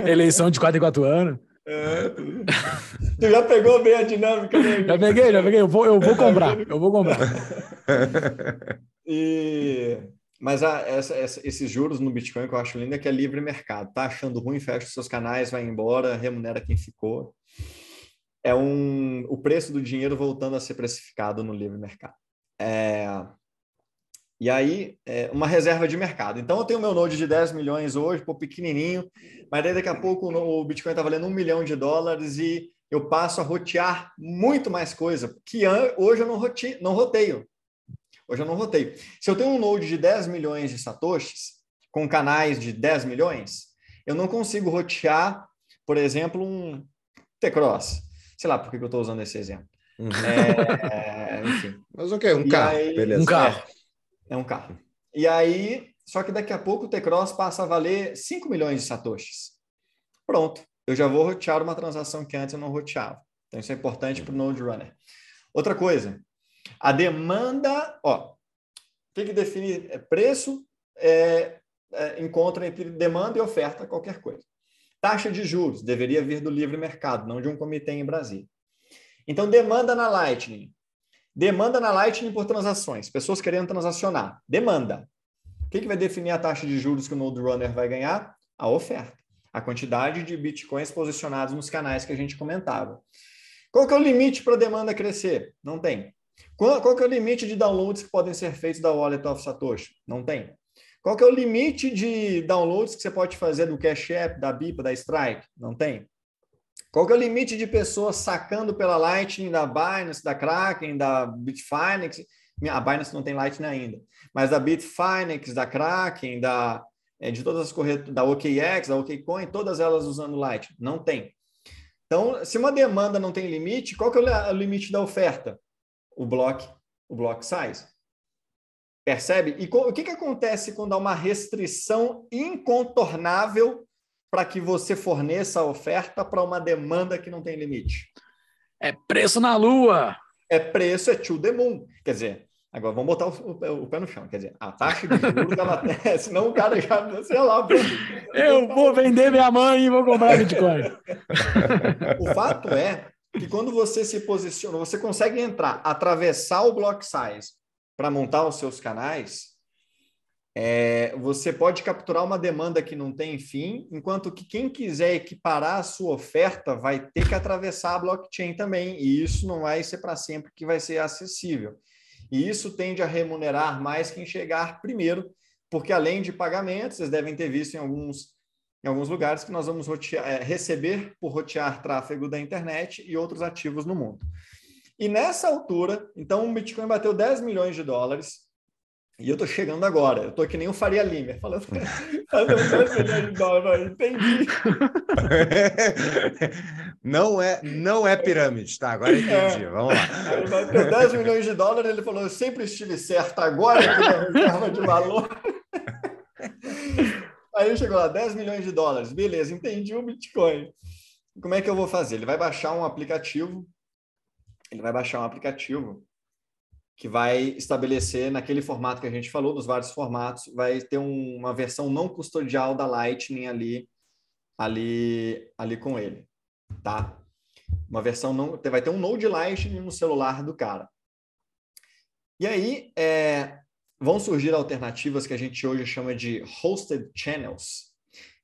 eleição de 4 em 4 anos. É, tu já pegou bem a dinâmica, né? Já peguei, já peguei. Eu vou, eu vou comprar, eu vou comprar. E... Mas a, essa, essa, esses juros no Bitcoin que eu acho lindo é que é livre mercado. Tá achando ruim, fecha os seus canais, vai embora, remunera quem ficou. É um, o preço do dinheiro voltando a ser precificado no livre mercado. É, e aí, é uma reserva de mercado. Então, eu tenho meu Node de 10 milhões hoje, pô, pequenininho, mas daí daqui a pouco o Bitcoin está valendo um milhão de dólares e eu passo a rotear muito mais coisa, que hoje eu não, rote, não roteio. Hoje eu não roteio. Se eu tenho um Node de 10 milhões de satoshis, com canais de 10 milhões, eu não consigo rotear, por exemplo, um T-Cross. Sei lá por que eu estou usando esse exemplo. Uhum. É, enfim. Mas o okay, Um carro, aí, beleza. Um carro. É, é um carro. E aí, só que daqui a pouco o T-Cross passa a valer 5 milhões de satoshis. Pronto, eu já vou rotear uma transação que antes eu não roteava. Então, isso é importante para o Node Runner. Outra coisa, a demanda, ó, o que, que define é preço? É, é, encontra entre demanda e oferta qualquer coisa. Taxa de juros deveria vir do livre mercado, não de um comitê em Brasília. Então, demanda na Lightning. Demanda na Lightning por transações, pessoas querendo transacionar. Demanda. O que, que vai definir a taxa de juros que o Node Runner vai ganhar? A oferta. A quantidade de bitcoins posicionados nos canais que a gente comentava. Qual que é o limite para a demanda crescer? Não tem. Qual, qual que é o limite de downloads que podem ser feitos da Wallet of Satoshi? Não tem. Qual que é o limite de downloads que você pode fazer do Cash App, da BIPA, da Strike? Não tem. Qual que é o limite de pessoas sacando pela Lightning da Binance, da Kraken, da Bitfinex? A Binance não tem Lightning ainda, mas da Bitfinex, da Kraken, da, é, de todas as corretoras, da OKX, da OKCoin, todas elas usando Lightning. Não tem. Então, se uma demanda não tem limite, qual que é o limite da oferta? O block, o block size. Percebe? E o que, que acontece quando há uma restrição incontornável para que você forneça a oferta para uma demanda que não tem limite? É preço na lua. É preço, é to the moon. Quer dizer, agora vamos botar o, o, pé no chão. Quer dizer, a taxa de juros, ela, senão o cara já, sei lá. Eu vou vender minha mãe e vou comprar Bitcoin. o fato é que quando você se posiciona, você consegue entrar, atravessar o block size para montar os seus canais, é, você pode capturar uma demanda que não tem fim, enquanto que quem quiser equiparar a sua oferta vai ter que atravessar a blockchain também, e isso não vai ser para sempre que vai ser acessível. E isso tende a remunerar mais quem chegar primeiro, porque além de pagamentos, vocês devem ter visto em alguns, em alguns lugares que nós vamos rotear, é, receber por rotear tráfego da internet e outros ativos no mundo. E nessa altura, então o Bitcoin bateu 10 milhões de dólares, e eu tô chegando agora, eu tô que nem o Faria Limer, falando, entendi. Não é, não é pirâmide, tá? Agora entendi, é. vamos lá. 10 milhões de dólares, ele falou, eu sempre estive certo, agora que na reserva de valor. Aí chegou lá, 10 milhões de dólares, beleza, entendi o Bitcoin. Como é que eu vou fazer? Ele vai baixar um aplicativo, ele vai baixar um aplicativo que vai estabelecer naquele formato que a gente falou, nos vários formatos, vai ter um, uma versão não custodial da Lightning ali, ali, ali com ele, tá? Uma versão não, vai ter um Node Lightning no celular do cara. E aí é, vão surgir alternativas que a gente hoje chama de hosted channels,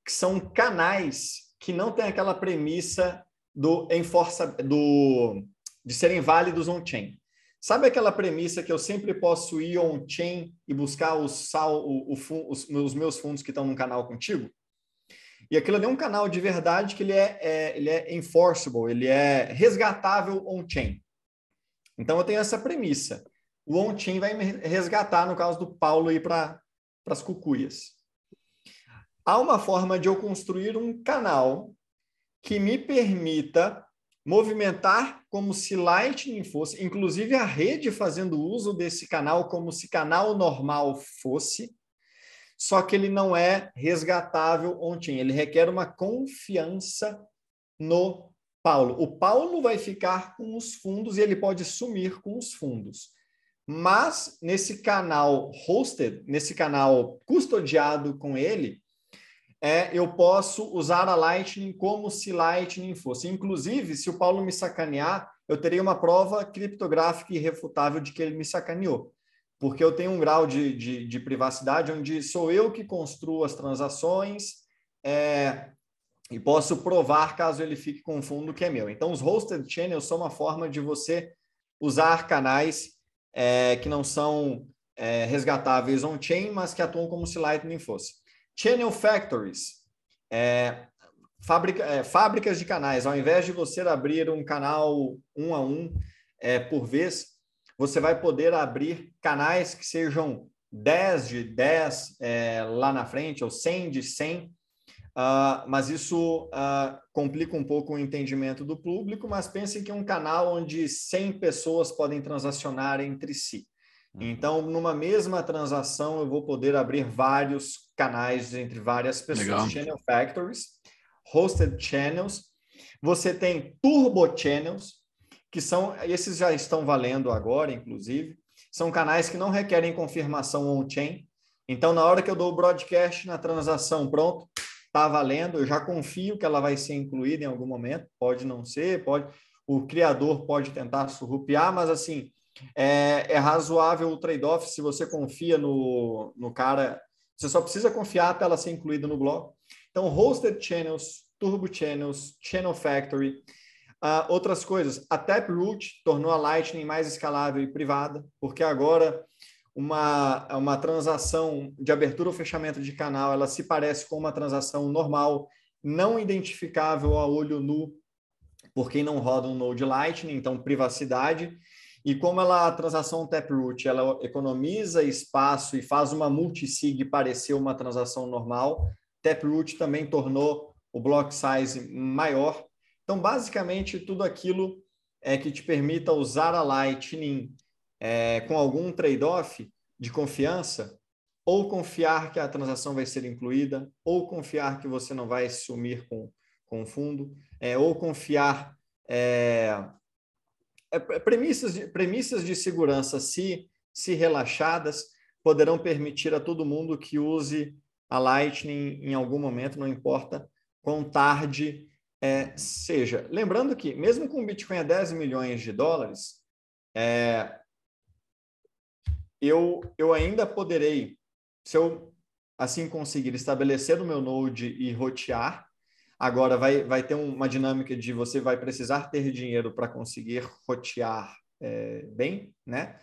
que são canais que não têm aquela premissa do enforça do de serem válidos on-chain. Sabe aquela premissa que eu sempre posso ir on-chain e buscar o sal, o, o, os, os, meus fundos que estão no canal contigo? E aquilo ali é um canal de verdade que ele é, é ele é enforceable, ele é resgatável on-chain. Então eu tenho essa premissa. O on-chain vai me resgatar, no caso do Paulo, ir para as cucuias. Há uma forma de eu construir um canal que me permita movimentar como se Lightning fosse, inclusive a rede fazendo uso desse canal como se canal normal fosse, só que ele não é resgatável on-chain, ele requer uma confiança no Paulo. O Paulo vai ficar com os fundos e ele pode sumir com os fundos. Mas nesse canal hosted, nesse canal custodiado com ele, é, eu posso usar a Lightning como se Lightning fosse. Inclusive, se o Paulo me sacanear, eu teria uma prova criptográfica irrefutável de que ele me sacaneou. Porque eu tenho um grau de, de, de privacidade onde sou eu que construo as transações é, e posso provar caso ele fique com fundo que é meu. Então, os hosted channels são uma forma de você usar canais é, que não são é, resgatáveis on-chain, mas que atuam como se Lightning fosse. Channel Factories, é, é, fábricas de canais. Ao invés de você abrir um canal um a um é, por vez, você vai poder abrir canais que sejam 10 de 10 é, lá na frente, ou 100 de 100. Uh, ah, mas isso uh, complica um pouco o entendimento do público, mas pense que é um canal onde 100 pessoas podem transacionar entre si. Uhum. Então, numa mesma transação, eu vou poder abrir vários canais entre várias pessoas. Legal. Channel Factories, Hosted Channels. Você tem Turbo Channels, que são, esses já estão valendo agora, inclusive. São canais que não requerem confirmação on-chain. Então, na hora que eu dou o broadcast na transação, pronto, está valendo. Eu já confio que ela vai ser incluída em algum momento. Pode não ser, pode. O criador pode tentar surrupiar, mas assim, é, é razoável o trade-off se você confia no, no cara. Você só precisa confiar até ela ser incluída no bloco. Então, hosted channels, turbo channels, channel factory. Uh, outras coisas, a Taproot tornou a Lightning mais escalável e privada, porque agora uma, uma transação de abertura ou fechamento de canal, ela se parece com uma transação normal, não identificável a olho nu por quem não roda um Node Lightning, então privacidade. E como ela, a transação Taproot ela economiza espaço e faz uma multisig parecer uma transação normal, Taproot também tornou o block size maior. Então, basicamente, tudo aquilo é que te permita usar a Lightning é, com algum trade-off de confiança, ou confiar que a transação vai ser incluída, ou confiar que você não vai sumir com, com o fundo, é, ou confiar é, premissas, de, premissas de segurança, se, se relaxadas, poderão permitir a todo mundo que use a Lightning em algum momento, não importa quão tarde é, seja. Lembrando que, mesmo com o Bitcoin a 10 milhões de dólares, é, eu, eu ainda poderei, se eu assim conseguir estabelecer o meu node e rotear, Agora vai, vai ter uma dinâmica de você vai precisar ter dinheiro para conseguir rotear é, bem, né?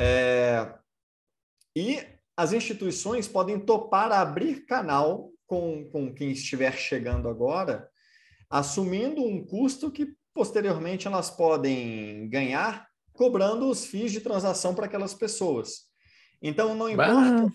É, e as instituições podem topar abrir canal com, com quem estiver chegando agora, assumindo um custo que posteriormente elas podem ganhar cobrando os FIIs de transação para aquelas pessoas. Então não importa,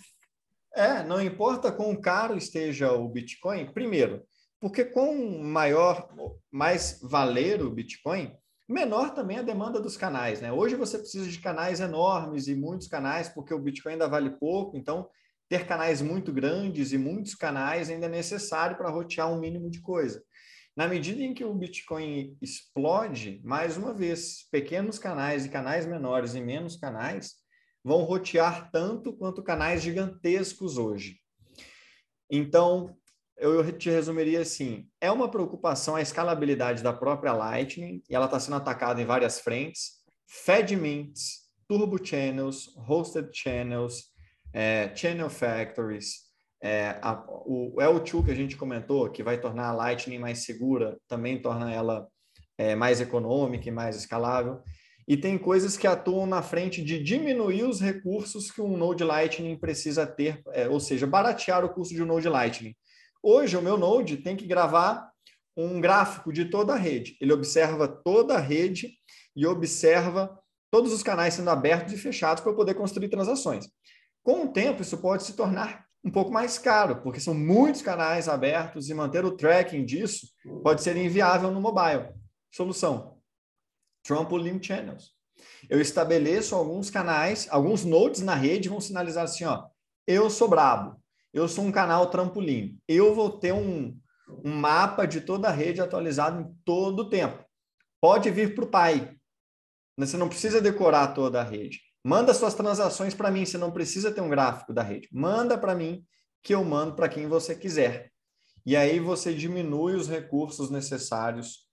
é, não importa quão caro esteja o Bitcoin, primeiro, porque com maior, mais valer o Bitcoin, menor também a demanda dos canais, né? Hoje você precisa de canais enormes e muitos canais, porque o Bitcoin ainda vale pouco, então ter canais muito grandes e muitos canais ainda é necessário para rotear um mínimo de coisa. Na medida em que o Bitcoin explode, mais uma vez, pequenos canais e canais menores e menos canais vão rotear tanto quanto canais gigantescos hoje. Então, eu te resumiria assim: é uma preocupação a escalabilidade da própria Lightning, e ela está sendo atacada em várias frentes. Fedmints, Turbo Channels, Hosted Channels, é, Channel Factories, é, a, o L2 que a gente comentou, que vai tornar a Lightning mais segura, também torna ela é, mais econômica e mais escalável. E tem coisas que atuam na frente de diminuir os recursos que um Node Lightning precisa ter, é, ou seja, baratear o custo de um Node Lightning. Hoje, o meu Node tem que gravar um gráfico de toda a rede. Ele observa toda a rede e observa todos os canais sendo abertos e fechados para poder construir transações. Com o tempo, isso pode se tornar um pouco mais caro, porque são muitos canais abertos e manter o tracking disso pode ser inviável no mobile. Solução: Trampoline Channels. Eu estabeleço alguns canais, alguns nodes na rede vão sinalizar assim, ó, eu sou brabo, eu sou um canal trampolim, eu vou ter um, um mapa de toda a rede atualizado em todo o tempo. Pode vir para o pai. Você não precisa decorar toda a rede. Manda suas transações para mim, você não precisa ter um gráfico da rede. Manda para mim que eu mando para quem você quiser. E aí você diminui os recursos necessários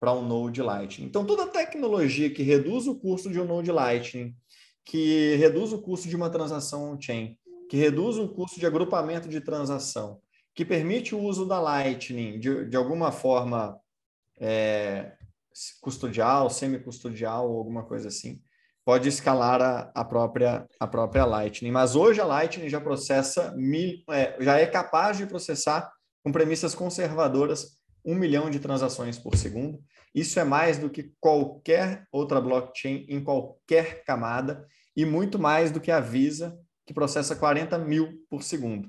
para um Node Lightning. Então, toda tecnologia que reduz o custo de um Node Lightning, que reduz o custo de uma transação on-chain, que reduz o custo de agrupamento de transação, que permite o uso da Lightning de, de alguma forma é, custodial, semi-custodial ou alguma coisa assim, pode escalar a, a, própria, a própria Lightning. Mas hoje a Lightning já processa, mil, é, já é capaz de processar, com premissas conservadoras, um milhão de transações por segundo. Isso é mais do que qualquer outra blockchain em qualquer camada e muito mais do que a Visa, que processa 40 mil por segundo.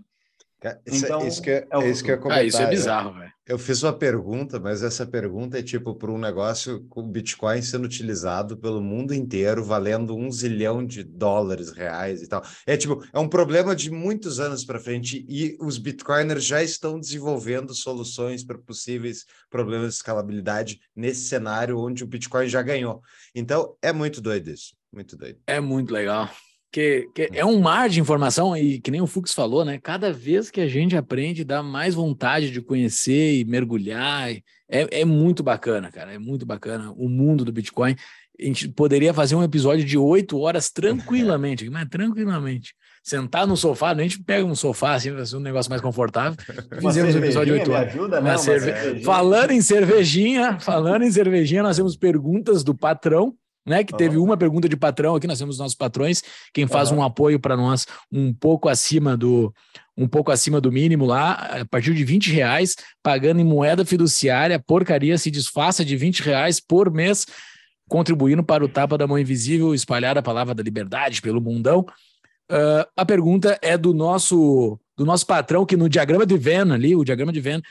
Isso, é, então, isso que é, é, é isso que eu ah, isso é bizarro, velho. Eu fiz uma pergunta, mas essa pergunta é tipo para um negócio com Bitcoin sendo utilizado pelo mundo inteiro, valendo um zilhão de dólares, reais e tal. É tipo, é um problema de muitos anos para frente e os Bitcoiners já estão desenvolvendo soluções para possíveis problemas de escalabilidade nesse cenário onde o Bitcoin já ganhou. Então, é muito doido isso, muito doido. É muito legal que, que, é um mar de informação e que nem o Fux falou, né? Cada vez que a gente aprende, dá mais vontade de conhecer e mergulhar. É, é muito bacana, cara. É muito bacana o mundo do Bitcoin. A gente poderia fazer um episódio de oito horas tranquilamente, mas tranquilamente. Sentar no sofá, a gente pega um sofá assim, um negócio mais confortável. Fizemos um episódio de oito horas. Ajuda, né? cerve... Falando em cervejinha, falando em cervejinha, nós temos perguntas do patrão né? Que teve uma pergunta de patrão aqui, nós temos nossos patrões, quem faz uhum. um apoio para nós um pouco acima do um pouco acima do mínimo lá, a partir de 20 reais, pagando em moeda fiduciária, porcaria se disfarça de 20 reais por mês, contribuindo para o tapa da mão invisível, espalhar a palavra da liberdade pelo mundão. Uh, a pergunta é do nosso do nosso patrão, que no diagrama de Venn ali, o diagrama de Venn,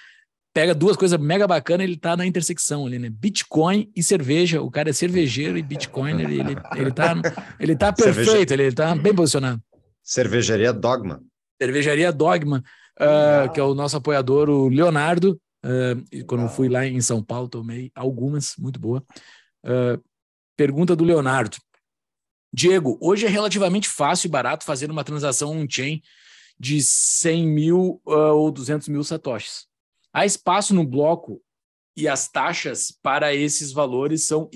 pega duas coisas mega bacanas, ele tá na intersecção ali, né? Bitcoin e cerveja. O cara é cervejeiro e Bitcoin, ele, ele, ele, tá, ele tá perfeito, Cerveja... ele tá bem posicionado. Cervejaria Dogma. Cervejaria Dogma, uh, que é o nosso apoiador, o Leonardo. Uh, quando fui lá em São Paulo, tomei algumas, muito boa. Uh, pergunta do Leonardo. Diego, hoje é relativamente fácil e barato fazer uma transação on-chain de 100 mil ou 200 mil satoshis. Há espaço no bloco e as taxas para esses valores são.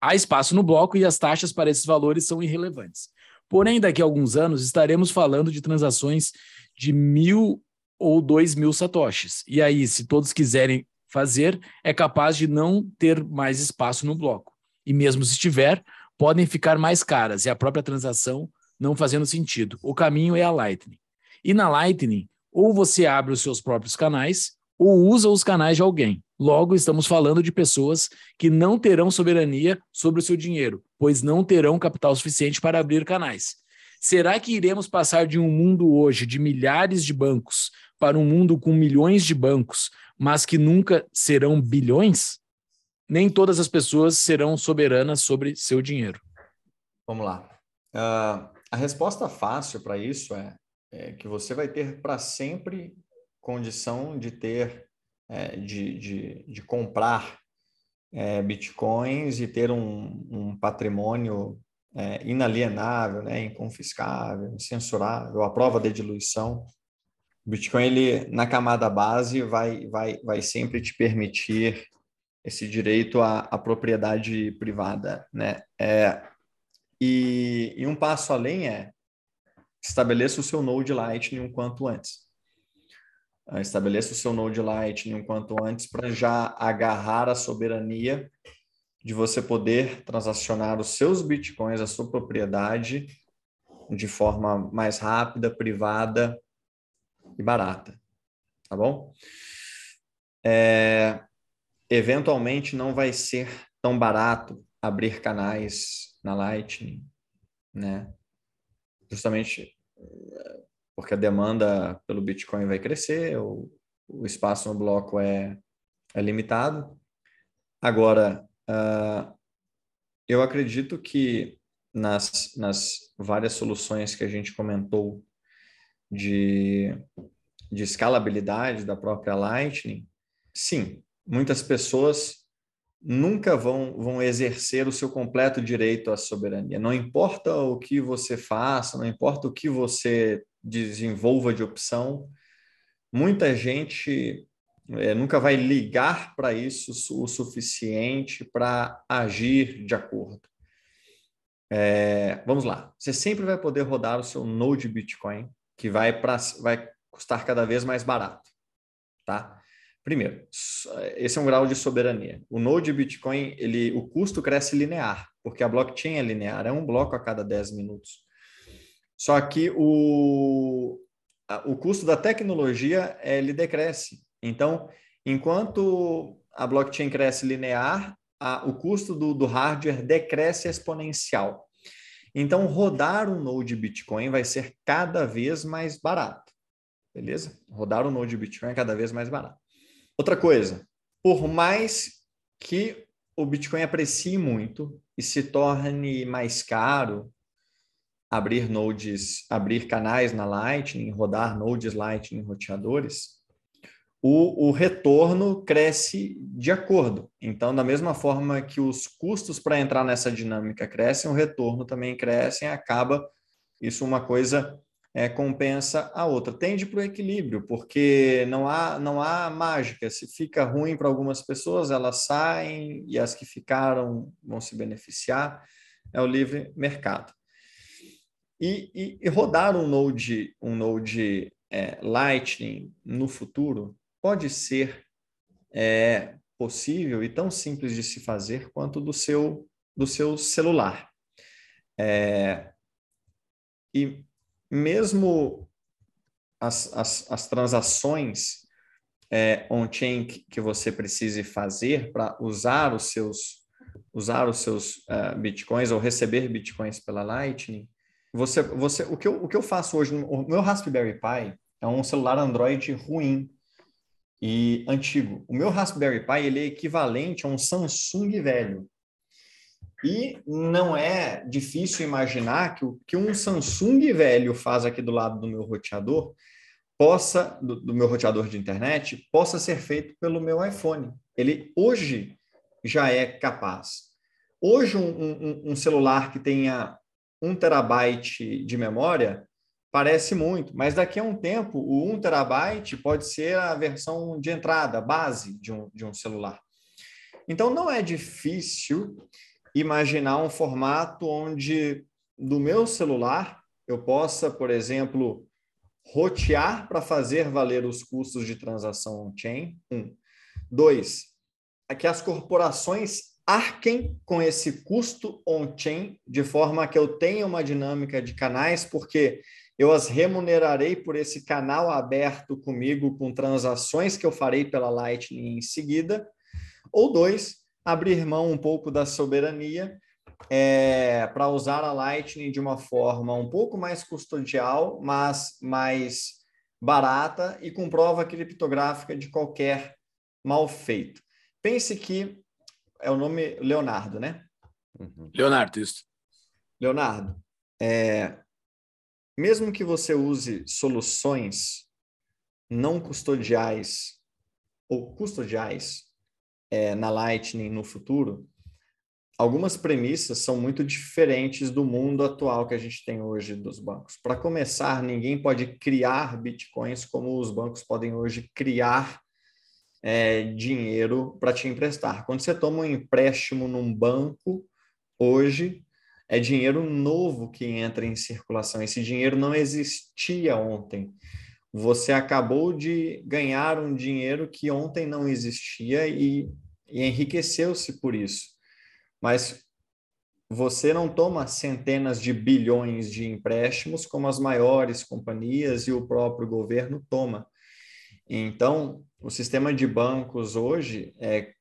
Há espaço no bloco e as taxas para esses valores são irrelevantes. Porém, daqui a alguns anos estaremos falando de transações de mil ou dois mil satoshis. E aí, se todos quiserem fazer, é capaz de não ter mais espaço no bloco. E mesmo se tiver, podem ficar mais caras e a própria transação não fazendo sentido. O caminho é a Lightning. E na Lightning, ou você abre os seus próprios canais, ou usa os canais de alguém. Logo, estamos falando de pessoas que não terão soberania sobre o seu dinheiro, pois não terão capital suficiente para abrir canais. Será que iremos passar de um mundo hoje de milhares de bancos para um mundo com milhões de bancos, mas que nunca serão bilhões? Nem todas as pessoas serão soberanas sobre seu dinheiro. Vamos lá. Uh, a resposta fácil para isso é é, que você vai ter para sempre condição de ter é, de, de, de, comprar é, bitcoins e ter um, um patrimônio é, inalienável, né, inconfiscável, incensurável, a prova de diluição. O Bitcoin, ele, na camada base, vai, vai, vai sempre te permitir esse direito à, à propriedade privada. Né? É, e, e um passo além é estabeleça o seu Node Lightning um quanto antes. Ah, estabeleça o seu Node Lightning um quanto antes para já agarrar a soberania de você poder transacionar os seus bitcoins, a sua propriedade, de forma mais rápida, privada e barata. Tá bom? É, eventualmente não vai ser tão barato abrir canais na Lightning, né? Justamente porque a demanda pelo Bitcoin vai crescer, o, o espaço no bloco é, é limitado. Agora, uh, eu acredito que nas, nas várias soluções que a gente comentou de, de escalabilidade da própria Lightning, sim, muitas pessoas nunca vão, vão exercer o seu completo direito à soberania. Não importa o que você faça, não importa o que você desenvolva de opção, muita gente é, nunca vai ligar para isso o suficiente para agir de acordo. É, vamos lá, você sempre vai poder rodar o seu Node Bitcoin, que vai, pra, vai custar cada vez mais barato, tá? Primeiro, esse é um grau de soberania. O Node Bitcoin, ele, o custo cresce linear, porque a blockchain é linear, é um bloco a cada 10 minutos. Só que o, o custo da tecnologia ele decresce. Então, enquanto a blockchain cresce linear, a, o custo do, do hardware decresce exponencial. Então, rodar um node Bitcoin vai ser cada vez mais barato. Beleza? Rodar um node Bitcoin é cada vez mais barato. Outra coisa, por mais que o Bitcoin aprecie muito e se torne mais caro, abrir nodes, abrir canais na Lightning, rodar nodes Lightning roteadores, o, o retorno cresce de acordo. Então, da mesma forma que os custos para entrar nessa dinâmica crescem, o retorno também cresce e acaba isso uma coisa é, compensa a outra. Tende para o equilíbrio, porque não há, não há mágica. Se fica ruim para algumas pessoas, elas saem e as que ficaram vão se beneficiar. É o livre mercado. E, e, e rodar um Node, um Node é, Lightning no futuro pode ser é, possível e tão simples de se fazer quanto do seu, do seu celular. É, e mesmo as, as, as transações é, on-chain que você precise fazer para usar os seus usar os seus uh, bitcoins ou receber bitcoins pela Lightning, você, você, o, que eu, o que eu faço hoje, o meu Raspberry Pi é um celular Android ruim e antigo. O meu Raspberry Pi ele é equivalente a um Samsung velho. E não é difícil imaginar que o que um Samsung velho faz aqui do lado do meu roteador possa, do, do meu roteador de internet, possa ser feito pelo meu iPhone. Ele hoje já é capaz. Hoje, um, um, um celular que tenha um terabyte de memória parece muito, mas daqui a um tempo o 1 terabyte pode ser a versão de entrada, base de um, de um celular. Então não é difícil imaginar um formato onde do meu celular eu possa, por exemplo, rotear para fazer valer os custos de transação on-chain. Um. Dois, é que as corporações arquem com esse custo on-chain, de forma que eu tenha uma dinâmica de canais, porque eu as remunerarei por esse canal aberto comigo, com transações que eu farei pela Lightning em seguida. Ou dois, abrir mão um pouco da soberania é, para usar a Lightning de uma forma um pouco mais custodial, mas mais barata e com prova criptográfica de qualquer mal feito. Pense que é o nome Leonardo, né? Uhum. Leonardo, isso. Leonardo, é, mesmo que você use soluções não custodiais ou custodiais é, na Lightning no futuro, algumas premissas são muito diferentes do mundo atual que a gente tem hoje dos bancos. Para começar, ninguém pode criar bitcoins como os bancos podem hoje criar é, dinheiro para te emprestar. Quando você toma um empréstimo num banco, hoje é dinheiro novo que entra em circulação. Esse dinheiro não existia ontem. Você acabou de ganhar um dinheiro que ontem não existia e, e enriqueceu-se por isso. Mas você não toma centenas de bilhões de empréstimos como as maiores companhias e o próprio governo toma. Então, o sistema de bancos hoje, é,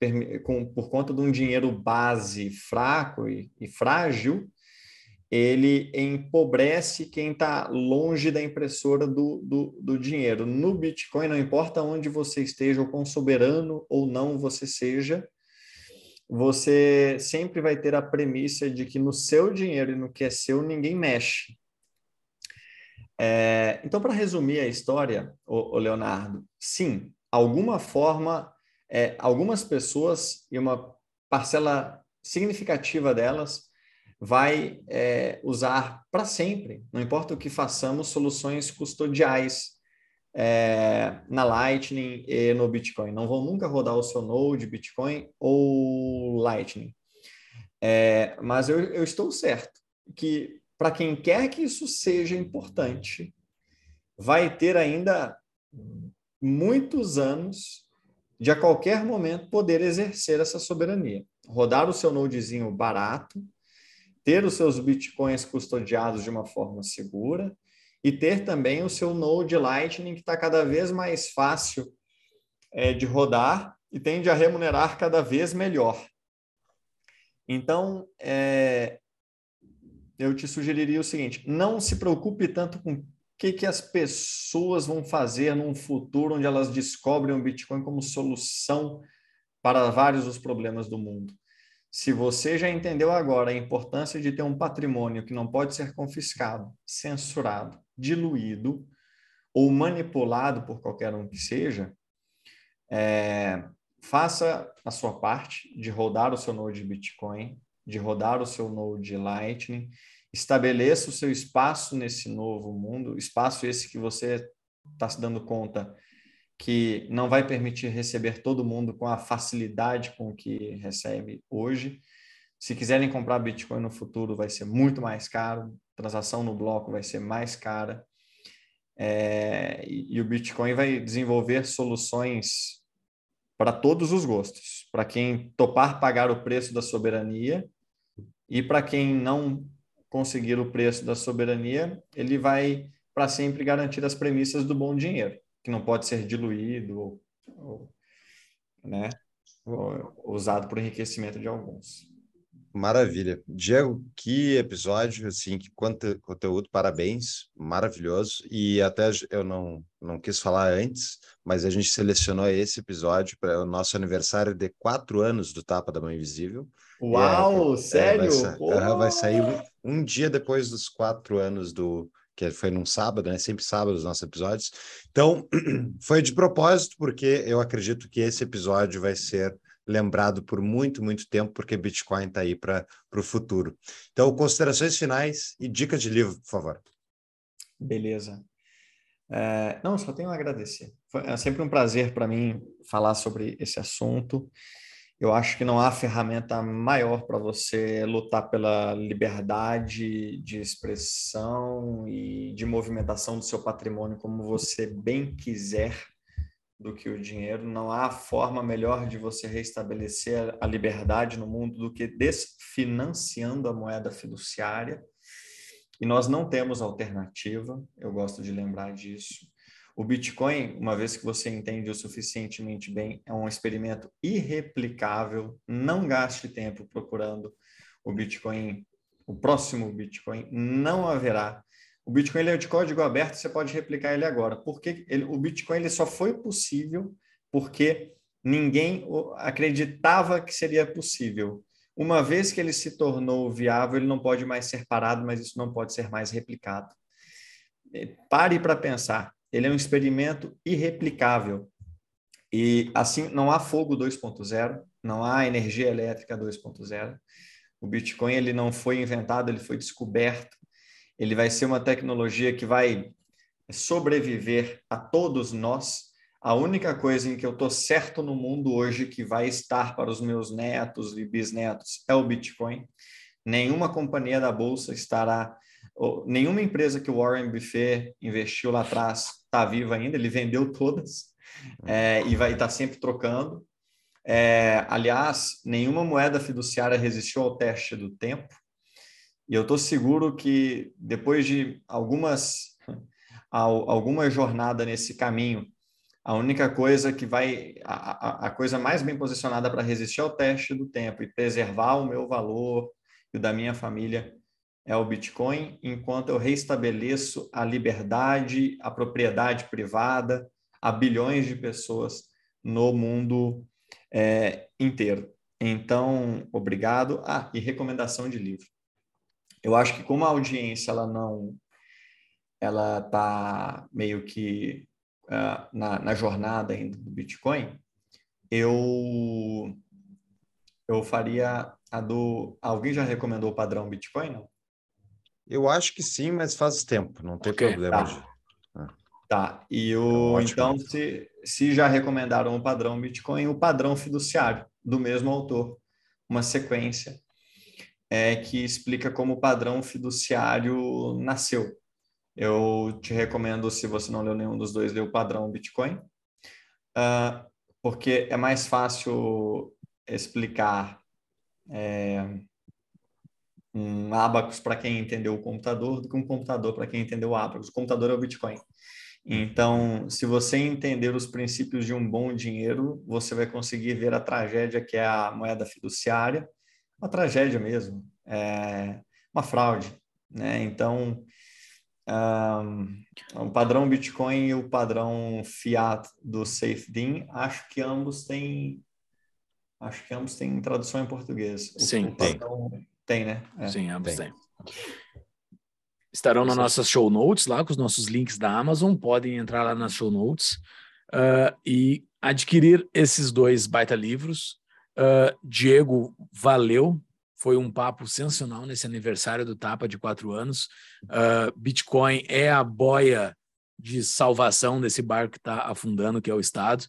com, por conta de um dinheiro base fraco e, e frágil, ele empobrece quem está longe da impressora do, do, do, dinheiro. No Bitcoin, não importa onde você esteja, ou quão soberano ou não você seja, você sempre vai ter a premissa de que no seu dinheiro e no que é seu, ninguém mexe. É, então, para resumir a história, o, Leonardo, sim, alguma forma, é, algumas pessoas e uma parcela significativa delas vai é, usar para sempre, não importa o que façamos, soluções custodiais é, na Lightning e no Bitcoin. Não vão nunca rodar o seu Node, Bitcoin ou Lightning. É, mas eu, eu estou certo que para quem quer que isso seja importante, vai ter ainda muitos anos de a qualquer momento poder exercer essa soberania. Rodar o seu nodezinho barato, ter os seus bitcoins custodiados de uma forma segura e ter também o seu node Lightning que está cada vez mais fácil é, de rodar e tende a remunerar cada vez melhor. Então, é, eu te sugeriria o seguinte: não se preocupe tanto com que, que as pessoas vão fazer num futuro onde elas descobrem o Bitcoin como solução para vários dos problemas do mundo. Se você já entendeu agora a importância de ter um patrimônio que não pode ser confiscado, censurado, diluído ou manipulado por qualquer um que seja, é, faça a sua parte de rodar o seu node Bitcoin, de rodar o seu node Lightning estabeleça o seu espaço nesse novo mundo, espaço esse que você está se dando conta que não vai permitir receber todo mundo com a facilidade com que recebe hoje. Se quiserem comprar Bitcoin no futuro, vai ser muito mais caro, transação no bloco vai ser mais cara. É, e, e o Bitcoin vai desenvolver soluções para todos os gostos, para quem topar pagar o preço da soberania e para quem não conseguir o preço da soberania, ele vai para sempre garantir as premissas do bom dinheiro, que não pode ser diluído ou, ou né, ou, usado por enriquecimento de alguns. Maravilha. Diego, que episódio, assim, que quanto conteúdo, parabéns, maravilhoso. E até eu não, não quis falar antes, mas a gente selecionou esse episódio para o nosso aniversário de quatro anos do Tapa da Mãe Invisível. Uau, é, sério? É, vai, vai, sair um, um, dia depois dos quatro anos do. Que foi num sábado, né? Sempre sábado os nossos episódios. Então, foi de propósito, porque eu acredito que esse episódio vai ser lembrado por muito, muito tempo, porque Bitcoin está aí para o futuro. Então, considerações finais e dicas de livro, por favor. Beleza. É, não, só tenho a agradecer. Foi, é sempre um prazer para mim falar sobre esse assunto. Eu acho que não há ferramenta maior para você lutar pela liberdade de expressão e de movimentação do seu patrimônio como você bem quiser do que o dinheiro. Não há forma melhor de você restabelecer a liberdade no mundo do que desfinanciando a moeda fiduciária. E nós não temos alternativa, eu gosto de lembrar disso. O Bitcoin, uma vez que você entende o suficientemente bem, é um experimento irreplicável. Não gaste tempo procurando o Bitcoin, o próximo Bitcoin. Não haverá. O Bitcoin é de código aberto, você pode replicar ele agora. Porque ele, o Bitcoin ele só foi possível porque ninguém acreditava que seria possível. Uma vez que ele se tornou viável, ele não pode mais ser parado, mas isso não pode ser mais replicado. Pare para pensar. Ele é um experimento irreplicável. E assim, não há fogo 2.0, não há energia elétrica 2.0. O Bitcoin ele não foi inventado, ele foi descoberto. Ele vai ser uma tecnologia que vai sobreviver a todos nós. A única coisa em que eu estou certo no mundo hoje que vai estar para os meus netos e bisnetos é o Bitcoin. Nenhuma companhia da bolsa estará, nenhuma empresa que o Warren Buffett investiu lá atrás está viva ainda. Ele vendeu todas é, e vai estar tá sempre trocando. É, aliás, nenhuma moeda fiduciária resistiu ao teste do tempo. E eu estou seguro que depois de algumas alguma jornada nesse caminho, a única coisa que vai, a, a coisa mais bem posicionada para resistir ao teste do tempo e preservar o meu valor e o da minha família é o Bitcoin, enquanto eu reestabeleço a liberdade, a propriedade privada a bilhões de pessoas no mundo é, inteiro. Então, obrigado. Ah, e recomendação de livro. Eu acho que como a audiência ela não, ela está meio que uh, na, na jornada ainda do Bitcoin, eu eu faria a do. Alguém já recomendou o padrão Bitcoin? Não? Eu acho que sim, mas faz tempo, não tem okay, problema. Tá. Tá, e o, então, se, se já recomendaram o padrão Bitcoin, o padrão fiduciário do mesmo autor, uma sequência é, que explica como o padrão fiduciário nasceu. Eu te recomendo, se você não leu nenhum dos dois, ler o padrão Bitcoin, uh, porque é mais fácil explicar é, um abacus para quem entendeu o computador do que um computador para quem entendeu o abacus. O computador é o Bitcoin. Então, se você entender os princípios de um bom dinheiro, você vai conseguir ver a tragédia que é a moeda fiduciária, uma tragédia mesmo, é uma fraude, né? Então, um, o padrão Bitcoin e o padrão Fiat do SafeDIN, acho que ambos têm, acho que ambos têm tradução em português. Sim, o tem. Tem, né? É. Sim, ambos têm. Estarão nas nossas show notes lá, com os nossos links da Amazon. Podem entrar lá nas show notes uh, e adquirir esses dois baita livros. Uh, Diego, valeu. Foi um papo sensacional nesse aniversário do Tapa de quatro anos. Uh, Bitcoin é a boia de salvação desse barco que está afundando, que é o Estado.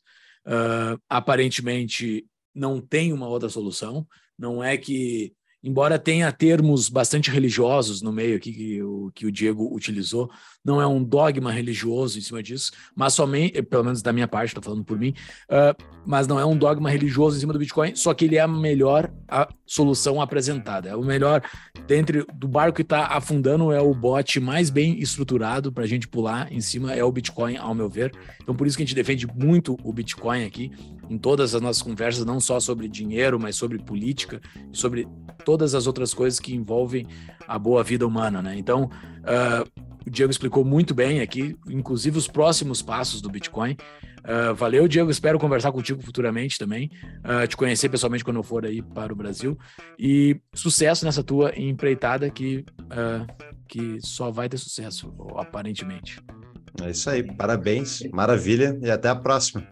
aparentemente, não tem uma outra solução. Não é que embora tenha termos bastante religiosos no meio aqui que o, que o Diego utilizou, não é um dogma religioso em cima disso, mas somente, pelo menos da minha parte, estou falando por mim, uh, mas não é um dogma religioso em cima do Bitcoin, só que ele é a melhor a solução apresentada. É o melhor, dentre do barco que está afundando, é o bot mais bem estruturado para a gente pular em cima, é o Bitcoin, ao meu ver. Então, por isso que a gente defende muito o Bitcoin aqui, em todas as nossas conversas, não só sobre dinheiro, mas sobre política, sobre todas as outras coisas que envolvem a boa vida humana, né? Então, uh, o Diego explicou muito bem aqui, inclusive os próximos passos do Bitcoin. Uh, valeu, Diego. Espero conversar contigo futuramente também, uh, te conhecer pessoalmente quando eu for aí para o Brasil. E sucesso nessa tua empreitada que, uh, que só vai ter sucesso, aparentemente. É isso aí. Parabéns, maravilha e até a próxima.